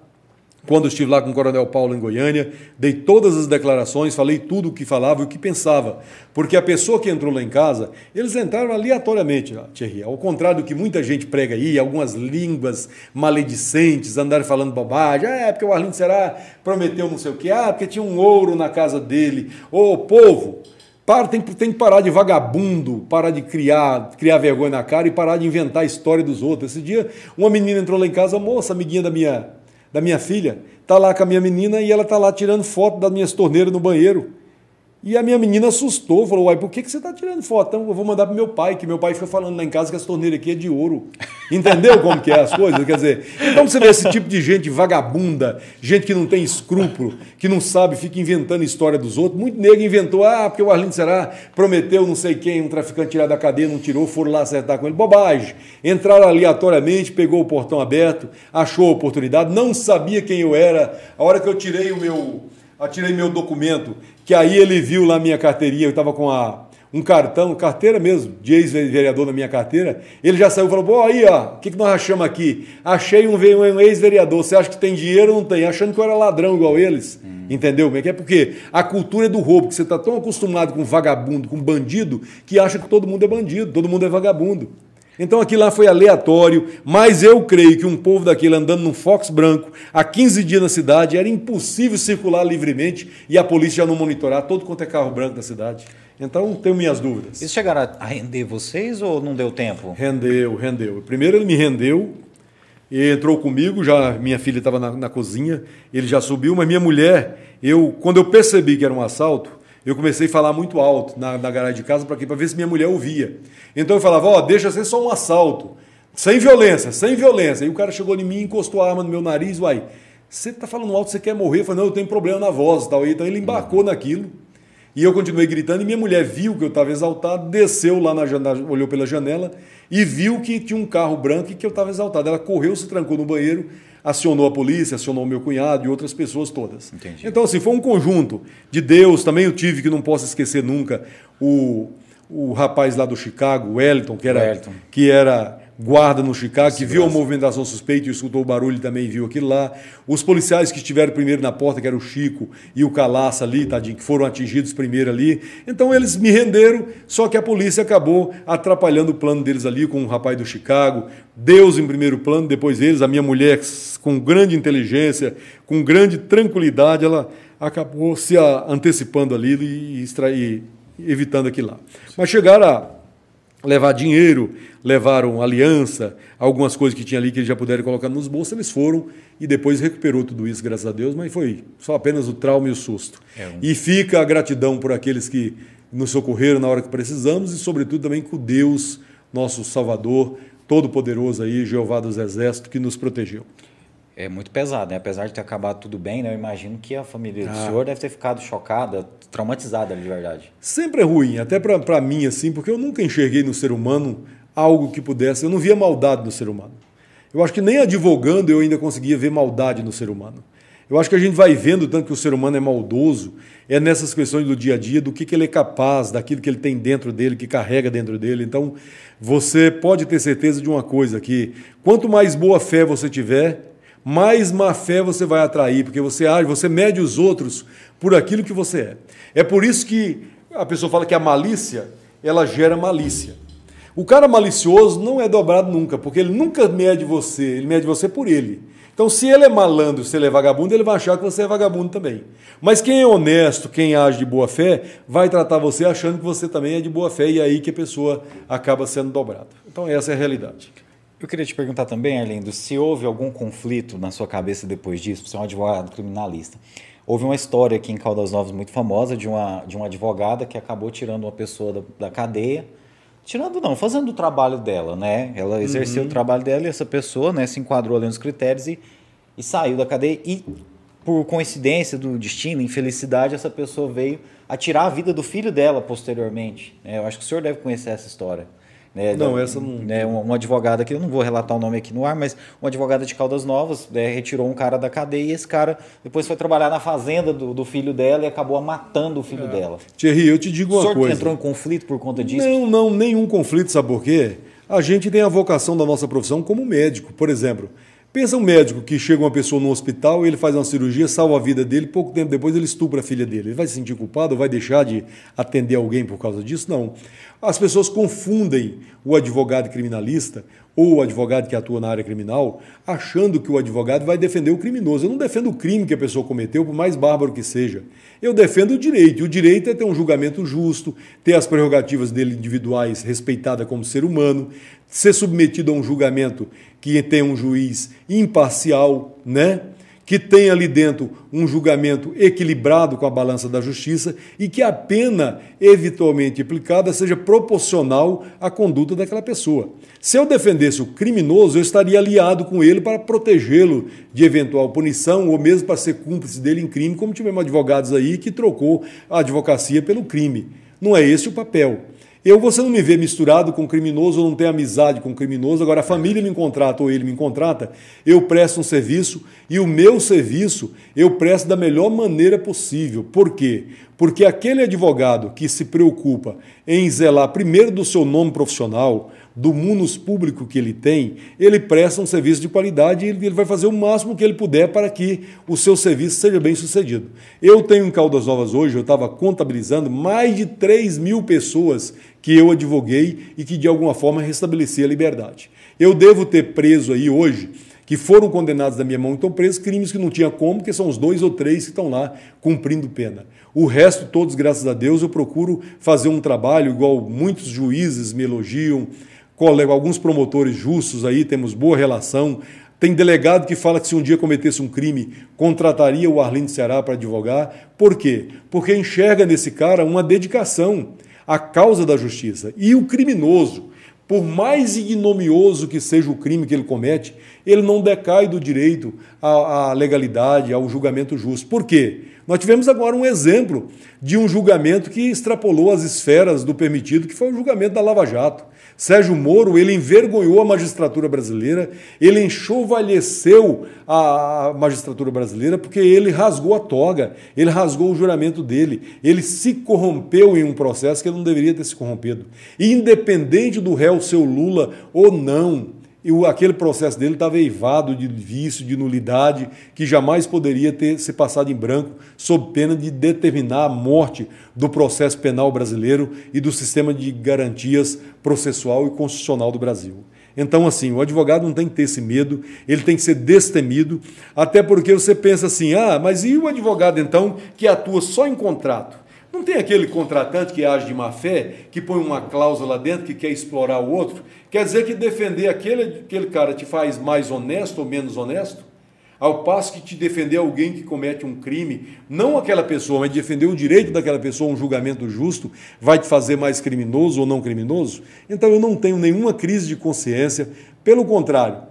quando estive lá com o Coronel Paulo em Goiânia, dei todas as declarações, falei tudo o que falava e o que pensava. Porque a pessoa que entrou lá em casa, eles entraram aleatoriamente, Thierry. Ao contrário do que muita gente prega aí, algumas línguas maledicentes, andaram falando bobagem. Ah, é porque o Arlindo Será prometeu não sei o quê. Ah, porque tinha um ouro na casa dele. Ô, povo, para, tem, tem que parar de vagabundo, parar de criar, criar vergonha na cara e parar de inventar a história dos outros. Esse dia, uma menina entrou lá em casa, moça, amiguinha da minha da minha filha, está lá com a minha menina e ela está lá tirando foto das minhas torneiras no banheiro. E a minha menina assustou, falou: Uai, por que, que você está tirando foto? Então eu vou mandar para meu pai, que meu pai fica falando lá em casa que as torneiras aqui é de ouro. Entendeu como que é as coisas? Quer dizer, então você vê esse tipo de gente vagabunda, gente que não tem escrúpulo, que não sabe, fica inventando história dos outros. Muito negro inventou, ah, porque o Arlindo Será prometeu não sei quem, um traficante tirar da cadeia, não tirou, foram lá acertar com ele. Bobagem. Entraram aleatoriamente, pegou o portão aberto, achou a oportunidade, não sabia quem eu era. A hora que eu tirei o meu atirei meu documento, que aí ele viu lá minha carteirinha, eu estava com a, um cartão, carteira mesmo, de ex-vereador na minha carteira, ele já saiu e falou, pô, aí, ó, o que, que nós achamos aqui? Achei um, um ex-vereador, você acha que tem dinheiro ou não tem? Achando que eu era ladrão igual eles, hum. entendeu? É porque a cultura é do roubo, que você está tão acostumado com vagabundo, com bandido, que acha que todo mundo é bandido, todo mundo é vagabundo. Então aquilo lá foi aleatório, mas eu creio que um povo daquele andando num Fox branco há 15 dias na cidade era impossível circular livremente e a polícia já não monitorar todo quanto é carro branco da cidade. Então tenho minhas dúvidas. Isso chegaram a render vocês ou não deu tempo? Rendeu, rendeu. Primeiro ele me rendeu, entrou comigo, já minha filha estava na, na cozinha, ele já subiu, mas minha mulher, eu quando eu percebi que era um assalto, eu comecei a falar muito alto na, na garagem de casa para ver se minha mulher ouvia. Então eu falava, ó, oh, deixa ser só um assalto. Sem violência, sem violência. E o cara chegou em mim, encostou a arma no meu nariz, uai, você tá falando alto, você quer morrer? Eu falei, não, eu tenho problema na voz e tal. Então ele embarcou naquilo. E eu continuei gritando, e minha mulher viu que eu estava exaltado, desceu lá na janela, olhou pela janela e viu que tinha um carro branco e que eu estava exaltado. Ela correu, se trancou no banheiro, acionou a polícia, acionou meu cunhado e outras pessoas todas. Entendi. Então, assim, foi um conjunto de Deus. Também eu tive, que não posso esquecer nunca, o, o rapaz lá do Chicago, o Wellington, que era, Wellington. que era guarda no Chicago, que viu a movimentação suspeita e escutou o barulho e também viu aquilo lá. Os policiais que estiveram primeiro na porta, que era o Chico e o Calaça ali, tadinho, que foram atingidos primeiro ali. Então eles me renderam, só que a polícia acabou atrapalhando o plano deles ali com o rapaz do Chicago. Deus em primeiro plano, depois eles. A minha mulher, com grande inteligência, com grande tranquilidade, ela acabou se antecipando ali e, extrair, evitando aquilo lá. Mas chegaram a levar dinheiro, levaram aliança, algumas coisas que tinha ali que eles já puderam colocar nos bolsos, eles foram e depois recuperou tudo isso, graças a Deus, mas foi só apenas o trauma e o susto. É um... E fica a gratidão por aqueles que nos socorreram na hora que precisamos e, sobretudo, também com Deus, nosso Salvador, Todo-Poderoso aí, Jeová dos Exércitos, que nos protegeu é muito pesado, né? Apesar de ter acabado tudo bem, né? Eu imagino que a família do ah. senhor deve ter ficado chocada, traumatizada de verdade. Sempre é ruim, até para mim, assim, porque eu nunca enxerguei no ser humano algo que pudesse. Eu não via maldade no ser humano. Eu acho que nem advogando eu ainda conseguia ver maldade no ser humano. Eu acho que a gente vai vendo tanto que o ser humano é maldoso, é nessas questões do dia a dia, do que, que ele é capaz, daquilo que ele tem dentro dele, que carrega dentro dele. Então, você pode ter certeza de uma coisa: que quanto mais boa fé você tiver, mais má fé você vai atrair, porque você age, você mede os outros por aquilo que você é. É por isso que a pessoa fala que a malícia, ela gera malícia. O cara malicioso não é dobrado nunca, porque ele nunca mede você, ele mede você por ele. Então, se ele é malandro, se ele é vagabundo, ele vai achar que você é vagabundo também. Mas quem é honesto, quem age de boa fé, vai tratar você achando que você também é de boa fé, e é aí que a pessoa acaba sendo dobrada. Então, essa é a realidade. Eu queria te perguntar também, Arlindo, se houve algum conflito na sua cabeça depois disso, você é um advogado criminalista. Houve uma história aqui em Caldas Novas muito famosa de uma, de uma advogada que acabou tirando uma pessoa da, da cadeia, tirando não, fazendo o trabalho dela, né? Ela exerceu uhum. o trabalho dela e essa pessoa né, se enquadrou ali nos critérios e, e saiu da cadeia e por coincidência do destino, infelicidade, essa pessoa veio a tirar a vida do filho dela posteriormente. Né? Eu acho que o senhor deve conhecer essa história. Né, não, essa não. Né, uma, advogada que eu não vou relatar o nome aqui no ar, mas uma advogada de Caldas Novas né, retirou um cara da cadeia e esse cara depois foi trabalhar na fazenda do, do filho dela e acabou matando o filho é. dela. Thierry, eu te digo uma o coisa. entrou em conflito por conta disso? Não, não, nenhum conflito, sabe por quê? A gente tem a vocação da nossa profissão como médico, por exemplo. Pensa um médico que chega uma pessoa no hospital, ele faz uma cirurgia, salva a vida dele, pouco tempo depois ele estupra a filha dele. Ele vai se sentir culpado ou vai deixar de atender alguém por causa disso? Não. As pessoas confundem o advogado criminalista ou o advogado que atua na área criminal, achando que o advogado vai defender o criminoso. Eu não defendo o crime que a pessoa cometeu, por mais bárbaro que seja. Eu defendo o direito. E o direito é ter um julgamento justo, ter as prerrogativas dele individuais respeitadas como ser humano, ser submetido a um julgamento que tenha um juiz imparcial, né? que tenha ali dentro um julgamento equilibrado com a balança da justiça e que a pena eventualmente aplicada seja proporcional à conduta daquela pessoa. Se eu defendesse o criminoso, eu estaria aliado com ele para protegê-lo de eventual punição ou mesmo para ser cúmplice dele em crime, como tivemos advogados aí que trocou a advocacia pelo crime. Não é esse o papel. Eu, você não me vê misturado com criminoso ou não tem amizade com criminoso, agora a família me contrata ou ele me contrata, eu presto um serviço e o meu serviço eu presto da melhor maneira possível. Por quê? Porque aquele advogado que se preocupa em zelar primeiro do seu nome profissional, do munus público que ele tem, ele presta um serviço de qualidade e ele vai fazer o máximo que ele puder para que o seu serviço seja bem sucedido. Eu tenho em Caldas Novas hoje, eu estava contabilizando mais de 3 mil pessoas que eu advoguei e que de alguma forma restabeleci a liberdade. Eu devo ter preso aí hoje que foram condenados da minha mão, estão presos crimes que não tinha como, que são os dois ou três que estão lá cumprindo pena. O resto, todos, graças a Deus, eu procuro fazer um trabalho igual muitos juízes me elogiam, alguns promotores justos aí, temos boa relação. Tem delegado que fala que se um dia cometesse um crime, contrataria o Arlindo Ceará para advogar. Por quê? Porque enxerga nesse cara uma dedicação à causa da justiça. E o criminoso, por mais ignomioso que seja o crime que ele comete, ele não decai do direito à, à legalidade, ao julgamento justo. Por quê? Nós tivemos agora um exemplo de um julgamento que extrapolou as esferas do permitido, que foi o julgamento da Lava Jato. Sérgio Moro, ele envergonhou a magistratura brasileira, ele enxovalheceu a magistratura brasileira porque ele rasgou a toga, ele rasgou o juramento dele, ele se corrompeu em um processo que ele não deveria ter se corrompido. Independente do réu ser o Lula ou não, e o, aquele processo dele estava eivado de vício, de nulidade, que jamais poderia ter se passado em branco, sob pena de determinar a morte do processo penal brasileiro e do sistema de garantias processual e constitucional do Brasil. Então, assim, o advogado não tem que ter esse medo, ele tem que ser destemido, até porque você pensa assim: ah, mas e o advogado então que atua só em contrato? Não tem aquele contratante que age de má fé, que põe uma cláusula dentro, que quer explorar o outro? Quer dizer que defender aquele, aquele cara te faz mais honesto ou menos honesto? Ao passo que te defender alguém que comete um crime, não aquela pessoa, mas defender o direito daquela pessoa, um julgamento justo, vai te fazer mais criminoso ou não criminoso? Então eu não tenho nenhuma crise de consciência, pelo contrário,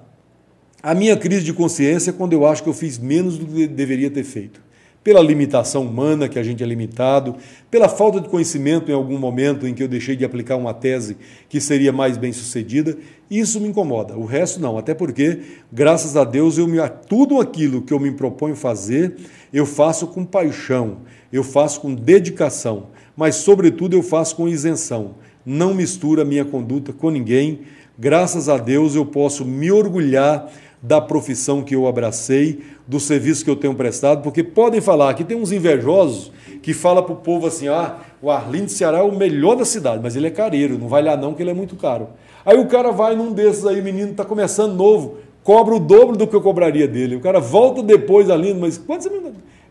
a minha crise de consciência é quando eu acho que eu fiz menos do que deveria ter feito pela limitação humana, que a gente é limitado, pela falta de conhecimento em algum momento em que eu deixei de aplicar uma tese que seria mais bem sucedida, isso me incomoda. O resto não, até porque, graças a Deus, eu me, tudo aquilo que eu me proponho fazer, eu faço com paixão, eu faço com dedicação, mas, sobretudo, eu faço com isenção. Não misturo a minha conduta com ninguém. Graças a Deus, eu posso me orgulhar da profissão que eu abracei, do serviço que eu tenho prestado, porque podem falar que tem uns invejosos que fala para o povo assim: ah, o Arlindo Ceará é o melhor da cidade, mas ele é careiro, não vai lá não, que ele é muito caro. Aí o cara vai num desses aí, menino está começando novo, cobra o dobro do que eu cobraria dele. O cara volta depois, Arlindo, mas quanto você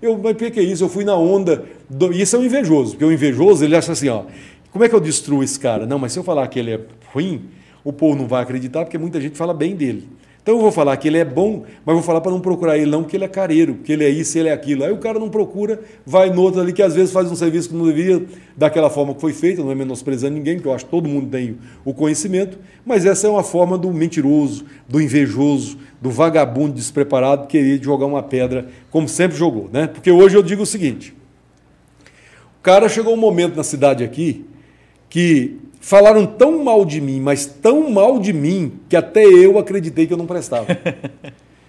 eu, mas o que é isso? Eu fui na onda. Do... Isso é um invejoso, porque o invejoso ele acha assim: ó, como é que eu destruo esse cara? Não, mas se eu falar que ele é ruim, o povo não vai acreditar, porque muita gente fala bem dele. Então eu vou falar que ele é bom, mas vou falar para não procurar ele não, porque ele é careiro, porque ele é isso, ele é aquilo. Aí o cara não procura, vai no outro ali que às vezes faz um serviço que não deveria daquela forma que foi feito, não é menosprezando ninguém, porque eu acho que todo mundo tem o conhecimento, mas essa é uma forma do mentiroso, do invejoso, do vagabundo despreparado querer jogar uma pedra como sempre jogou, né? Porque hoje eu digo o seguinte: o cara chegou um momento na cidade aqui que falaram tão mal de mim, mas tão mal de mim, que até eu acreditei que eu não prestava.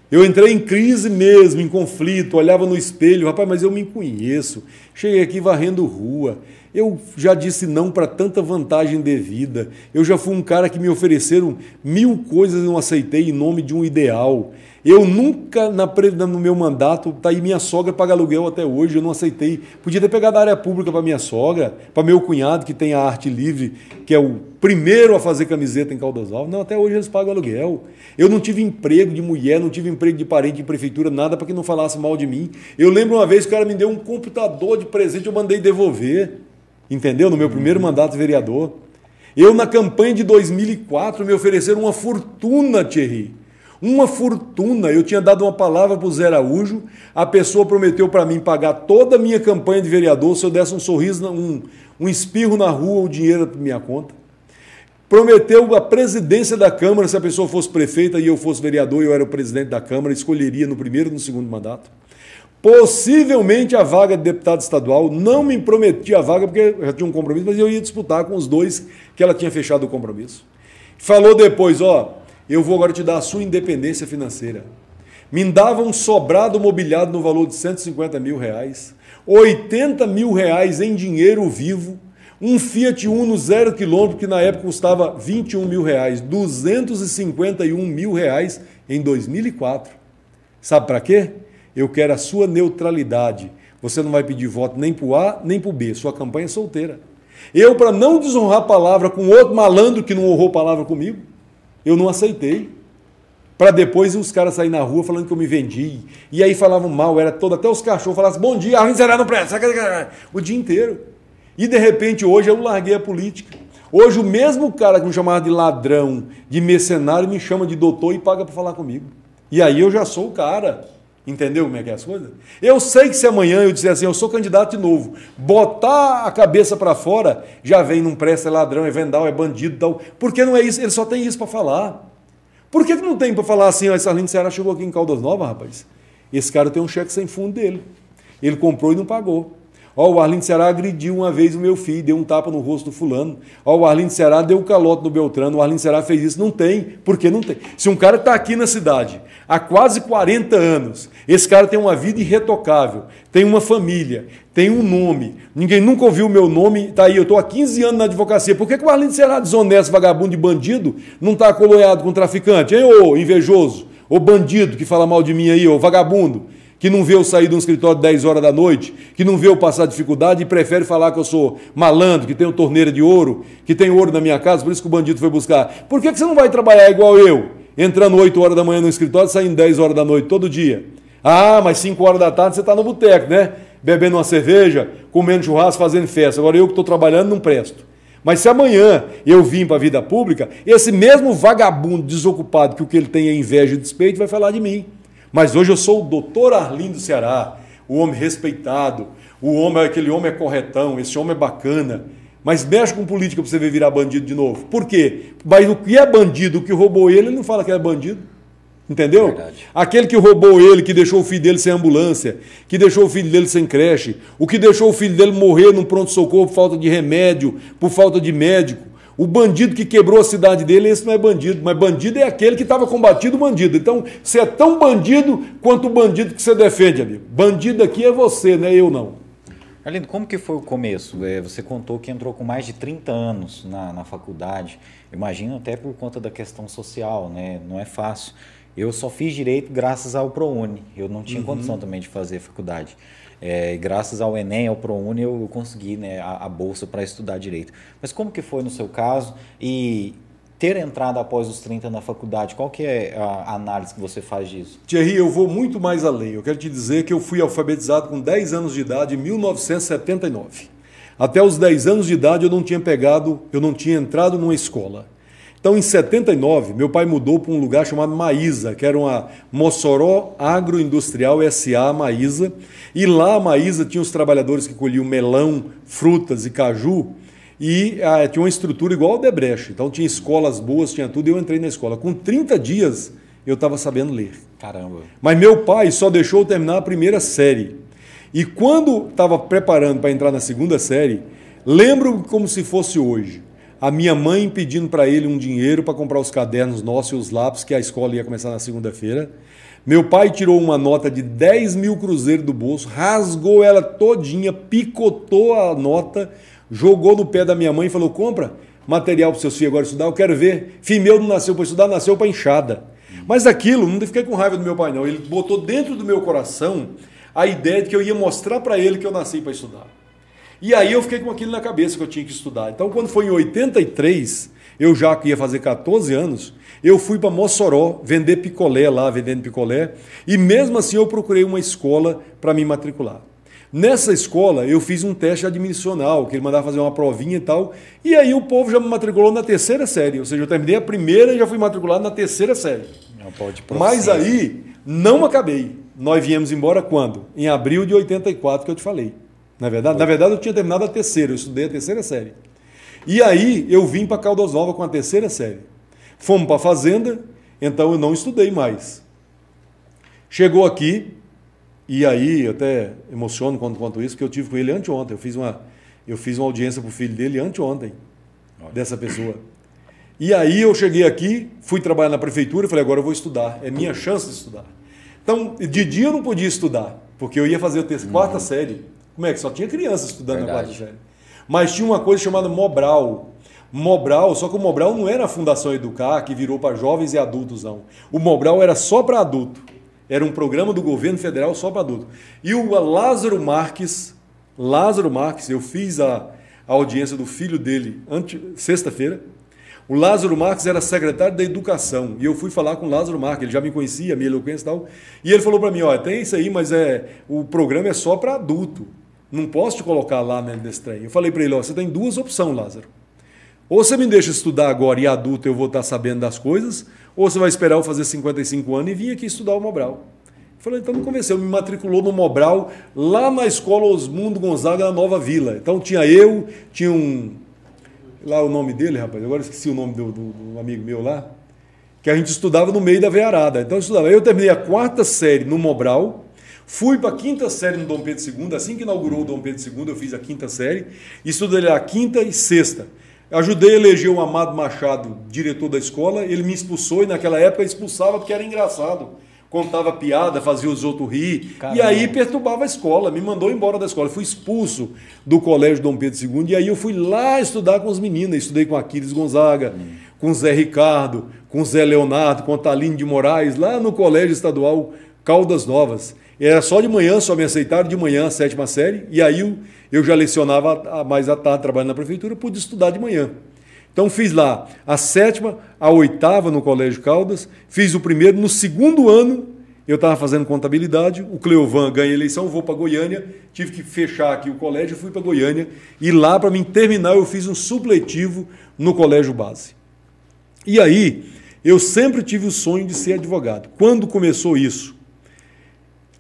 Eu entrei em crise mesmo, em conflito, olhava no espelho, rapaz, mas eu me conheço. Cheguei aqui varrendo rua. Eu já disse não para tanta vantagem devida. Eu já fui um cara que me ofereceram mil coisas e não aceitei em nome de um ideal. Eu nunca, na, no meu mandato, tá aí minha sogra paga aluguel até hoje, eu não aceitei. Podia ter pegado a área pública para minha sogra, para meu cunhado, que tem a arte livre, que é o primeiro a fazer camiseta em Caldas Alves. Não, até hoje eles pagam aluguel. Eu não tive emprego de mulher, não tive emprego de parente de prefeitura, nada para que não falasse mal de mim. Eu lembro uma vez que o cara me deu um computador de presente, eu mandei devolver. Entendeu? No meu primeiro mandato de vereador. Eu, na campanha de 2004, me ofereceram uma fortuna, Thierry uma fortuna. Eu tinha dado uma palavra para o Zé Araújo, a pessoa prometeu para mim pagar toda a minha campanha de vereador se eu desse um sorriso, um, um espirro na rua, o dinheiro para minha conta. Prometeu a presidência da Câmara, se a pessoa fosse prefeita e eu fosse vereador, eu era o presidente da Câmara, escolheria no primeiro e no segundo mandato. Possivelmente a vaga de deputado estadual, não me prometia a vaga porque já tinha um compromisso, mas eu ia disputar com os dois que ela tinha fechado o compromisso. Falou depois, ó, eu vou agora te dar a sua independência financeira. Me dava um sobrado mobiliado no valor de 150 mil reais, 80 mil reais em dinheiro vivo, um Fiat Uno zero quilômetro que na época custava 21 mil reais, 251 mil reais em 2004. Sabe para quê? Eu quero a sua neutralidade. Você não vai pedir voto nem para o A nem para o B. Sua campanha é solteira. Eu, para não desonrar palavra com outro malandro que não honrou palavra comigo, eu não aceitei. Para depois os caras saírem na rua falando que eu me vendi. E aí falavam mal, era todo, até os cachorros falavam bom dia, a será no presta, o dia inteiro. E de repente hoje eu larguei a política. Hoje o mesmo cara que me chamava de ladrão, de mercenário, me chama de doutor e paga para falar comigo. E aí eu já sou o cara. Entendeu como é que é as coisas? Eu sei que se amanhã eu disser assim, eu sou candidato de novo, botar a cabeça para fora, já vem, não presta, é ladrão, é vendal, é bandido tal. Por que não é isso? Ele só tem isso para falar. Por que, que não tem para falar assim, ó, essa Arlindo Ceará chegou aqui em Caldas Novas, rapaz? Esse cara tem um cheque sem fundo dele. Ele comprou e não pagou. Ó, o Arlindo Ceará agrediu uma vez o meu filho, deu um tapa no rosto do fulano. Ó, o Arlindo Ceará deu um calote no Beltrano, o Arlindo Ceará fez isso. Não tem. Por que não tem? Se um cara está aqui na cidade há quase 40 anos, esse cara tem uma vida irretocável, tem uma família, tem um nome, ninguém nunca ouviu o meu nome, tá aí, eu estou há 15 anos na advocacia. Por que, que o Arlindo Ceará, desonesto, vagabundo e bandido, não está coloiado com traficante? Hein, ô invejoso, ô bandido que fala mal de mim aí, ô vagabundo? Que não vê eu sair de um escritório 10 horas da noite, que não vê eu passar dificuldade e prefere falar que eu sou malandro, que tenho torneira de ouro, que tenho ouro na minha casa, por isso que o bandido foi buscar. Por que, que você não vai trabalhar igual eu, entrando 8 horas da manhã no escritório e saindo 10 horas da noite todo dia? Ah, mas 5 horas da tarde você está no boteco, né? Bebendo uma cerveja, comendo churrasco, fazendo festa. Agora eu que estou trabalhando não presto. Mas se amanhã eu vim para a vida pública, esse mesmo vagabundo desocupado que o que ele tem é inveja e despeito vai falar de mim. Mas hoje eu sou o doutor Arlindo Ceará, o homem respeitado, o homem, aquele homem é corretão, esse homem é bacana. Mas mexe com política para você ver virar bandido de novo. Por quê? Mas o que é bandido, o que roubou ele, ele não fala que é bandido. Entendeu? Verdade. Aquele que roubou ele, que deixou o filho dele sem ambulância, que deixou o filho dele sem creche, o que deixou o filho dele morrer num pronto-socorro por falta de remédio, por falta de médico, o bandido que quebrou a cidade dele, esse não é bandido, mas bandido é aquele que estava combatido o bandido. Então, você é tão bandido quanto o bandido que você defende, amigo. Bandido aqui é você, não é eu não. Arlindo, como que foi o começo? É, você contou que entrou com mais de 30 anos na, na faculdade. Imagino até por conta da questão social, né? Não é fácil. Eu só fiz direito graças ao ProUni. Eu não tinha uhum. condição também de fazer faculdade. É, graças ao Enem, ao ProUni, eu consegui né, a, a bolsa para estudar direito. Mas como que foi no seu caso? E ter entrado após os 30 na faculdade, qual que é a análise que você faz disso? Thierry, eu vou muito mais além. Eu quero te dizer que eu fui alfabetizado com 10 anos de idade em 1979. Até os 10 anos de idade eu não tinha pegado, eu não tinha entrado numa escola. Então, em 79, meu pai mudou para um lugar chamado Maísa, que era uma Mossoró Agroindustrial SA Maísa. E lá a Maísa tinha os trabalhadores que colhiam melão, frutas e caju. E ah, tinha uma estrutura igual ao Debreche. Então tinha escolas boas, tinha tudo. E eu entrei na escola. Com 30 dias eu estava sabendo ler. Caramba. Mas meu pai só deixou eu terminar a primeira série. E quando estava preparando para entrar na segunda série, Lembro como se fosse hoje. A minha mãe pedindo para ele um dinheiro para comprar os cadernos nossos e os lápis, que a escola ia começar na segunda-feira. Meu pai tirou uma nota de 10 mil cruzeiros do bolso, rasgou ela todinha, picotou a nota, jogou no pé da minha mãe e falou: compra material para seus filhos agora estudar, eu quero ver. Filho meu não nasceu para estudar, nasceu para enxada. Mas aquilo, não fiquei com raiva do meu pai, não. Ele botou dentro do meu coração a ideia de que eu ia mostrar para ele que eu nasci para estudar. E aí eu fiquei com aquilo na cabeça que eu tinha que estudar. Então, quando foi em 83, eu já que ia fazer 14 anos, eu fui para Mossoró vender picolé lá, vendendo picolé, e mesmo assim eu procurei uma escola para me matricular. Nessa escola eu fiz um teste admissional, que ele mandava fazer uma provinha e tal, e aí o povo já me matriculou na terceira série, ou seja, eu terminei a primeira e já fui matriculado na terceira série. Mas aí não acabei. Nós viemos embora quando? Em abril de 84 que eu te falei. Na verdade, na verdade eu tinha terminado a terceira, eu estudei a terceira série. E aí eu vim para Caldas Nova com a terceira série. Fomos para a fazenda, então eu não estudei mais. Chegou aqui, e aí eu até emociono quando conto isso, porque eu tive com ele anteontem. Eu fiz uma, eu fiz uma audiência para o filho dele anteontem, dessa pessoa. E aí eu cheguei aqui, fui trabalhar na prefeitura e falei, agora eu vou estudar. É minha chance de estudar. Então, de dia eu não podia estudar, porque eu ia fazer a quarta uhum. série. Como é que só tinha criança estudando Verdade. na quarta série? Mas tinha uma coisa chamada Mobral. Mobral, só que o Mobral não era a Fundação Educar, que virou para jovens e adultos, não. O Mobral era só para adulto. Era um programa do governo federal só para adulto. E o Lázaro Marques, Lázaro Marques, eu fiz a, a audiência do filho dele sexta-feira. O Lázaro Marques era secretário da Educação e eu fui falar com o Lázaro Marques, ele já me conhecia, minha eloquência e tal. E ele falou para mim: olha, tem isso aí, mas é o programa é só para adulto. Não posso te colocar lá nesse trem. Eu falei para ele: ó, você tem duas opções, Lázaro. Ou você me deixa estudar agora e adulto eu vou estar sabendo das coisas, ou você vai esperar eu fazer 55 anos e vir aqui estudar o Mobral. Eu falei, então me convenceu, me matriculou no Mobral, lá na escola Osmundo Gonzaga, na Nova Vila. Então tinha eu, tinha um. Lá o nome dele, rapaz, agora esqueci o nome do, do, do amigo meu lá, que a gente estudava no meio da veiarada. Então eu estudava. Eu terminei a quarta série no Mobral, Fui para a quinta série no Dom Pedro II, assim que inaugurou o Dom Pedro II, eu fiz a quinta série, estudei a quinta e sexta. Ajudei a eleger o Amado Machado, diretor da escola, ele me expulsou e naquela época expulsava porque era engraçado. Contava piada, fazia os outros rir, Caramba. e aí perturbava a escola, me mandou embora da escola. fui expulso do colégio Dom Pedro II, e aí eu fui lá estudar com os meninos. Estudei com Aquiles Gonzaga, hum. com Zé Ricardo, com Zé Leonardo, com Taline de Moraes, lá no Colégio Estadual Caldas Novas. Era só de manhã, só me aceitaram de manhã a sétima série, e aí eu, eu já lecionava mais à tarde, trabalhando na prefeitura, pude estudar de manhã. Então fiz lá a sétima, a oitava no Colégio Caldas, fiz o primeiro, no segundo ano eu estava fazendo contabilidade, o Cleovan ganha eleição, vou para Goiânia, tive que fechar aqui o colégio, fui para Goiânia, e lá, para mim terminar, eu fiz um supletivo no Colégio Base. E aí, eu sempre tive o sonho de ser advogado. Quando começou isso?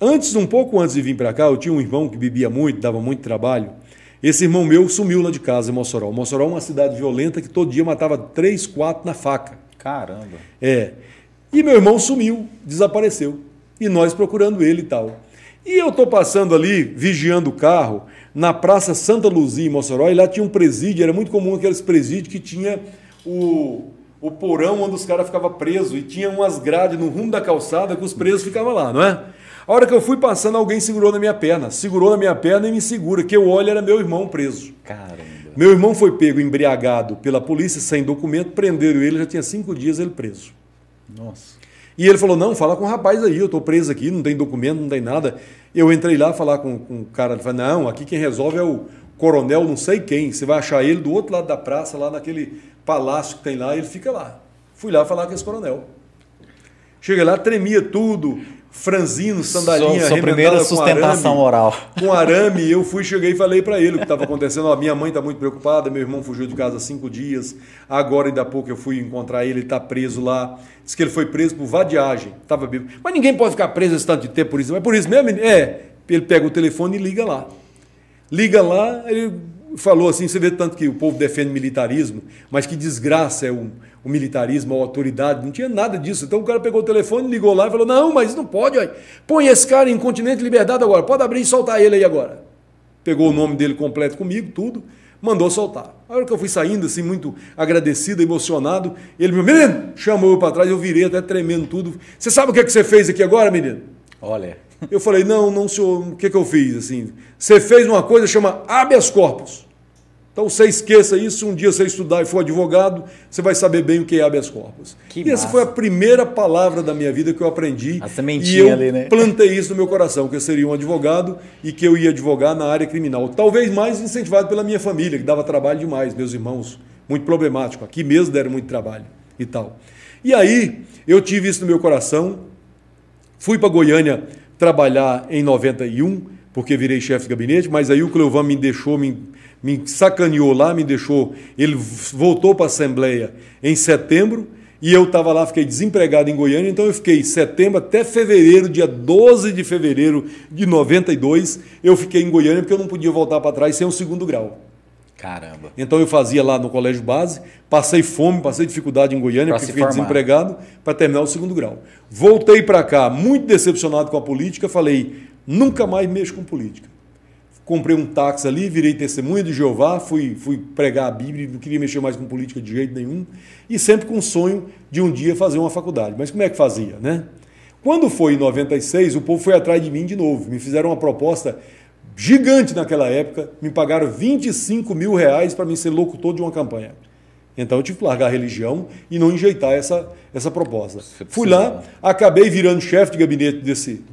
Antes, um pouco antes de vir para cá, eu tinha um irmão que bebia muito, dava muito trabalho. Esse irmão meu sumiu lá de casa em Mossoró. Mossoró é uma cidade violenta que todo dia matava três, quatro na faca. Caramba. É. E meu irmão sumiu, desapareceu. E nós procurando ele e tal. E eu estou passando ali, vigiando o carro, na Praça Santa Luzia, em Mossoró, e lá tinha um presídio, era muito comum aqueles presídios que tinha o, o porão onde os caras ficavam presos, e tinha umas grades no rumo da calçada que os presos ficavam lá, não é? A hora que eu fui passando, alguém segurou na minha perna. Segurou na minha perna e me segura, que eu olho era meu irmão preso. Caramba. Meu irmão foi pego embriagado pela polícia, sem documento, prenderam ele, já tinha cinco dias ele preso. Nossa. E ele falou: não, fala com o rapaz aí, eu estou preso aqui, não tem documento, não tem nada. Eu entrei lá falar com, com o cara, ele falou: não, aqui quem resolve é o coronel, não sei quem. Você vai achar ele do outro lado da praça, lá naquele palácio que tem lá, ele fica lá. Fui lá falar com esse coronel. Cheguei lá, tremia tudo, franzino, sandalinha, sua, sua primeira sustentação arame, oral. Com arame, eu fui, cheguei e falei para ele o que estava acontecendo. Ó, minha mãe está muito preocupada, meu irmão fugiu de casa há cinco dias. Agora, ainda há pouco, eu fui encontrar ele, ele está preso lá. Diz que ele foi preso por vadiagem. Tava bêbado. Mas ninguém pode ficar preso esse tanto de tempo por isso. Mas por isso mesmo? É. Ele pega o telefone e liga lá. Liga lá, ele falou assim: você vê tanto que o povo defende militarismo, mas que desgraça é um o militarismo, a autoridade, não tinha nada disso. Então o cara pegou o telefone, ligou lá e falou: Não, mas não pode, ó. põe esse cara em continente de liberdade agora, pode abrir e soltar ele aí agora. Pegou o nome dele completo comigo, tudo, mandou soltar. A hora que eu fui saindo, assim, muito agradecido, emocionado, ele me menino, chamou eu para trás, eu virei até tremendo tudo. Você sabe o que, é que você fez aqui agora, menino? Olha. Eu falei, não, não, senhor, o que, é que eu fiz? Assim, você fez uma coisa chama habeas corpus. Então você esqueça isso, um dia você estudar e for advogado, você vai saber bem o que é habeas corpus. Que e essa foi a primeira palavra da minha vida que eu aprendi. A sementinha e eu ali, né? plantei isso no meu coração, que eu seria um advogado e que eu ia advogar na área criminal. Talvez mais incentivado pela minha família, que dava trabalho demais, meus irmãos, muito problemático. Aqui mesmo deram muito trabalho e tal. E aí, eu tive isso no meu coração, fui para Goiânia trabalhar em 91, porque virei chefe de gabinete, mas aí o Cleovan me deixou, me me sacaneou lá, me deixou. Ele voltou para a Assembleia em setembro e eu estava lá, fiquei desempregado em Goiânia, então eu fiquei setembro até fevereiro, dia 12 de fevereiro de 92, eu fiquei em Goiânia porque eu não podia voltar para trás sem o segundo grau. Caramba. Então eu fazia lá no colégio base, passei fome, passei dificuldade em Goiânia, pra porque fiquei formar. desempregado para terminar o segundo grau. Voltei para cá, muito decepcionado com a política, falei, nunca mais mexo com política comprei um táxi ali, virei testemunha de Jeová, fui, fui pregar a Bíblia, não queria mexer mais com política de jeito nenhum, e sempre com o sonho de um dia fazer uma faculdade. Mas como é que fazia, né? Quando foi em 96, o povo foi atrás de mim de novo, me fizeram uma proposta gigante naquela época, me pagaram 25 mil reais para mim ser locutor de uma campanha. Então eu tive que largar a religião e não enjeitar essa, essa proposta. Fui lá, acabei virando chefe de gabinete desse,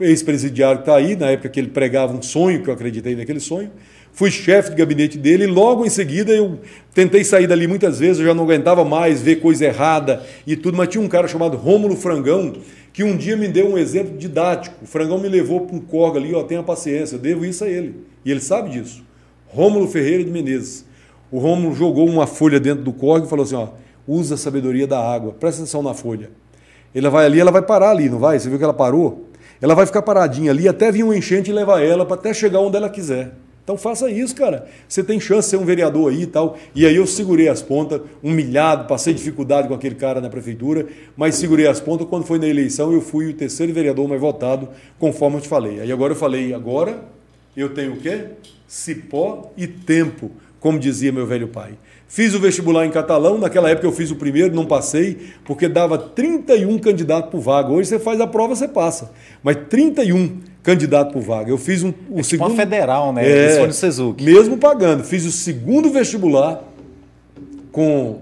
ex-presidiário que está aí, na época que ele pregava um sonho, que eu acreditei naquele sonho. Fui chefe de gabinete dele e logo em seguida eu tentei sair dali muitas vezes, eu já não aguentava mais ver coisa errada e tudo, mas tinha um cara chamado Rômulo Frangão que um dia me deu um exemplo didático. O Frangão me levou para um corga ali, ó, tenha paciência, eu devo isso a ele. E ele sabe disso. Rômulo Ferreira de Menezes. O Rômulo jogou uma folha dentro do corga e falou assim, ó, usa a sabedoria da água, presta atenção na folha. Ela vai ali, ela vai parar ali, não vai? Você viu que ela parou? Ela vai ficar paradinha ali até vir um enchente e levar ela para até chegar onde ela quiser. Então faça isso, cara. Você tem chance de ser um vereador aí e tal. E aí eu segurei as pontas, humilhado, passei dificuldade com aquele cara na prefeitura, mas segurei as pontas. Quando foi na eleição, eu fui o terceiro vereador mais votado, conforme eu te falei. Aí agora eu falei, agora eu tenho o quê? Cipó e tempo, como dizia meu velho pai. Fiz o vestibular em catalão, naquela época eu fiz o primeiro, não passei, porque dava 31 candidatos por vaga. Hoje você faz a prova, você passa. Mas 31 candidatos por vaga. Eu fiz um, o é segundo. Tipo federal, né? É, no Sezuc. Mesmo pagando. Fiz o segundo vestibular com,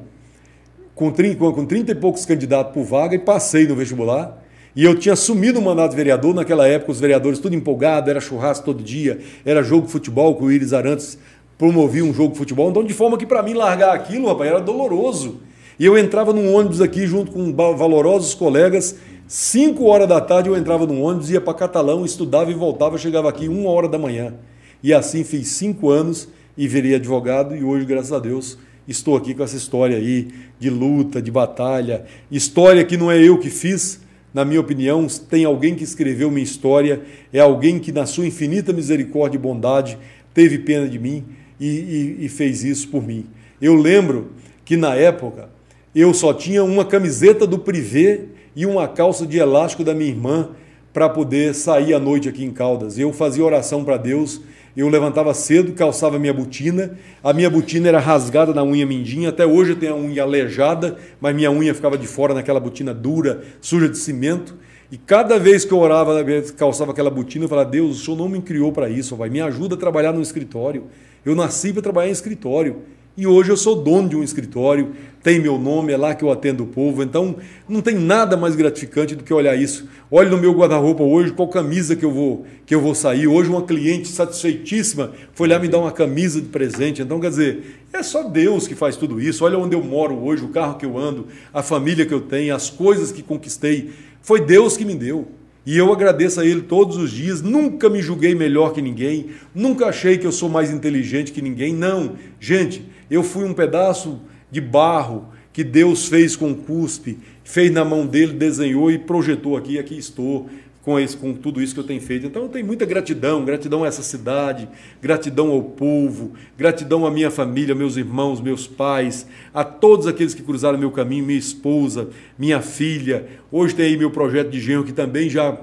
com, 30, com 30 e poucos candidatos por vaga e passei no vestibular. E eu tinha assumido o mandato de vereador, naquela época os vereadores tudo empolgado, era churrasco todo dia, era jogo de futebol com o Iris Arantes promovia um jogo de futebol. Então, de forma que para mim largar aquilo, rapaz, era doloroso. E eu entrava num ônibus aqui junto com valorosos colegas. Cinco horas da tarde eu entrava num ônibus, ia para Catalão, estudava e voltava, chegava aqui uma hora da manhã. E assim fiz cinco anos e virei advogado e hoje, graças a Deus, estou aqui com essa história aí de luta, de batalha. História que não é eu que fiz, na minha opinião, tem alguém que escreveu minha história, é alguém que, na sua infinita misericórdia e bondade, teve pena de mim e, e, e fez isso por mim. Eu lembro que na época eu só tinha uma camiseta do Privé e uma calça de elástico da minha irmã para poder sair à noite aqui em Caldas. Eu fazia oração para Deus, eu levantava cedo, calçava minha botina, a minha botina era rasgada na unha mindinha, até hoje eu tenho a unha aleijada, mas minha unha ficava de fora naquela botina dura, suja de cimento. E cada vez que eu orava, calçava aquela botina, eu falava: Deus, o Senhor não me criou para isso, vai, me ajuda a trabalhar no escritório. Eu nasci para trabalhar em escritório. E hoje eu sou dono de um escritório, tem meu nome, é lá que eu atendo o povo. Então, não tem nada mais gratificante do que olhar isso. Olhe no meu guarda-roupa hoje, qual camisa que eu vou que eu vou sair. Hoje uma cliente satisfeitíssima foi lá me dar uma camisa de presente. Então, quer dizer, é só Deus que faz tudo isso. Olha onde eu moro hoje, o carro que eu ando, a família que eu tenho, as coisas que conquistei. Foi Deus que me deu. E eu agradeço a Ele todos os dias. Nunca me julguei melhor que ninguém, nunca achei que eu sou mais inteligente que ninguém. Não, gente, eu fui um pedaço de barro que Deus fez com cuspe, fez na mão dele, desenhou e projetou aqui. Aqui estou com, esse, com tudo isso que eu tenho feito. Então eu tenho muita gratidão, gratidão a essa cidade, gratidão ao povo, gratidão à minha família, meus irmãos, meus pais, a todos aqueles que cruzaram meu caminho, minha esposa, minha filha. Hoje tem aí meu projeto de genro que também já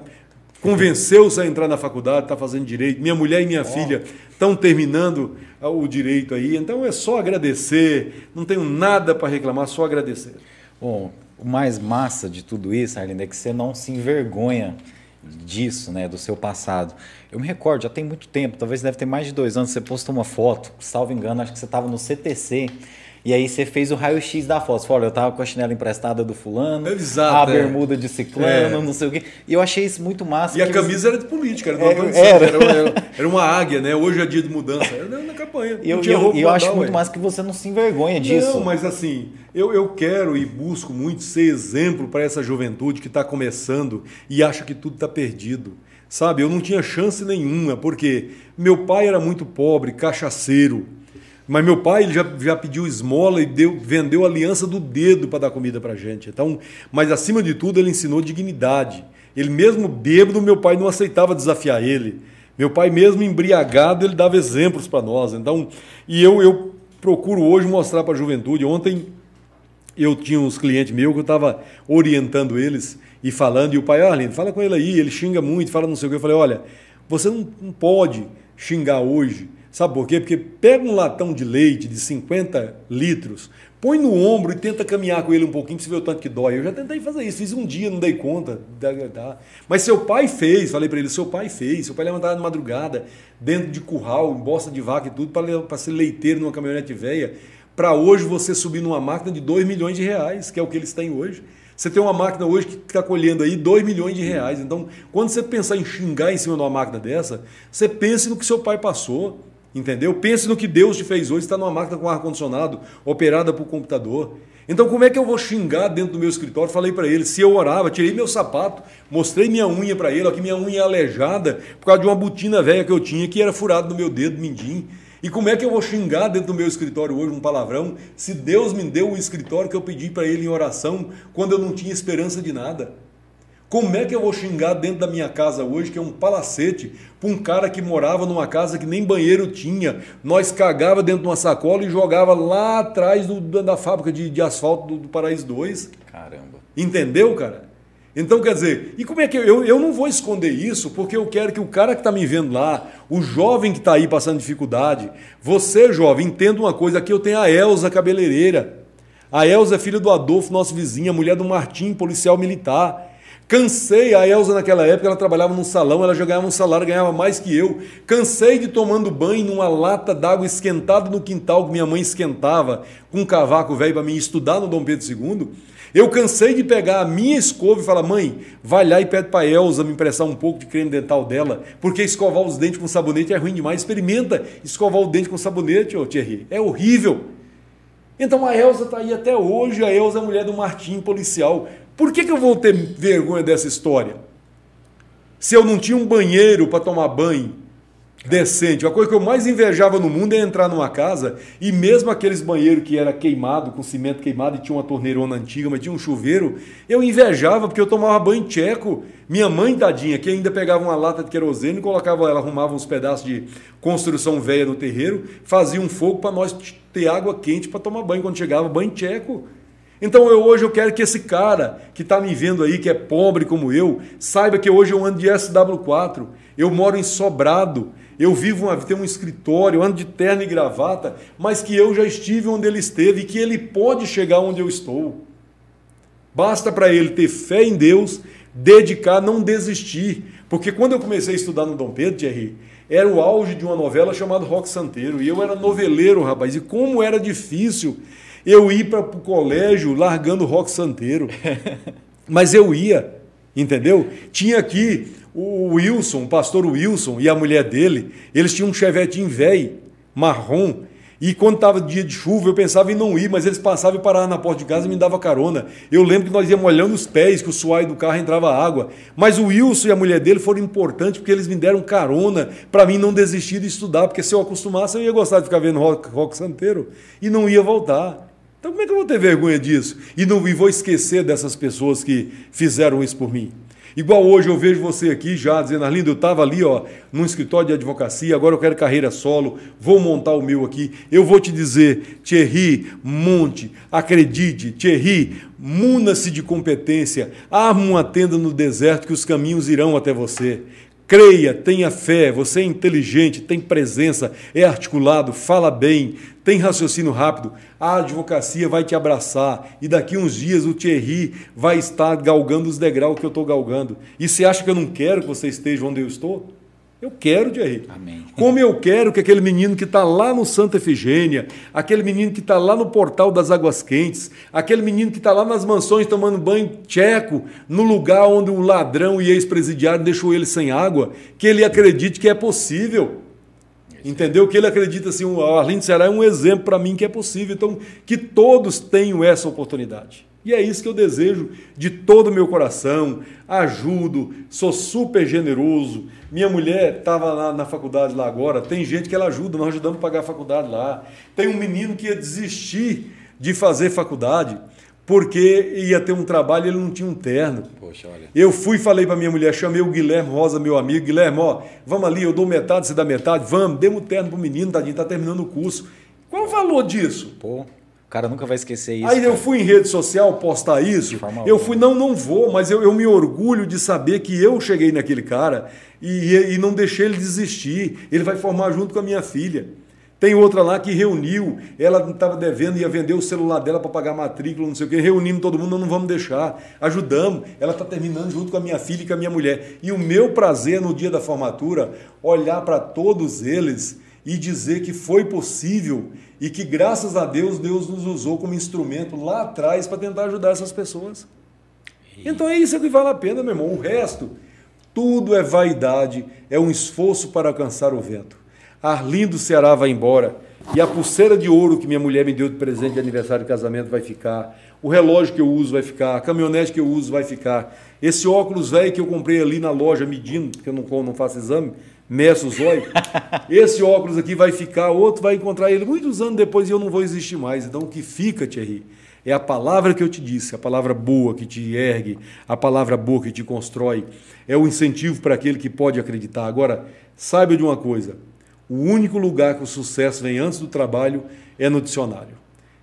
convenceu-se a entrar na faculdade, está fazendo direito. Minha mulher e minha oh. filha estão terminando o direito aí. Então é só agradecer, não tenho nada para reclamar, só agradecer. Bom, o mais massa de tudo isso, Arlindo, é que você não se envergonha disso, né, do seu passado. Eu me recordo, já tem muito tempo, talvez deve ter mais de dois anos, você postou uma foto, salvo engano, acho que você estava no CTC, e aí você fez o raio-x da foto. Você falou, eu tava com a chinela emprestada do fulano, Exato, a é. bermuda de ciclano, é. não sei o quê. E eu achei isso muito massa. E a camisa você... era de política, era, é, era. Era, era, uma águia, né? Hoje é dia de mudança. Era na campanha. E eu, eu, eu acho muito massa que você não se envergonha disso. Não, mas assim, eu, eu quero e busco muito ser exemplo para essa juventude que está começando e acha que tudo está perdido. Sabe, eu não tinha chance nenhuma, porque meu pai era muito pobre, cachaceiro, mas meu pai ele já, já pediu esmola e deu, vendeu a aliança do dedo para dar comida para gente. Então, mas acima de tudo ele ensinou dignidade. Ele mesmo bêbado, meu pai não aceitava desafiar ele. Meu pai mesmo embriagado, ele dava exemplos para nós. Então, e eu, eu procuro hoje mostrar para a juventude. Ontem eu tinha uns clientes meus que eu estava orientando eles e falando, e o pai, Arlindo, fala com ele aí, ele xinga muito, fala não sei o que. Eu falei, olha, você não, não pode xingar hoje Sabe por quê? Porque pega um latão de leite de 50 litros, põe no ombro e tenta caminhar com ele um pouquinho para você ver o tanto que dói. Eu já tentei fazer isso, fiz um dia, não dei conta. Mas seu pai fez, falei para ele, seu pai fez. Seu pai levantava de madrugada, dentro de curral, em bosta de vaca e tudo, para ser leiteiro numa caminhonete velha. Para hoje você subir numa máquina de 2 milhões de reais, que é o que eles têm hoje. Você tem uma máquina hoje que está colhendo aí 2 milhões de reais. Então, quando você pensar em xingar em cima de uma máquina dessa, você pense no que seu pai passou. Entendeu? Pense no que Deus te fez hoje, está numa máquina com ar-condicionado, operada por computador. Então, como é que eu vou xingar dentro do meu escritório? Falei para ele, se eu orava, tirei meu sapato, mostrei minha unha para ele, ó, que minha unha é aleijada por causa de uma botina velha que eu tinha que era furada no meu dedo mindinho. E como é que eu vou xingar dentro do meu escritório hoje um palavrão se Deus me deu o escritório que eu pedi para ele em oração quando eu não tinha esperança de nada? Como é que eu vou xingar dentro da minha casa hoje, que é um palacete, para um cara que morava numa casa que nem banheiro tinha? Nós cagava dentro de uma sacola e jogava lá atrás do, da fábrica de, de asfalto do, do Paraíso 2. Caramba. Entendeu, cara? Então, quer dizer, e como é que eu, eu, eu não vou esconder isso, porque eu quero que o cara que está me vendo lá, o jovem que está aí passando dificuldade, você, jovem, entenda uma coisa: aqui eu tenho a Elza cabeleireira. A Elza é filha do Adolfo, nosso vizinho, a mulher do Martim, policial militar. Cansei, a Elza naquela época, ela trabalhava num salão, ela já ganhava um salário, ganhava mais que eu. Cansei de tomando banho numa lata d'água esquentada no quintal que minha mãe esquentava com um cavaco velho para mim estudar no Dom Pedro II. Eu cansei de pegar a minha escova e falar, mãe, vai lá e pede para Elza me emprestar um pouco de creme dental dela, porque escovar os dentes com sabonete é ruim demais. Experimenta escovar o dente com sabonete, ô Thierry. É horrível. Então a Elza está aí até hoje, a Elza é a mulher do Martim, policial. Por que, que eu vou ter vergonha dessa história? Se eu não tinha um banheiro para tomar banho decente, a coisa que eu mais invejava no mundo é entrar numa casa e mesmo aqueles banheiros que era queimado, com cimento queimado e tinha uma torneirona antiga, mas tinha um chuveiro, eu invejava porque eu tomava banho tcheco. Minha mãe, tadinha, que ainda pegava uma lata de querosene, colocava ela, arrumava uns pedaços de construção velha no terreiro, fazia um fogo para nós ter água quente para tomar banho quando chegava, banho tcheco. Então eu, hoje eu quero que esse cara que está me vendo aí, que é pobre como eu, saiba que hoje eu ando de SW4, eu moro em Sobrado, eu vivo uma, tenho um escritório, ando de terno e gravata, mas que eu já estive onde ele esteve e que ele pode chegar onde eu estou. Basta para ele ter fé em Deus, dedicar, não desistir. Porque quando eu comecei a estudar no Dom Pedro, Thierry, era o auge de uma novela chamada Rock Santeiro. E eu era noveleiro, rapaz. E como era difícil eu ir para o colégio largando rock santeiro. Mas eu ia, entendeu? Tinha aqui o Wilson, o pastor Wilson e a mulher dele, eles tinham um chevetinho velho, marrom, e quando estava dia de chuva, eu pensava em não ir, mas eles passavam e paravam na porta de casa e me davam carona. Eu lembro que nós íamos olhando os pés, que o suai do carro entrava água. Mas o Wilson e a mulher dele foram importantes porque eles me deram carona para mim não desistir de estudar, porque se eu acostumasse, eu ia gostar de ficar vendo rock, rock santeiro e não ia voltar. Então como é que eu vou ter vergonha disso? E não e vou esquecer dessas pessoas que fizeram isso por mim. Igual hoje eu vejo você aqui já dizendo, Arlindo, eu estava ali ó, num escritório de advocacia, agora eu quero carreira solo, vou montar o meu aqui. Eu vou te dizer, Thierry, monte, acredite, Thierry, muna-se de competência, arma uma tenda no deserto que os caminhos irão até você. Creia, tenha fé, você é inteligente, tem presença, é articulado, fala bem, tem raciocínio rápido. A advocacia vai te abraçar e daqui uns dias o Thierry vai estar galgando os degraus que eu estou galgando. E você acha que eu não quero que você esteja onde eu estou? Eu quero, Thierry. Amém. Como eu quero que aquele menino que está lá no Santa Efigênia, aquele menino que está lá no Portal das Águas Quentes, aquele menino que está lá nas mansões tomando banho tcheco, no lugar onde o ladrão e ex-presidiário deixou ele sem água, que ele acredite que é possível. Entendeu? Que ele acredita assim, o Arlindo Ceará é um exemplo para mim que é possível. Então, que todos tenham essa oportunidade. E é isso que eu desejo de todo o meu coração. Ajudo, sou super generoso. Minha mulher estava na faculdade lá agora. Tem gente que ela ajuda, nós ajudamos a pagar a faculdade lá. Tem um menino que ia desistir de fazer faculdade porque ia ter um trabalho e ele não tinha um terno. Poxa, olha. Eu fui e falei para minha mulher, chamei o Guilherme Rosa, meu amigo, Guilherme, ó, vamos ali, eu dou metade, você dá metade, vamos, demos um terno pro menino, tadinho, tá terminando o curso. Qual o valor disso? Pô, o cara nunca vai esquecer isso. Aí cara. eu fui em rede social postar isso, eu fui, não, não vou, mas eu, eu me orgulho de saber que eu cheguei naquele cara e, e não deixei ele desistir, ele vai formar junto com a minha filha. Tem outra lá que reuniu, ela estava devendo, ia vender o celular dela para pagar a matrícula, não sei o quê. Reunimos todo mundo, não vamos deixar. Ajudamos. Ela está terminando junto com a minha filha e com a minha mulher. E o meu prazer no dia da formatura, olhar para todos eles e dizer que foi possível e que, graças a Deus, Deus nos usou como instrumento lá atrás para tentar ajudar essas pessoas. Então é isso que vale a pena, meu irmão. O resto, tudo é vaidade, é um esforço para alcançar o vento. Arlindo Ceará vai embora. E a pulseira de ouro que minha mulher me deu de presente de aniversário de casamento vai ficar. O relógio que eu uso vai ficar. A caminhonete que eu uso vai ficar. Esse óculos velho que eu comprei ali na loja medindo, porque eu não, não faço exame, olhos. Esse óculos aqui vai ficar, outro vai encontrar ele muitos anos depois e eu não vou existir mais. Então o que fica, Thierry, é a palavra que eu te disse, a palavra boa que te ergue, a palavra boa que te constrói. É o incentivo para aquele que pode acreditar. Agora, saiba de uma coisa o único lugar que o sucesso vem antes do trabalho é no dicionário.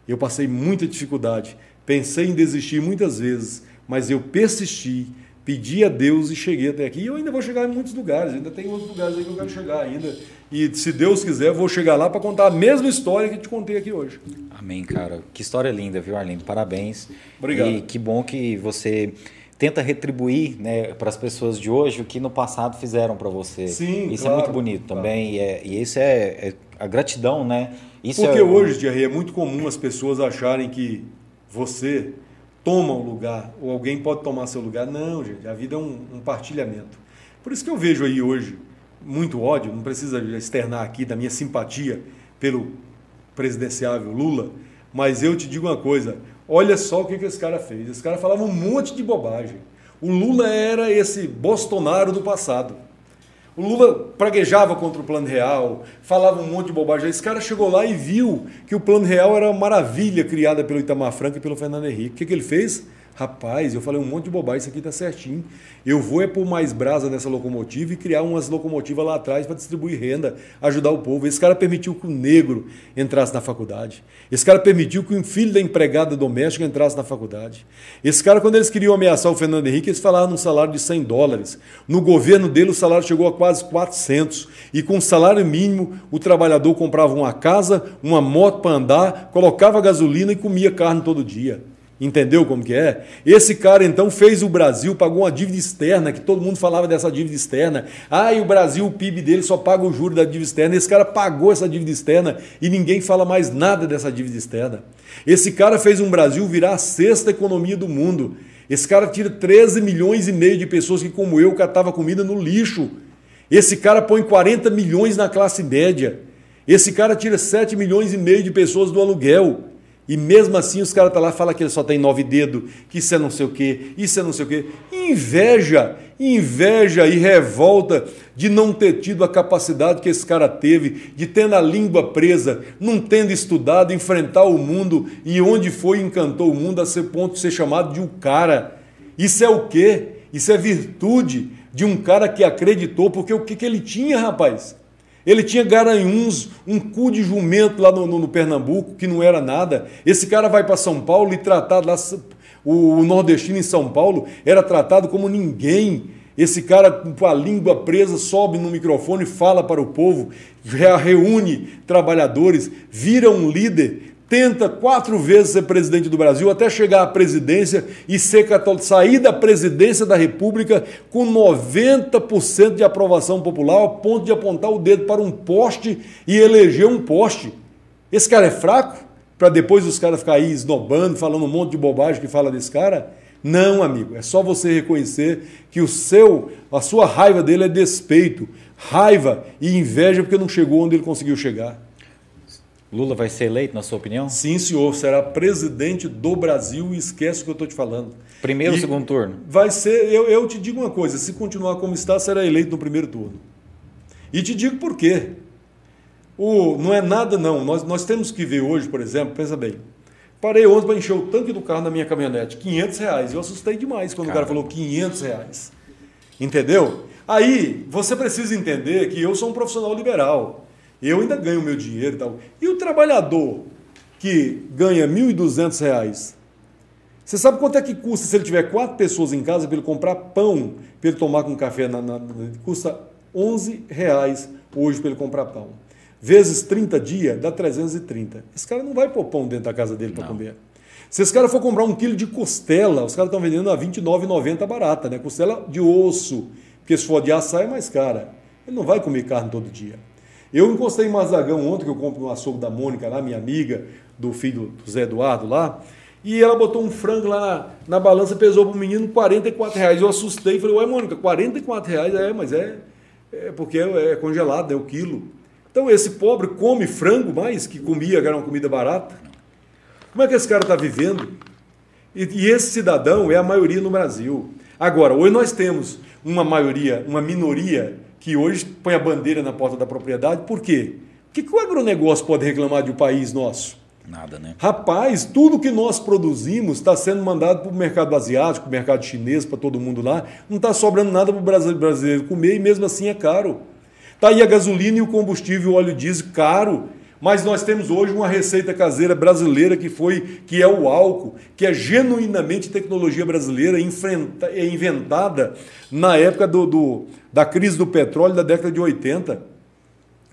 Eu passei muita dificuldade, pensei em desistir muitas vezes, mas eu persisti, pedi a Deus e cheguei até aqui. E eu ainda vou chegar em muitos lugares, ainda tem outros lugares aí que eu quero chegar ainda. E se Deus quiser, vou chegar lá para contar a mesma história que te contei aqui hoje. Amém, cara. Que história linda, viu, Arlindo? Parabéns. Obrigado. E que bom que você tenta retribuir né, para as pessoas de hoje o que no passado fizeram para você. Sim, isso claro, é muito bonito claro. também. E, é, e isso é, é, a gratidão, né? Isso Porque é, hoje, Thierry, é muito comum as pessoas acharem que você toma o lugar, ou alguém pode tomar seu lugar. Não, gente, a vida é um, um partilhamento. Por isso que eu vejo aí hoje muito ódio, não precisa externar aqui da minha simpatia pelo presidenciável Lula, mas eu te digo uma coisa, olha só o que, que esse cara fez. Esse cara falava um monte de bobagem. O Lula era esse Bolsonaro do passado. O Lula praguejava contra o Plano Real, falava um monte de bobagem. Esse cara chegou lá e viu que o Plano Real era uma maravilha criada pelo Itamar Franco e pelo Fernando Henrique. O que, que ele fez? Rapaz, eu falei um monte de bobagem, isso aqui tá certinho. Eu vou é pôr mais brasa nessa locomotiva e criar umas locomotivas lá atrás para distribuir renda, ajudar o povo. Esse cara permitiu que o negro entrasse na faculdade. Esse cara permitiu que o filho da empregada doméstica entrasse na faculdade. Esse cara, quando eles queriam ameaçar o Fernando Henrique, eles falaram num salário de 100 dólares. No governo dele, o salário chegou a quase 400. E com salário mínimo, o trabalhador comprava uma casa, uma moto para andar, colocava gasolina e comia carne todo dia. Entendeu como que é? Esse cara então fez o Brasil, pagou uma dívida externa, que todo mundo falava dessa dívida externa. Ah, e o Brasil, o PIB dele só paga o juro da dívida externa. Esse cara pagou essa dívida externa e ninguém fala mais nada dessa dívida externa. Esse cara fez um Brasil virar a sexta economia do mundo. Esse cara tira 13 milhões e meio de pessoas que, como eu, catava comida no lixo. Esse cara põe 40 milhões na classe média. Esse cara tira 7 milhões e meio de pessoas do aluguel. E mesmo assim os caras estão tá lá falam que ele só tem nove dedos, que isso é não sei o quê, isso é não sei o quê. Inveja, inveja e revolta de não ter tido a capacidade que esse cara teve, de ter na língua presa, não tendo estudado, enfrentar o mundo e onde foi encantou o mundo a ser ponto de ser chamado de um cara. Isso é o quê? Isso é virtude de um cara que acreditou, porque o que, que ele tinha, rapaz? Ele tinha garanhuns, um cu de jumento lá no, no, no Pernambuco, que não era nada. Esse cara vai para São Paulo e tratado lá, o, o nordestino em São Paulo era tratado como ninguém. Esse cara com a língua presa sobe no microfone, fala para o povo, reúne trabalhadores, vira um líder, tenta quatro vezes ser presidente do Brasil até chegar à presidência e ser católico, sair da presidência da República com 90% de aprovação popular, ao ponto de apontar o dedo para um poste e eleger um poste. Esse cara é fraco? Para depois os caras ficarem aí esnobando, falando um monte de bobagem que fala desse cara? Não, amigo, é só você reconhecer que o seu, a sua raiva dele é despeito, raiva e inveja porque não chegou onde ele conseguiu chegar. Lula vai ser eleito, na sua opinião? Sim, senhor. Será presidente do Brasil e esquece o que eu estou te falando. Primeiro ou segundo turno? Vai ser, eu, eu te digo uma coisa: se continuar como está, será eleito no primeiro turno. E te digo por quê. O, não é nada, não. Nós, nós temos que ver hoje, por exemplo, pensa bem. Parei ontem para encher o tanque do carro na minha caminhonete, 500 reais. Eu assustei demais quando o cara falou 500 reais. Entendeu? Aí, você precisa entender que eu sou um profissional liberal. Eu ainda ganho meu dinheiro e tal. E o trabalhador que ganha R$ 1.200, você sabe quanto é que custa se ele tiver quatro pessoas em casa para ele comprar pão, para ele tomar com café? Na, na, custa 11 reais hoje para ele comprar pão. Vezes 30 dias, dá 330. Esse cara não vai pôr pão dentro da casa dele para comer. Se esse cara for comprar um quilo de costela, os caras estão vendendo a R$ 29,90 barata, né? Costela de osso, porque se for de açaí é mais cara. Ele não vai comer carne todo dia. Eu encostei em Mazagão ontem, que eu compro no açougue da Mônica lá, minha amiga, do filho do Zé Eduardo lá, e ela botou um frango lá na, na balança, pesou para o menino 44 reais. Eu assustei e falei, ué, Mônica, 44 reais? É, mas é, é porque é, é congelado, é o quilo. Então esse pobre come frango mais que comia, que era uma comida barata. Como é que esse cara está vivendo? E, e esse cidadão é a maioria no Brasil. Agora, hoje nós temos uma maioria, uma minoria que hoje põe a bandeira na porta da propriedade. Por quê? O que, que o agronegócio pode reclamar de um país nosso? Nada, né? Rapaz, tudo que nós produzimos está sendo mandado para o mercado asiático, para o mercado chinês, para todo mundo lá. Não está sobrando nada para o brasileiro comer e mesmo assim é caro. Está aí a gasolina e o combustível, o óleo diesel caro. Mas nós temos hoje uma receita caseira brasileira que foi que é o álcool, que é genuinamente tecnologia brasileira, é inventada na época do, do da crise do petróleo da década de 80.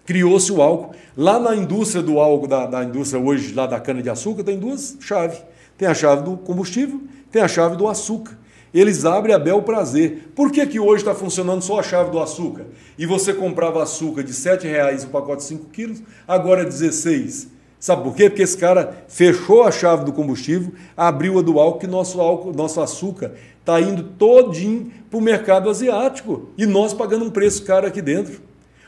Criou-se o álcool. Lá na indústria do álcool, da, da indústria hoje, lá da cana-de-açúcar, tem duas chaves. Tem a chave do combustível, tem a chave do açúcar. Eles abrem a bel prazer. Por que, que hoje está funcionando só a chave do açúcar? E você comprava açúcar de R$ reais o pacote de 5 quilos, agora é 16. Sabe por quê? Porque esse cara fechou a chave do combustível, abriu a do álcool, que nosso álcool, nosso açúcar está indo todinho para o mercado asiático e nós pagando um preço caro aqui dentro.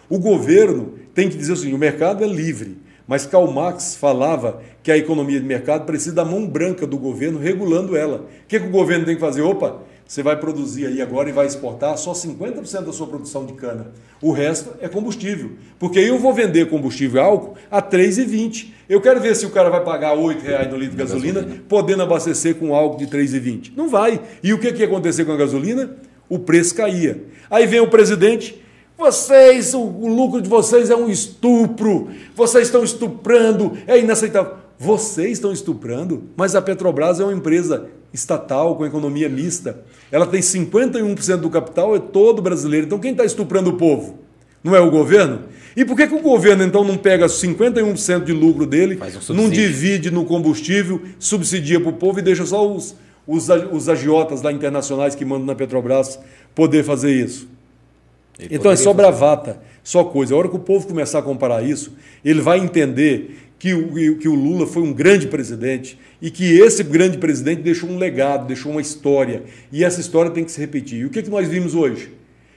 O governo tem que dizer assim: o mercado é livre, mas Karl Marx falava que a economia de mercado precisa da mão branca do governo regulando ela. O que, que o governo tem que fazer? Opa, você vai produzir aí agora e vai exportar só 50% da sua produção de cana. O resto é combustível. Porque aí eu vou vender combustível álcool a R$ 3,20. Eu quero ver se o cara vai pagar R$ 8,00 no litro de gasolina, gasolina, podendo abastecer com álcool de R$ 3,20. Não vai. E o que, que ia acontecer com a gasolina? O preço caía. Aí vem o presidente, vocês, o, o lucro de vocês é um estupro, vocês estão estuprando, é inaceitável. Vocês estão estuprando, mas a Petrobras é uma empresa estatal com economia mista. Ela tem 51% do capital, é todo brasileiro. Então quem está estuprando o povo? Não é o governo? E por que, que o governo então não pega 51% de lucro dele, um não divide no combustível, subsidia para o povo e deixa só os, os, os agiotas lá internacionais que mandam na Petrobras poder fazer isso? Ele então é só bravata, só coisa. A hora que o povo começar a comparar isso, ele vai entender que o, que o Lula foi um grande presidente e que esse grande presidente deixou um legado, deixou uma história. E essa história tem que se repetir. E o que, que nós vimos hoje?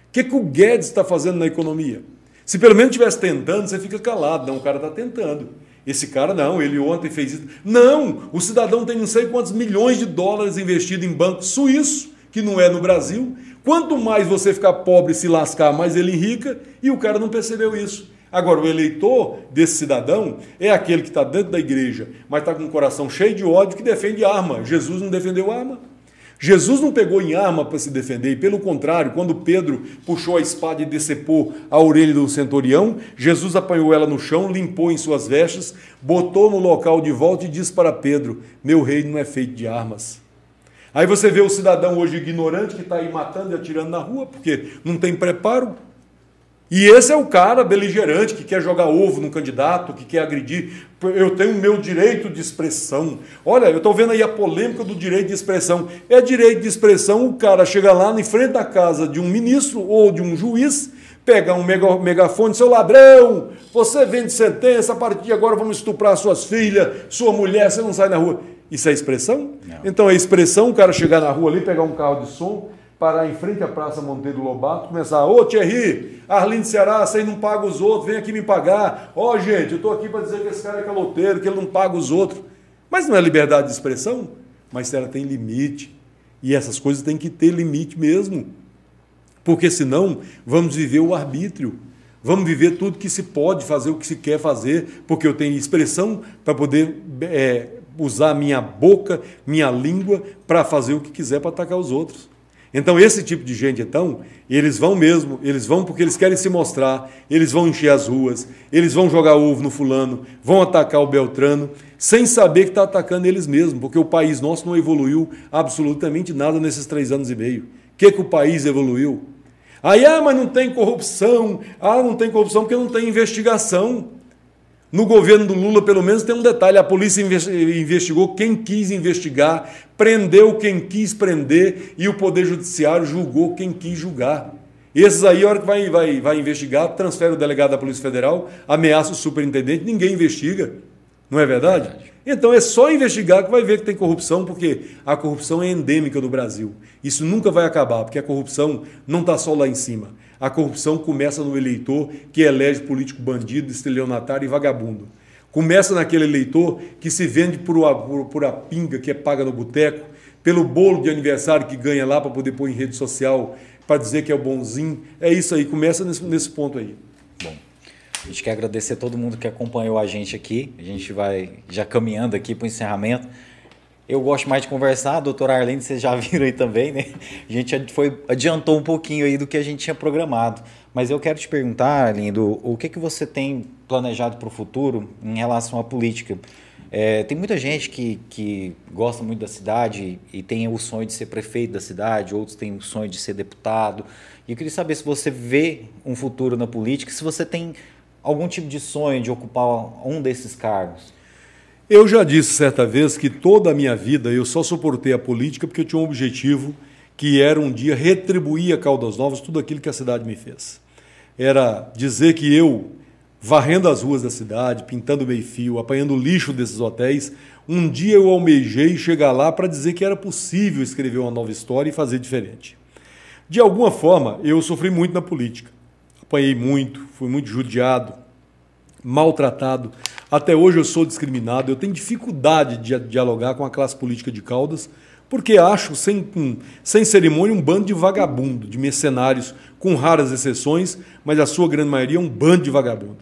O que, que o Guedes está fazendo na economia? Se pelo menos estivesse tentando, você fica calado. Não, o cara está tentando. Esse cara não, ele ontem fez isso. Não, o cidadão tem não sei quantos milhões de dólares investido em banco suíço, que não é no Brasil. Quanto mais você ficar pobre e se lascar, mais ele enrica, e o cara não percebeu isso. Agora, o eleitor desse cidadão é aquele que está dentro da igreja, mas está com o coração cheio de ódio que defende arma. Jesus não defendeu arma. Jesus não pegou em arma para se defender, e pelo contrário, quando Pedro puxou a espada e decepou a orelha do centurião, Jesus apanhou ela no chão, limpou em suas vestes, botou no local de volta e disse para Pedro: Meu reino não é feito de armas. Aí você vê o cidadão hoje ignorante que está aí matando e atirando na rua, porque não tem preparo, e esse é o cara beligerante que quer jogar ovo no candidato, que quer agredir. Eu tenho o meu direito de expressão. Olha, eu estou vendo aí a polêmica do direito de expressão. É direito de expressão o cara chega lá em frente da casa de um ministro ou de um juiz, pega um megafone, seu ladrão, você vende sentença, a partir de agora vamos estuprar suas filhas, sua mulher, você não sai na rua. Isso é expressão? Não. Então é expressão o cara chegar na rua ali, pegar um carro de som, parar em frente à Praça Monteiro Lobato, começar, ô Thierry, Arlindo Ceará, você não paga os outros, vem aqui me pagar. Ó, oh, gente, eu estou aqui para dizer que esse cara é caloteiro, que ele não paga os outros. Mas não é liberdade de expressão? Mas ela tem limite. E essas coisas têm que ter limite mesmo. Porque senão vamos viver o arbítrio. Vamos viver tudo que se pode fazer, o que se quer fazer, porque eu tenho expressão para poder é, usar minha boca, minha língua, para fazer o que quiser para atacar os outros. Então, esse tipo de gente, então, eles vão mesmo, eles vão porque eles querem se mostrar, eles vão encher as ruas, eles vão jogar ovo no fulano, vão atacar o Beltrano, sem saber que está atacando eles mesmos, porque o país nosso não evoluiu absolutamente nada nesses três anos e meio. O que, que o país evoluiu? Aí, ah, mas não tem corrupção, ah, não tem corrupção porque não tem investigação. No governo do Lula, pelo menos, tem um detalhe: a polícia investigou quem quis investigar, prendeu quem quis prender e o Poder Judiciário julgou quem quis julgar. Esses aí, a hora que vai, vai, vai investigar, transfere o delegado da Polícia Federal, ameaça o superintendente, ninguém investiga. Não é verdade? verdade? Então é só investigar que vai ver que tem corrupção, porque a corrupção é endêmica do Brasil. Isso nunca vai acabar, porque a corrupção não está só lá em cima. A corrupção começa no eleitor que elege político bandido, estelionatário e vagabundo. Começa naquele eleitor que se vende por, a, por, por a pinga que é paga no boteco, pelo bolo de aniversário que ganha lá para poder pôr em rede social, para dizer que é o bonzinho. É isso aí, começa nesse, nesse ponto aí. Bom, a gente quer agradecer a todo mundo que acompanhou a gente aqui. A gente vai já caminhando aqui para o encerramento. Eu gosto mais de conversar, doutor Arlene, vocês já viram aí também, né? A gente foi, adiantou um pouquinho aí do que a gente tinha programado. Mas eu quero te perguntar, Arlindo, o que, que você tem planejado para o futuro em relação à política? É, tem muita gente que, que gosta muito da cidade e tem o sonho de ser prefeito da cidade, outros têm o sonho de ser deputado. E eu queria saber se você vê um futuro na política, se você tem algum tipo de sonho de ocupar um desses cargos. Eu já disse certa vez que toda a minha vida eu só suportei a política porque eu tinha um objetivo que era um dia retribuir a Caldas Novas tudo aquilo que a cidade me fez. Era dizer que eu, varrendo as ruas da cidade, pintando meio-fio, apanhando lixo desses hotéis, um dia eu almejei chegar lá para dizer que era possível escrever uma nova história e fazer diferente. De alguma forma, eu sofri muito na política. Apanhei muito, fui muito judiado, maltratado. Até hoje eu sou discriminado, eu tenho dificuldade de dialogar com a classe política de Caldas, porque acho, sem, sem cerimônia, um bando de vagabundo, de mercenários, com raras exceções, mas a sua grande maioria é um bando de vagabundo.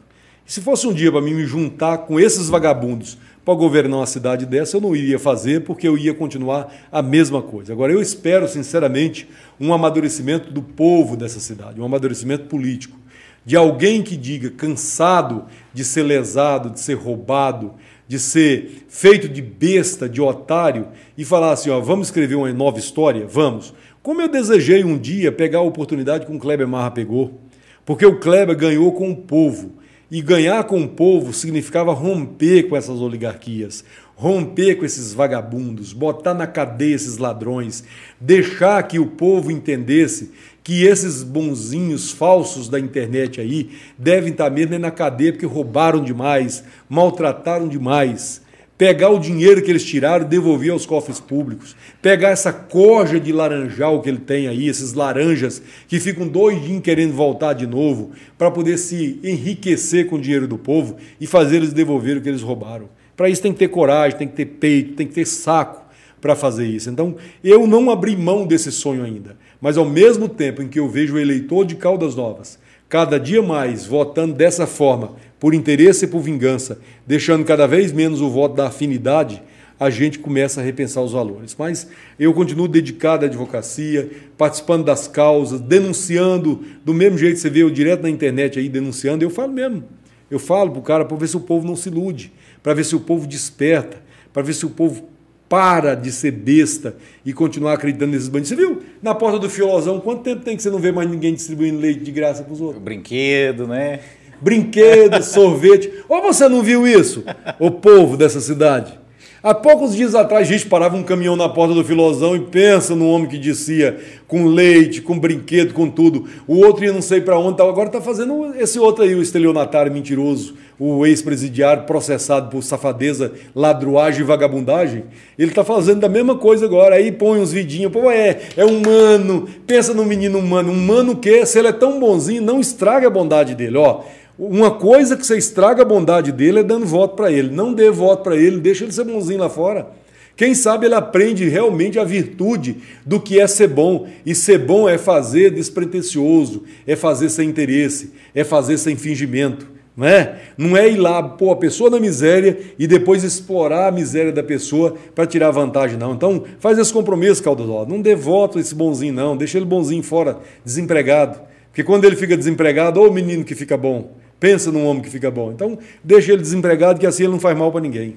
E se fosse um dia para mim me juntar com esses vagabundos para governar uma cidade dessa, eu não iria fazer, porque eu ia continuar a mesma coisa. Agora, eu espero, sinceramente, um amadurecimento do povo dessa cidade, um amadurecimento político de alguém que diga, cansado de ser lesado, de ser roubado, de ser feito de besta, de otário, e falar assim: ó, vamos escrever uma nova história? Vamos. Como eu desejei um dia pegar a oportunidade que o Kleber Marra pegou, porque o Kleber ganhou com o povo. E ganhar com o povo significava romper com essas oligarquias, romper com esses vagabundos, botar na cadeia esses ladrões, deixar que o povo entendesse que esses bonzinhos falsos da internet aí devem estar mesmo na cadeia porque roubaram demais, maltrataram demais. Pegar o dinheiro que eles tiraram e devolver aos cofres públicos. Pegar essa corja de laranjal que ele tem aí, esses laranjas que ficam doidinhos querendo voltar de novo, para poder se enriquecer com o dinheiro do povo e fazer eles devolver o que eles roubaram. Para isso tem que ter coragem, tem que ter peito, tem que ter saco para fazer isso. Então, eu não abri mão desse sonho ainda. Mas ao mesmo tempo em que eu vejo o eleitor de Caldas Novas cada dia mais votando dessa forma, por interesse e por vingança, deixando cada vez menos o voto da afinidade, a gente começa a repensar os valores. Mas eu continuo dedicado à advocacia, participando das causas, denunciando, do mesmo jeito que você vê eu direto na internet aí denunciando, eu falo mesmo. Eu falo para o cara para ver se o povo não se ilude, para ver se o povo desperta, para ver se o povo para de ser besta e continuar acreditando nesses bandidos. Você viu na porta do fiolozão quanto tempo tem que você não vê mais ninguém distribuindo leite de graça para os outros? O brinquedo, né? Brinquedo, sorvete. Ou você não viu isso? O povo dessa cidade. Há poucos dias atrás, a gente parava um caminhão na porta do Filosão e pensa no homem que dizia com leite, com brinquedo, com tudo. O outro ia não sei para onde, tal. agora está fazendo esse outro aí, o estelionatário mentiroso, o ex-presidiário processado por safadeza, ladruagem e vagabundagem. Ele está fazendo da mesma coisa agora. Aí põe uns vidinhos, pô, é, é humano, pensa no menino humano. Humano o quê? Se ele é tão bonzinho, não estraga a bondade dele, ó. Uma coisa que você estraga a bondade dele é dando voto para ele. Não dê voto para ele, deixa ele ser bonzinho lá fora. Quem sabe ele aprende realmente a virtude do que é ser bom. E ser bom é fazer despretensioso, é fazer sem interesse, é fazer sem fingimento. Não é? Não é ir lá pôr a pessoa na miséria e depois explorar a miséria da pessoa para tirar vantagem, não. Então, faz esse compromisso, Caldodó. Não dê voto a esse bonzinho, não. Deixa ele bonzinho fora, desempregado. Porque quando ele fica desempregado, ô menino que fica bom. Pensa num homem que fica bom. Então, deixa ele desempregado, que assim ele não faz mal para ninguém.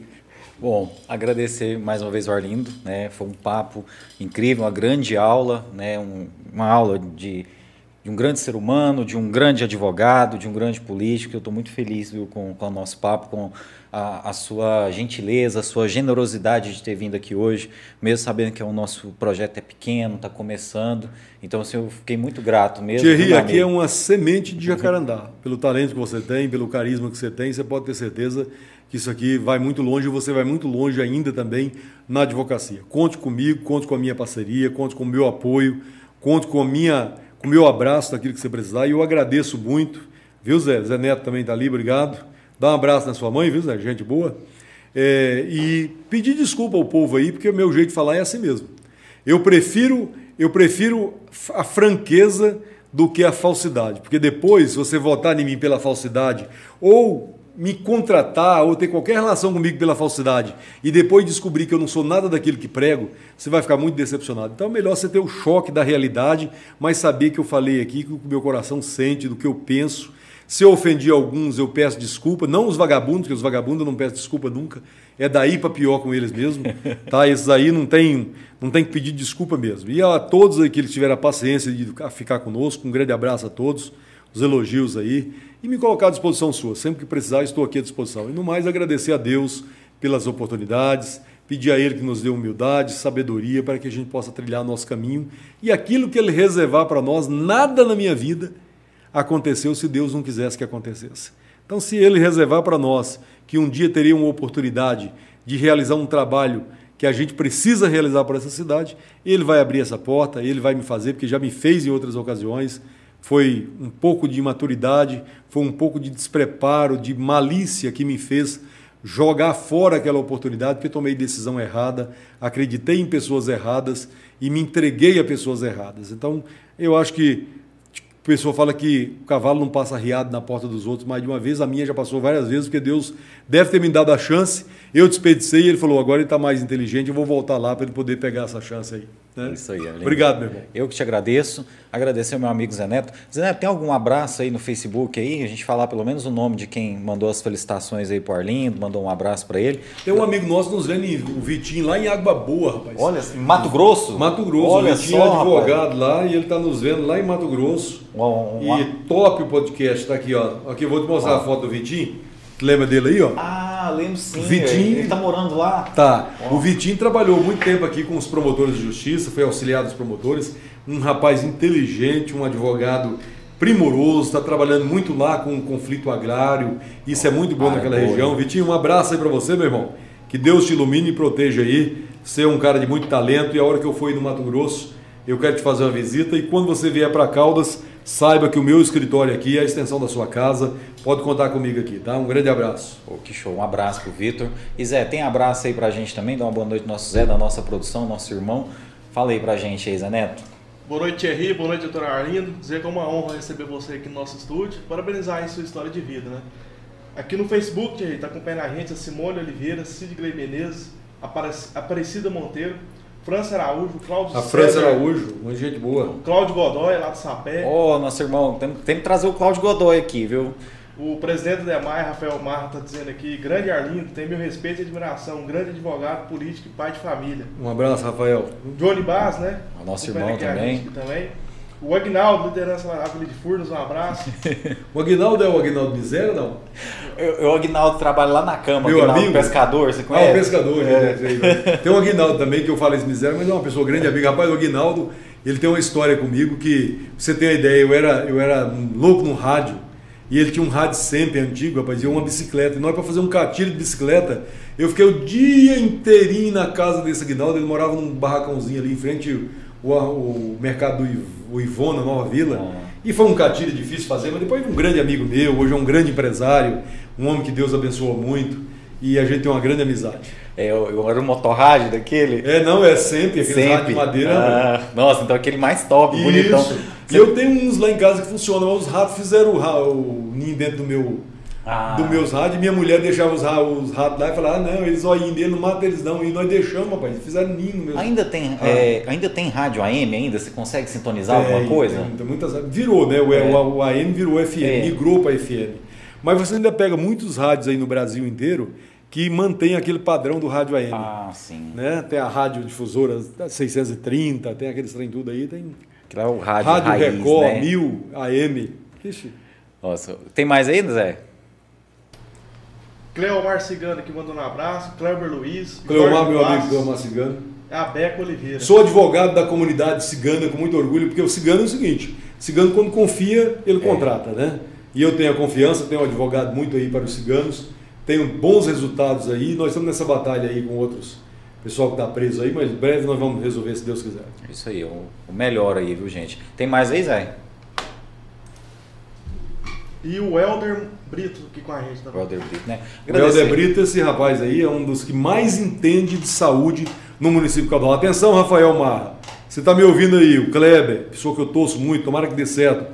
Bom, agradecer mais uma vez o Arlindo, né? Foi um papo incrível, uma grande aula, né? Um, uma aula de, de, um grande ser humano, de um grande advogado, de um grande político. Eu estou muito feliz viu, com, com o nosso papo, com a, a, sua gentileza, a sua generosidade de ter vindo aqui hoje, mesmo sabendo que o nosso projeto é pequeno, está começando. Então, assim, eu fiquei muito grato mesmo. Thierry, aqui é uma semente de jacarandá. Pelo talento que você tem, pelo carisma que você tem, você pode ter certeza que isso aqui vai muito longe e você vai muito longe ainda também na advocacia. Conte comigo, conte com a minha parceria, conte com o meu apoio, conte com a minha, com o meu abraço daquilo que você precisar. E eu agradeço muito. Viu, Zé? Zé Neto também está ali, obrigado. Dá um abraço na sua mãe, viu, Zé? Gente boa. É, e pedir desculpa ao povo aí, porque o meu jeito de falar é assim mesmo. Eu prefiro, eu prefiro a franqueza do que a falsidade, porque depois você votar em mim pela falsidade ou me contratar ou ter qualquer relação comigo pela falsidade e depois descobrir que eu não sou nada daquilo que prego, você vai ficar muito decepcionado. Então é melhor você ter o choque da realidade, mas saber que eu falei aqui, que o meu coração sente, do que eu penso se eu ofendi alguns, eu peço desculpa. Não os vagabundos, porque os vagabundos eu não peço desculpa nunca. É daí para pior com eles mesmo. Tá? Esses aí não tem, não tem que pedir desculpa mesmo. E a todos aí que eles tiveram a paciência de ficar conosco, um grande abraço a todos, os elogios aí. E me colocar à disposição sua. Sempre que precisar, estou aqui à disposição. E no mais, agradecer a Deus pelas oportunidades, pedir a Ele que nos dê humildade, sabedoria, para que a gente possa trilhar nosso caminho. E aquilo que Ele reservar para nós, nada na minha vida aconteceu se Deus não quisesse que acontecesse. Então, se Ele reservar para nós que um dia teria uma oportunidade de realizar um trabalho que a gente precisa realizar para essa cidade, Ele vai abrir essa porta, Ele vai me fazer, porque já me fez em outras ocasiões. Foi um pouco de imaturidade, foi um pouco de despreparo, de malícia que me fez jogar fora aquela oportunidade, porque tomei decisão errada, acreditei em pessoas erradas e me entreguei a pessoas erradas. Então, eu acho que pessoal fala que o cavalo não passa riado na porta dos outros mais de uma vez, a minha já passou várias vezes, porque Deus deve ter me dado a chance. Eu despedicei e ele falou: agora ele está mais inteligente, eu vou voltar lá para ele poder pegar essa chance aí. Né? Isso aí, Aline. Obrigado, meu irmão. Eu que te agradeço. Agradecer ao meu amigo Zé Neto. Zé Neto, tem algum abraço aí no Facebook aí? A gente falar pelo menos o nome de quem mandou as felicitações aí pro Arlindo, mandou um abraço para ele. Tem um amigo nosso nos vendo, o Vitinho, lá em Água Boa, rapaz. Olha, Mato Grosso? Mato Grosso. Olha o Vitinho só, é advogado rapaz. lá e ele está nos vendo lá em Mato Grosso. Um, e top o podcast, tá aqui, ó. Aqui, eu vou te mostrar a foto do Vitinho. Lembra dele aí, ó? Ah, lembro sim. Vitinho, ele tá morando lá? Tá. O Vitinho trabalhou muito tempo aqui com os promotores de justiça, foi auxiliar dos promotores, um rapaz inteligente, um advogado primoroso, está trabalhando muito lá com o conflito agrário. Isso é muito bom ah, naquela é região. Vitinho, um abraço aí para você, meu irmão. Que Deus te ilumine e proteja aí. Você é um cara de muito talento e a hora que eu for no Mato Grosso, eu quero te fazer uma visita e quando você vier para Caldas, Saiba que o meu escritório aqui é a extensão da sua casa. Pode contar comigo aqui, tá? Um grande abraço. Oh, que show. Um abraço pro Vitor. E Zé, tem abraço aí pra gente também. Dá uma boa noite ao nosso Zé, da nossa produção, nosso irmão. Fala aí pra gente aí, Zé Neto. Boa noite, Thierry. Boa noite, doutor Arlindo. Dizer que é uma honra receber você aqui no nosso estúdio. Parabenizar em sua história de vida, né? Aqui no Facebook, Thierry, tá acompanhando a gente a Simone Oliveira, Cid Gley Menezes, Aparecida Monteiro, França Araújo, Cláudio A França Araújo, uma gente boa. Cláudio Godoy, lá do Sapé. Ô, oh, nosso irmão, tem, tem que trazer o Cláudio Godoy aqui, viu? O presidente da EMAI, Rafael Marra, está dizendo aqui, grande Arlindo, tem meu respeito e admiração, um grande advogado, político e pai de família. Um abraço, Rafael. Johnny Bass, né? O nosso irmão também. também. O Agnaldo, liderança lá de Furnas, um abraço. o Agnaldo é o Agnaldo Miséria, não? Eu, o Agnaldo trabalha lá na cama, Meu Aguinaldo amigo? pescador, você conhece? Ah, o pescador, é. Tem o Agnaldo também, que eu falo esse miséria, mas é uma pessoa grande amiga. Rapaz, o Agnaldo, ele tem uma história comigo que, pra você ter uma ideia, eu era, eu era louco no rádio, e ele tinha um rádio sempre antigo, rapaz, e uma bicicleta. E nós, para fazer um catilho de bicicleta, eu fiquei o dia inteirinho na casa desse Agnaldo, ele morava num barracãozinho ali em frente o, o mercado do Ivona, Nova Vila. Ah. E foi um catilho difícil fazer, mas depois um grande amigo meu, hoje é um grande empresário, um homem que Deus abençoou muito. E a gente tem uma grande amizade. É, eu, eu era um motorrádio daquele? É, não, é sempre, aquele sempre. rádio de madeira. Ah, nossa, então aquele mais top, Isso. bonitão. E eu tenho uns lá em casa que funcionam, os ratos fizeram o, o ninho dentro do meu ah. dos meus rádios. Minha mulher deixava os, os ratos lá e falava, ah, não, eles olham dele, não mata eles não. E nós deixamos, rapaz, eles fizeram ninho mesmo. Ainda tem, ah. é, ainda tem rádio AM ainda? Você consegue sintonizar alguma coisa? Tem, tem muitas, virou, né? O, é. o, o AM virou FM, é. migrou para FM. Mas você ainda pega muitos rádios aí no Brasil inteiro que mantém aquele padrão do rádio AM. Ah, sim. Né? Tem a rádio difusora 630, tem aqueles trem tudo aí, tem... Que é o rádio Rádio raiz, Record, né? 1000, AM. Ixi. Nossa, tem mais aí, Zé? Cleomar Cigano que mandou um abraço, Kleber Luiz. Cleomar, meu amigo Cleomar Cigano. É a Beca Oliveira. Sou advogado da comunidade cigana com muito orgulho, porque o cigano é o seguinte: cigano, quando confia, ele é. contrata, né? E eu tenho a confiança, tenho um advogado muito aí para os ciganos, tenho bons resultados aí. Nós estamos nessa batalha aí com outros pessoal que está preso aí, mas breve nós vamos resolver, se Deus quiser. Isso aí, o melhor aí, viu, gente? Tem mais aí, Zé? E o Helder Brito aqui com a gente também. O Helder Brito, né? O Helder Brito, esse rapaz aí, é um dos que mais entende de saúde no município de. Atenção, Rafael Marra. Você está me ouvindo aí, o Kleber, pessoa que eu torço muito, tomara que dê certo.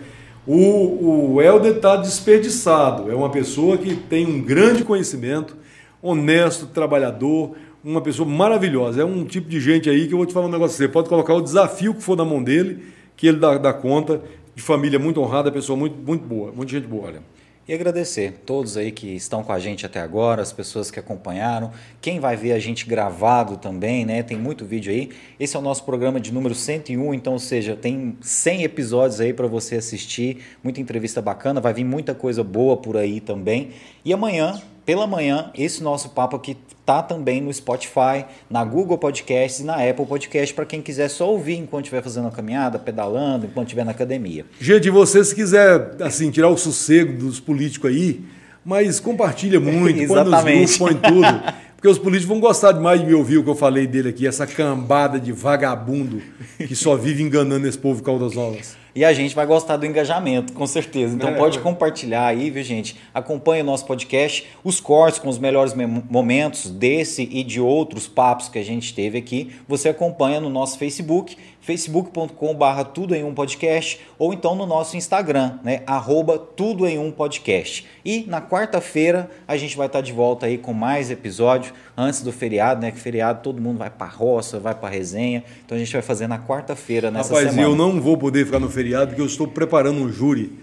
O, o Helder está desperdiçado. É uma pessoa que tem um grande conhecimento, honesto, trabalhador, uma pessoa maravilhosa. É um tipo de gente aí que eu vou te falar um negócio. Você pode colocar o desafio que for na mão dele, que ele dá, dá conta de família muito honrada, pessoa muito, muito boa, muita gente boa. Olha. E agradecer todos aí que estão com a gente até agora, as pessoas que acompanharam, quem vai ver a gente gravado também, né? Tem muito vídeo aí. Esse é o nosso programa de número 101, então, ou seja, tem 100 episódios aí para você assistir, muita entrevista bacana, vai vir muita coisa boa por aí também. E amanhã, pela manhã, esse nosso papo aqui tá também no Spotify, na Google Podcasts e na Apple Podcast para quem quiser só ouvir enquanto estiver fazendo a caminhada, pedalando, enquanto estiver na academia. Gente, você se quiser assim tirar o sossego dos políticos aí, mas compartilha muito, põe nos grupos, põe tudo. Porque os políticos vão gostar demais de me ouvir o que eu falei dele aqui, essa cambada de vagabundo que só vive enganando esse povo Caldas Novas. E a gente vai gostar do engajamento, com certeza. Então é, pode é. compartilhar aí, viu, gente? Acompanhe o nosso podcast, os cortes com os melhores momentos desse e de outros papos que a gente teve aqui. Você acompanha no nosso Facebook facebook.com/barra tudo em um podcast ou então no nosso Instagram, né? Arroba tudo em um podcast. E na quarta-feira a gente vai estar de volta aí com mais episódio antes do feriado, né? Que feriado todo mundo vai para roça, vai para resenha. Então a gente vai fazer na quarta-feira nessa Rapaz, semana. eu não vou poder ficar no feriado porque eu estou preparando um júri.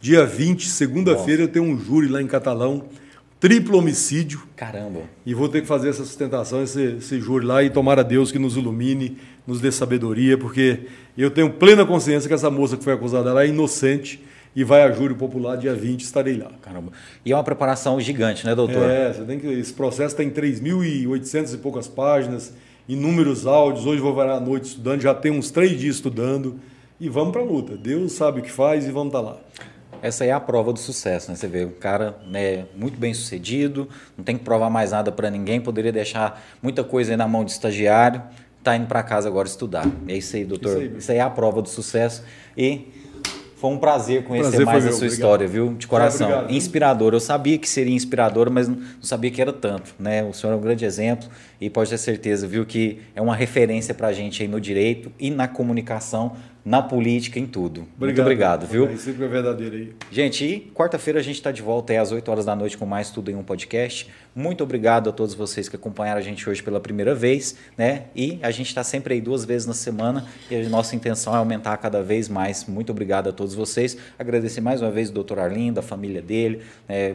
Dia 20, segunda-feira, eu tenho um júri lá em Catalão triplo homicídio. Caramba. E vou ter que fazer essa sustentação, esse, esse júri lá, e tomar a Deus que nos ilumine, nos dê sabedoria, porque eu tenho plena consciência que essa moça que foi acusada lá é inocente e vai a júri popular dia 20, estarei lá. Caramba. E é uma preparação gigante, né, doutor? É, você tem que, esse processo tem 3.800 e poucas páginas, inúmeros áudios. Hoje vou varar a noite estudando, já tem uns três dias estudando. E vamos para a luta. Deus sabe o que faz e vamos estar tá lá. Essa é a prova do sucesso, né? Você vê o cara né, muito bem sucedido, não tem que provar mais nada para ninguém, poderia deixar muita coisa aí na mão de estagiário, tá indo para casa agora estudar. É isso aí, doutor. Isso aí, isso aí, é a prova do sucesso. E Foi um prazer conhecer Prazer mais a sua obrigado. história, viu? De coração. Obrigado. Inspirador. Eu sabia que seria inspirador, mas não sabia que era tanto, né? O senhor é um grande exemplo e pode ter certeza, viu, que é uma referência pra gente aí no direito e na comunicação, na política, em tudo. Muito obrigado, viu? Isso é verdadeiro aí. Gente, e quarta-feira a gente está de volta aí às 8 horas da noite com mais Tudo em um Podcast. Muito obrigado a todos vocês que acompanharam a gente hoje pela primeira vez, né? E a gente está sempre aí duas vezes na semana e a nossa intenção é aumentar cada vez mais. Muito obrigado a todos vocês. Agradecer mais uma vez o doutor Arlindo, a família dele, né?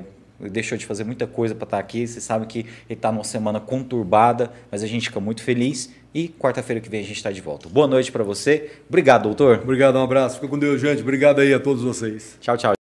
deixou de fazer muita coisa para estar aqui. Você sabe que ele está numa semana conturbada, mas a gente fica muito feliz. E quarta-feira que vem a gente está de volta. Boa noite para você. Obrigado, doutor. Obrigado, um abraço. Fica com Deus, gente. Obrigado aí a todos vocês. Tchau, tchau.